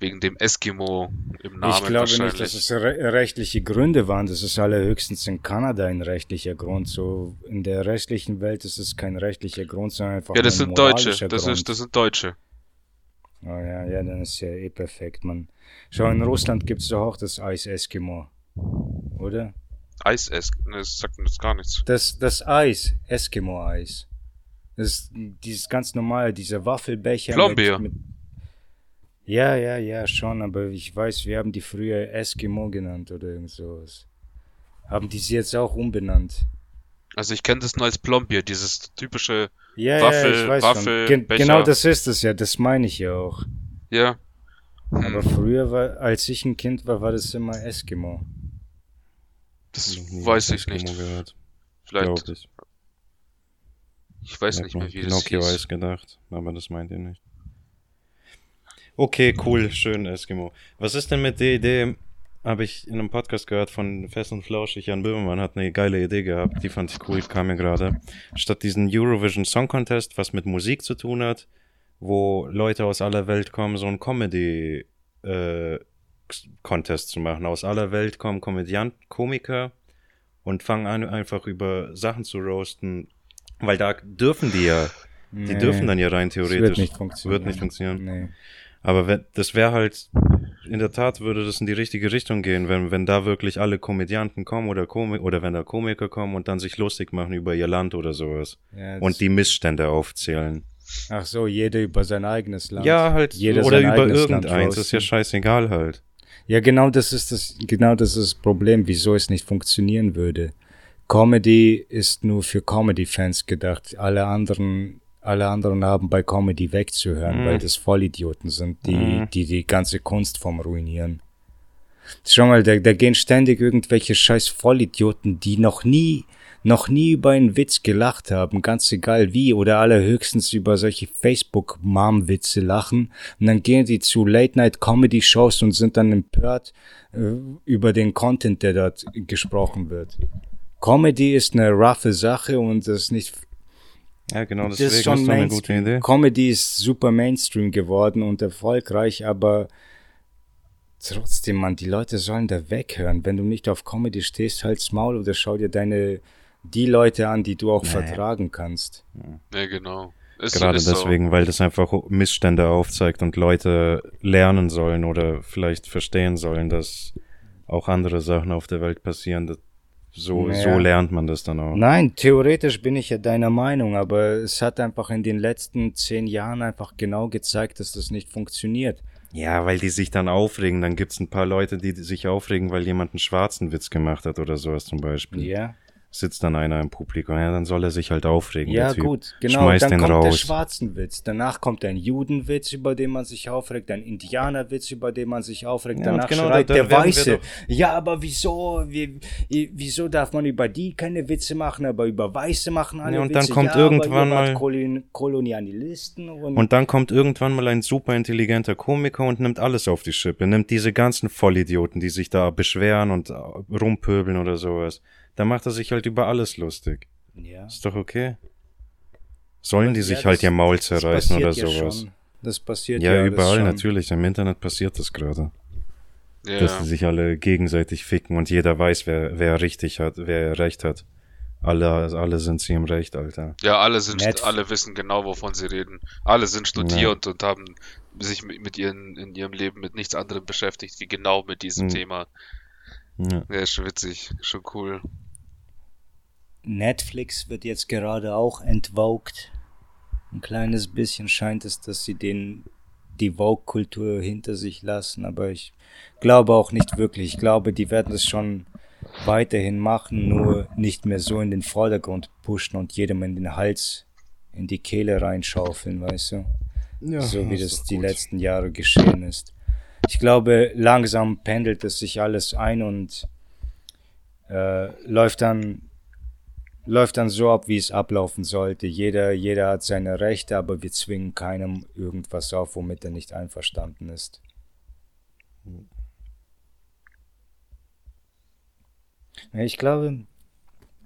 wegen dem Eskimo im Namen. Ich glaube nicht, dass es re rechtliche Gründe waren. Das ist allerhöchstens in Kanada ein rechtlicher Grund. So in der restlichen Welt ist es kein rechtlicher Grund, sondern einfach Ja, das sind Deutsche. Das, ist, das sind Deutsche. Oh ja, ja, dann ist ja eh perfekt, man. Schau, in Russland gibt es doch auch das Eis-Eskimo. Oder? Eis-Eskimo? Das sagt mir jetzt gar nichts. Das, das Eis, Eskimo-Eis. Das ist dieses ganz normale, diese Waffelbecher. Plombier. Mit, mit ja, ja, ja, schon, aber ich weiß, wir haben die früher Eskimo genannt oder irgend sowas. Haben die sie jetzt auch umbenannt? Also ich kenne das nur als Plombier, dieses typische ja, Waffel, ja, ich weiß Waffel, Gen Becher. Genau das ist es ja, das meine ich ja auch. Ja. Hm. Aber früher, war, als ich ein Kind war, war das immer Eskimo. Das weiß ich nicht. Gehört. Vielleicht. Ich. ich weiß nicht mehr, wie das Pinocchio hieß. gedacht, aber das meint ihr nicht. Okay, cool, schön, Eskimo. Was ist denn mit der Idee? Habe ich in einem Podcast gehört von Fest und Flauschig. Jan Böhmermann hat eine geile Idee gehabt, die fand ich cool, kam mir gerade. Statt diesen Eurovision Song Contest, was mit Musik zu tun hat, wo Leute aus aller Welt kommen, so ein Comedy äh, Contest zu machen. Aus aller Welt kommen Komödiant, Komiker und fangen an, einfach über Sachen zu roasten, weil da dürfen die ja, die nee, dürfen dann ja rein theoretisch. wird nicht funktionieren. Wird nicht funktionieren. Nee. Aber wenn, das wäre halt, in der Tat würde das in die richtige Richtung gehen, wenn, wenn da wirklich alle Komödianten kommen oder Komik oder wenn da Komiker kommen und dann sich lustig machen über ihr Land oder sowas. Ja, und die Missstände aufzählen. Ach so, jeder über sein eigenes Land. Ja, halt, jeder oder über irgendeins, ist ja scheißegal halt. Ja, genau das ist das, genau das ist das Problem, wieso es nicht funktionieren würde. Comedy ist nur für Comedy-Fans gedacht. Alle anderen alle anderen haben bei Comedy wegzuhören, mhm. weil das Vollidioten sind, die, mhm. die die ganze Kunstform ruinieren. Schau mal, da, da gehen ständig irgendwelche scheiß Vollidioten, die noch nie noch nie über einen Witz gelacht haben, ganz egal wie, oder allerhöchstens über solche Facebook-Mom-Witze lachen. Und dann gehen die zu Late-Night-Comedy-Shows und sind dann empört äh, über den Content, der dort gesprochen wird. Comedy ist eine roughe Sache und das ist nicht ja, genau, deswegen das ist, schon ist eine gute Idee. Comedy ist super Mainstream geworden und erfolgreich, aber trotzdem, man, die Leute sollen da weghören. Wenn du nicht auf Comedy stehst, halt's Maul oder schau dir deine, die Leute an, die du auch naja. vertragen kannst. Ja, genau. Ist Gerade so, deswegen, so. weil das einfach Missstände aufzeigt und Leute lernen sollen oder vielleicht verstehen sollen, dass auch andere Sachen auf der Welt passieren. So, naja. so lernt man das dann auch. Nein, theoretisch bin ich ja deiner Meinung, aber es hat einfach in den letzten zehn Jahren einfach genau gezeigt, dass das nicht funktioniert. Ja, weil die sich dann aufregen. Dann gibt's ein paar Leute, die sich aufregen, weil jemand einen schwarzen Witz gemacht hat oder sowas zum Beispiel. Ja sitzt dann einer im Publikum, ja, dann soll er sich halt aufregen. Ja, gut, genau. Schmeißt dann den kommt raus. der Schwarzenwitz. Danach kommt ein Judenwitz, über den man sich aufregt, ein Indianerwitz, über den man sich aufregt. Ja, Danach genau, schreit da, der Weiße. Ja, aber wieso, wie, wieso darf man über die keine Witze machen, aber über Weiße machen alle ja, und Witze? Dann kommt ja, irgendwann mal Kolon Kolonialisten und, und dann kommt irgendwann mal ein super intelligenter Komiker und nimmt alles auf die Schippe, nimmt diese ganzen Vollidioten, die sich da beschweren und rumpöbeln oder sowas da macht er sich halt über alles lustig. Ja. Ist doch okay. Sollen die sich ja, halt ihr Maul zerreißen oder sowas? Schon. Das passiert ja, ja überall natürlich. Im Internet passiert das gerade. Ja. Dass die sich alle gegenseitig ficken und jeder weiß, wer, wer richtig hat, wer recht hat. Alle, alle sind sie im Recht, Alter. Ja, alle sind, Netf alle wissen genau, wovon sie reden. Alle sind studiert ja. und haben sich mit, mit ihren, in ihrem Leben mit nichts anderem beschäftigt, wie genau mit diesem mhm. Thema. Ja. ja, ist schon witzig, schon cool. Netflix wird jetzt gerade auch entwogt. Ein kleines bisschen scheint es, dass sie den, die Vogue-Kultur hinter sich lassen, aber ich glaube auch nicht wirklich. Ich glaube, die werden es schon weiterhin machen, nur nicht mehr so in den Vordergrund pushen und jedem in den Hals, in die Kehle reinschaufeln, weißt du? Ja, so wie das die gut. letzten Jahre geschehen ist. Ich glaube, langsam pendelt es sich alles ein und äh, läuft dann läuft dann so ab, wie es ablaufen sollte. Jeder, jeder hat seine Rechte, aber wir zwingen keinem irgendwas auf, womit er nicht einverstanden ist. Ich glaube,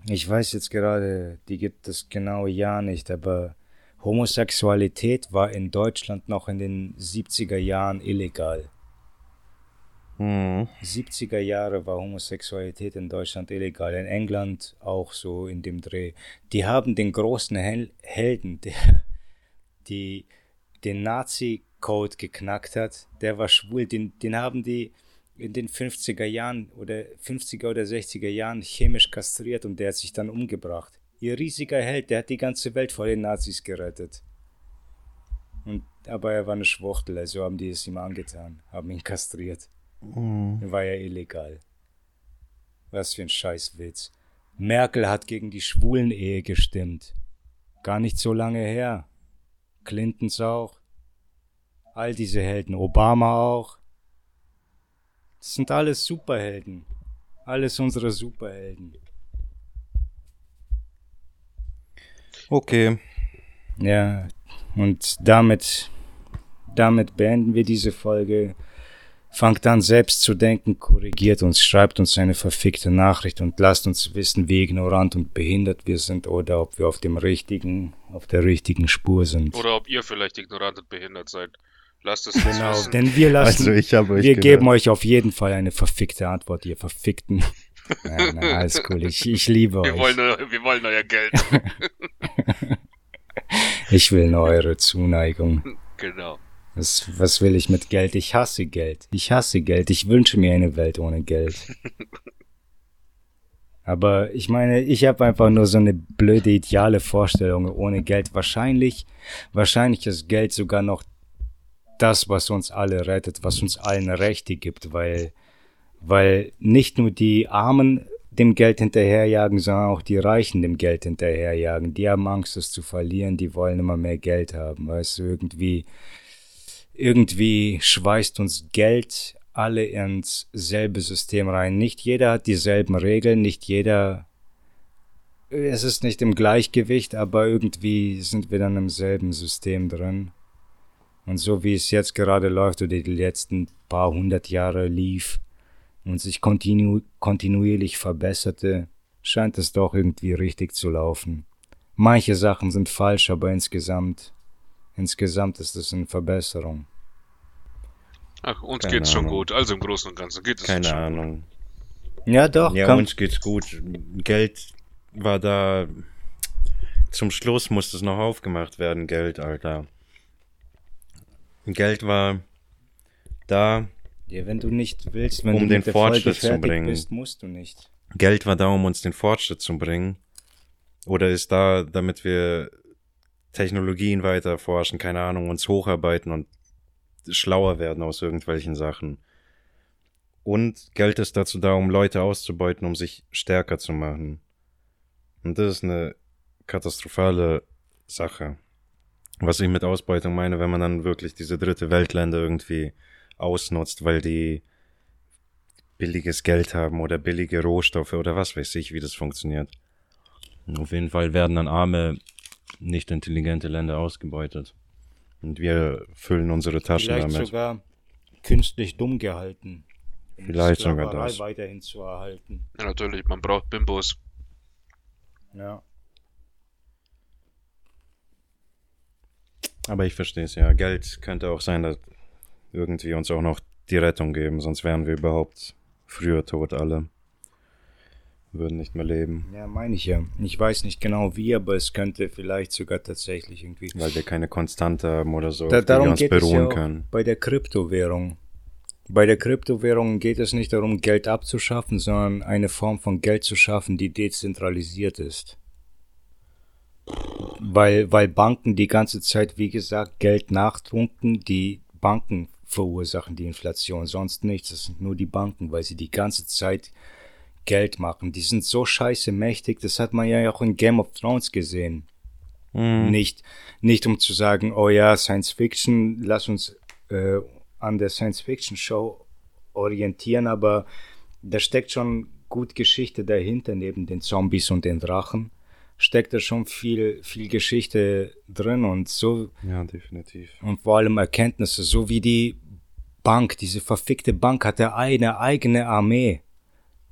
ich weiß jetzt gerade, die gibt es genau ja nicht, aber Homosexualität war in Deutschland noch in den 70er Jahren illegal. Mhm. 70er Jahre war Homosexualität in Deutschland illegal, in England auch so in dem Dreh. Die haben den großen Hel Helden, der die, den Nazi-Code geknackt hat, der war schwul, den, den haben die in den 50er Jahren oder 50er oder 60er Jahren chemisch kastriert und der hat sich dann umgebracht. Ihr riesiger Held, der hat die ganze Welt vor den Nazis gerettet. Und, aber er war eine Schwuchtel, also haben die es ihm angetan, haben ihn kastriert. Mhm. War ja illegal. Was für ein Scheißwitz. Merkel hat gegen die Schwulen-Ehe gestimmt. Gar nicht so lange her. Clintons auch. All diese Helden. Obama auch. Das sind alles Superhelden. Alles unsere Superhelden. Okay. Ja, und damit, damit beenden wir diese Folge. Fangt an selbst zu denken, korrigiert uns, schreibt uns eine verfickte Nachricht und lasst uns wissen, wie ignorant und behindert wir sind oder ob wir auf dem richtigen, auf der richtigen Spur sind. Oder ob ihr vielleicht ignorant und behindert seid. Lasst es uns genau, wissen. denn wir lassen, also ich habe euch wir geben euch auf jeden Fall eine verfickte Antwort, ihr Verfickten. na, na, alles cool, ich, ich liebe wir euch. Wollen, wir wollen euer Geld. ich will nur eure Zuneigung. Genau. Was, was will ich mit Geld? Ich hasse Geld. Ich hasse Geld. Ich wünsche mir eine Welt ohne Geld. Aber ich meine, ich habe einfach nur so eine blöde ideale Vorstellung ohne Geld. Wahrscheinlich, wahrscheinlich ist Geld sogar noch das, was uns alle rettet, was uns allen Rechte gibt, weil, weil nicht nur die Armen dem Geld hinterherjagen, sondern auch die Reichen dem Geld hinterherjagen. Die haben Angst, es zu verlieren, die wollen immer mehr Geld haben, weißt du, irgendwie irgendwie schweißt uns Geld alle ins selbe System rein. Nicht jeder hat dieselben Regeln, nicht jeder es ist nicht im Gleichgewicht, aber irgendwie sind wir dann im selben System drin. Und so wie es jetzt gerade läuft oder die letzten paar hundert Jahre lief und sich kontinu kontinuierlich verbesserte, scheint es doch irgendwie richtig zu laufen. Manche Sachen sind falsch, aber insgesamt, insgesamt ist es eine Verbesserung. Ach, uns Keine geht's Ahnung. schon gut. Also im Großen und Ganzen geht es Keine schon Ahnung. Gut. Ja, doch. Ja, uns geht's gut. Geld war da. Zum Schluss musste es noch aufgemacht werden, Geld, Alter. Geld war da. Ja, wenn du nicht willst, wenn um du den Fortschritt zu bringen. Bist, musst du nicht. Geld war da, um uns den Fortschritt zu bringen. Oder ist da, damit wir Technologien weiter forschen, keine Ahnung, uns hocharbeiten und schlauer werden aus irgendwelchen Sachen. Und Geld ist dazu da, um Leute auszubeuten, um sich stärker zu machen. Und das ist eine katastrophale Sache. Was ich mit Ausbeutung meine, wenn man dann wirklich diese dritte Weltländer irgendwie ausnutzt, weil die billiges Geld haben oder billige Rohstoffe oder was weiß ich, wie das funktioniert. Auf jeden Fall werden dann arme, nicht intelligente Länder ausgebeutet. Und wir füllen unsere Taschen Vielleicht damit. sogar künstlich dumm gehalten. Um Vielleicht sogar das. weiterhin zu erhalten. Ja, natürlich, man braucht Bimbos. Ja. Aber ich verstehe es ja. Geld könnte auch sein, dass irgendwie uns auch noch die Rettung geben, sonst wären wir überhaupt früher tot alle. Würden nicht mehr leben. Ja, meine ich ja. Ich weiß nicht genau wie, aber es könnte vielleicht sogar tatsächlich irgendwie. Weil wir keine Konstante haben oder so, da, auf die wir uns geht beruhen ja können. Bei der Kryptowährung. Bei der Kryptowährung geht es nicht darum, Geld abzuschaffen, sondern eine Form von Geld zu schaffen, die dezentralisiert ist. Weil, weil Banken die ganze Zeit, wie gesagt, Geld nachtrunken, die Banken verursachen die Inflation, sonst nichts. Es sind nur die Banken, weil sie die ganze Zeit Geld machen. Die sind so scheiße mächtig, das hat man ja auch in Game of Thrones gesehen. Mhm. Nicht, nicht um zu sagen, oh ja, Science Fiction, lass uns äh, an der Science Fiction Show orientieren, aber da steckt schon gut Geschichte dahinter, neben den Zombies und den Drachen. Steckt da schon viel, viel Geschichte drin und so. Ja, definitiv. Und vor allem Erkenntnisse, so wie die Bank, diese verfickte Bank hatte eine eigene Armee.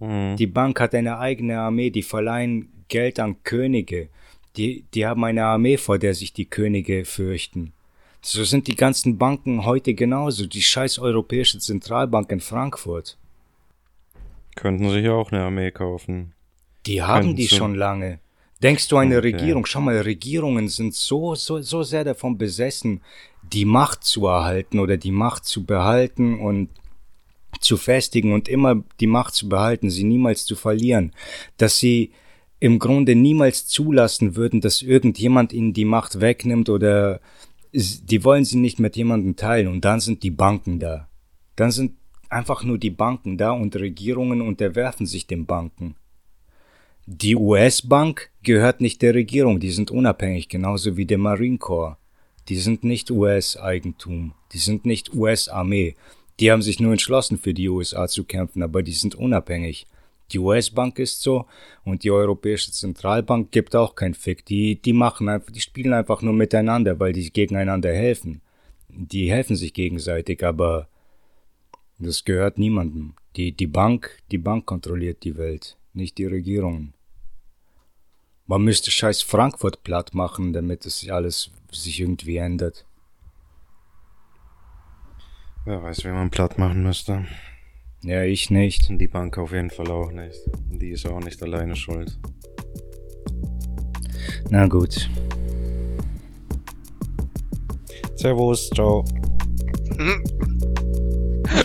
Mhm. Die Bank hat eine eigene Armee, die verleihen Geld an Könige. Die, die haben eine Armee, vor der sich die Könige fürchten. So sind die ganzen Banken heute genauso. Die scheiß Europäische Zentralbank in Frankfurt. Könnten sich auch eine Armee kaufen. Die haben Könnten die schon lange. Denkst du eine okay. Regierung? Schau mal, Regierungen sind so, so, so sehr davon besessen, die Macht zu erhalten oder die Macht zu behalten und zu festigen und immer die Macht zu behalten, sie niemals zu verlieren, dass sie im Grunde niemals zulassen würden, dass irgendjemand ihnen die Macht wegnimmt oder die wollen sie nicht mit jemandem teilen und dann sind die Banken da. Dann sind einfach nur die Banken da und Regierungen unterwerfen sich den Banken. Die US-Bank gehört nicht der Regierung, die sind unabhängig, genauso wie der Marine Corps. Die sind nicht US-Eigentum, die sind nicht US-Armee. Die haben sich nur entschlossen, für die USA zu kämpfen, aber die sind unabhängig. Die US-Bank ist so und die Europäische Zentralbank gibt auch kein Fick. Die, die machen einfach, die spielen einfach nur miteinander, weil die gegeneinander helfen. Die helfen sich gegenseitig, aber das gehört niemandem. Die, die Bank, die Bank kontrolliert die Welt, nicht die Regierungen. Man müsste scheiß Frankfurt platt machen, damit es alles sich irgendwie ändert. Wer weiß, wie man platt machen müsste. Ja, ich nicht. Und die Bank auf jeden Fall auch nicht. Die ist auch nicht alleine schuld. Na gut. Servus, ciao.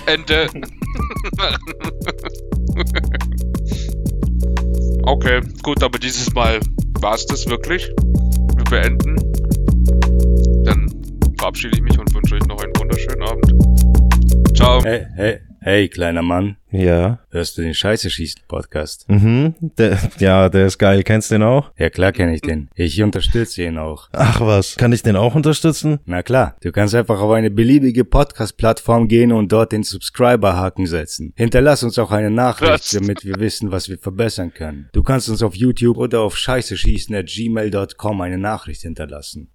Ende. okay, gut, aber dieses Mal war es das wirklich. Wir beenden. Dann verabschiede ich mich und wünsche euch noch einen wunderschönen Abend. Ciao. Hey, hey, hey, kleiner Mann. Ja. Hörst du den Scheiße schießen Podcast? Mhm. Der, ja, der ist geil. Kennst du den auch? Ja, klar kenne ich den. Ich unterstütze ihn auch. Ach was. Kann ich den auch unterstützen? Na klar. Du kannst einfach auf eine beliebige Podcast-Plattform gehen und dort den Subscriber-Haken setzen. Hinterlass uns auch eine Nachricht, Was? damit wir wissen, was wir verbessern können. Du kannst uns auf YouTube oder auf scheißeschießen at gmail.com eine Nachricht hinterlassen.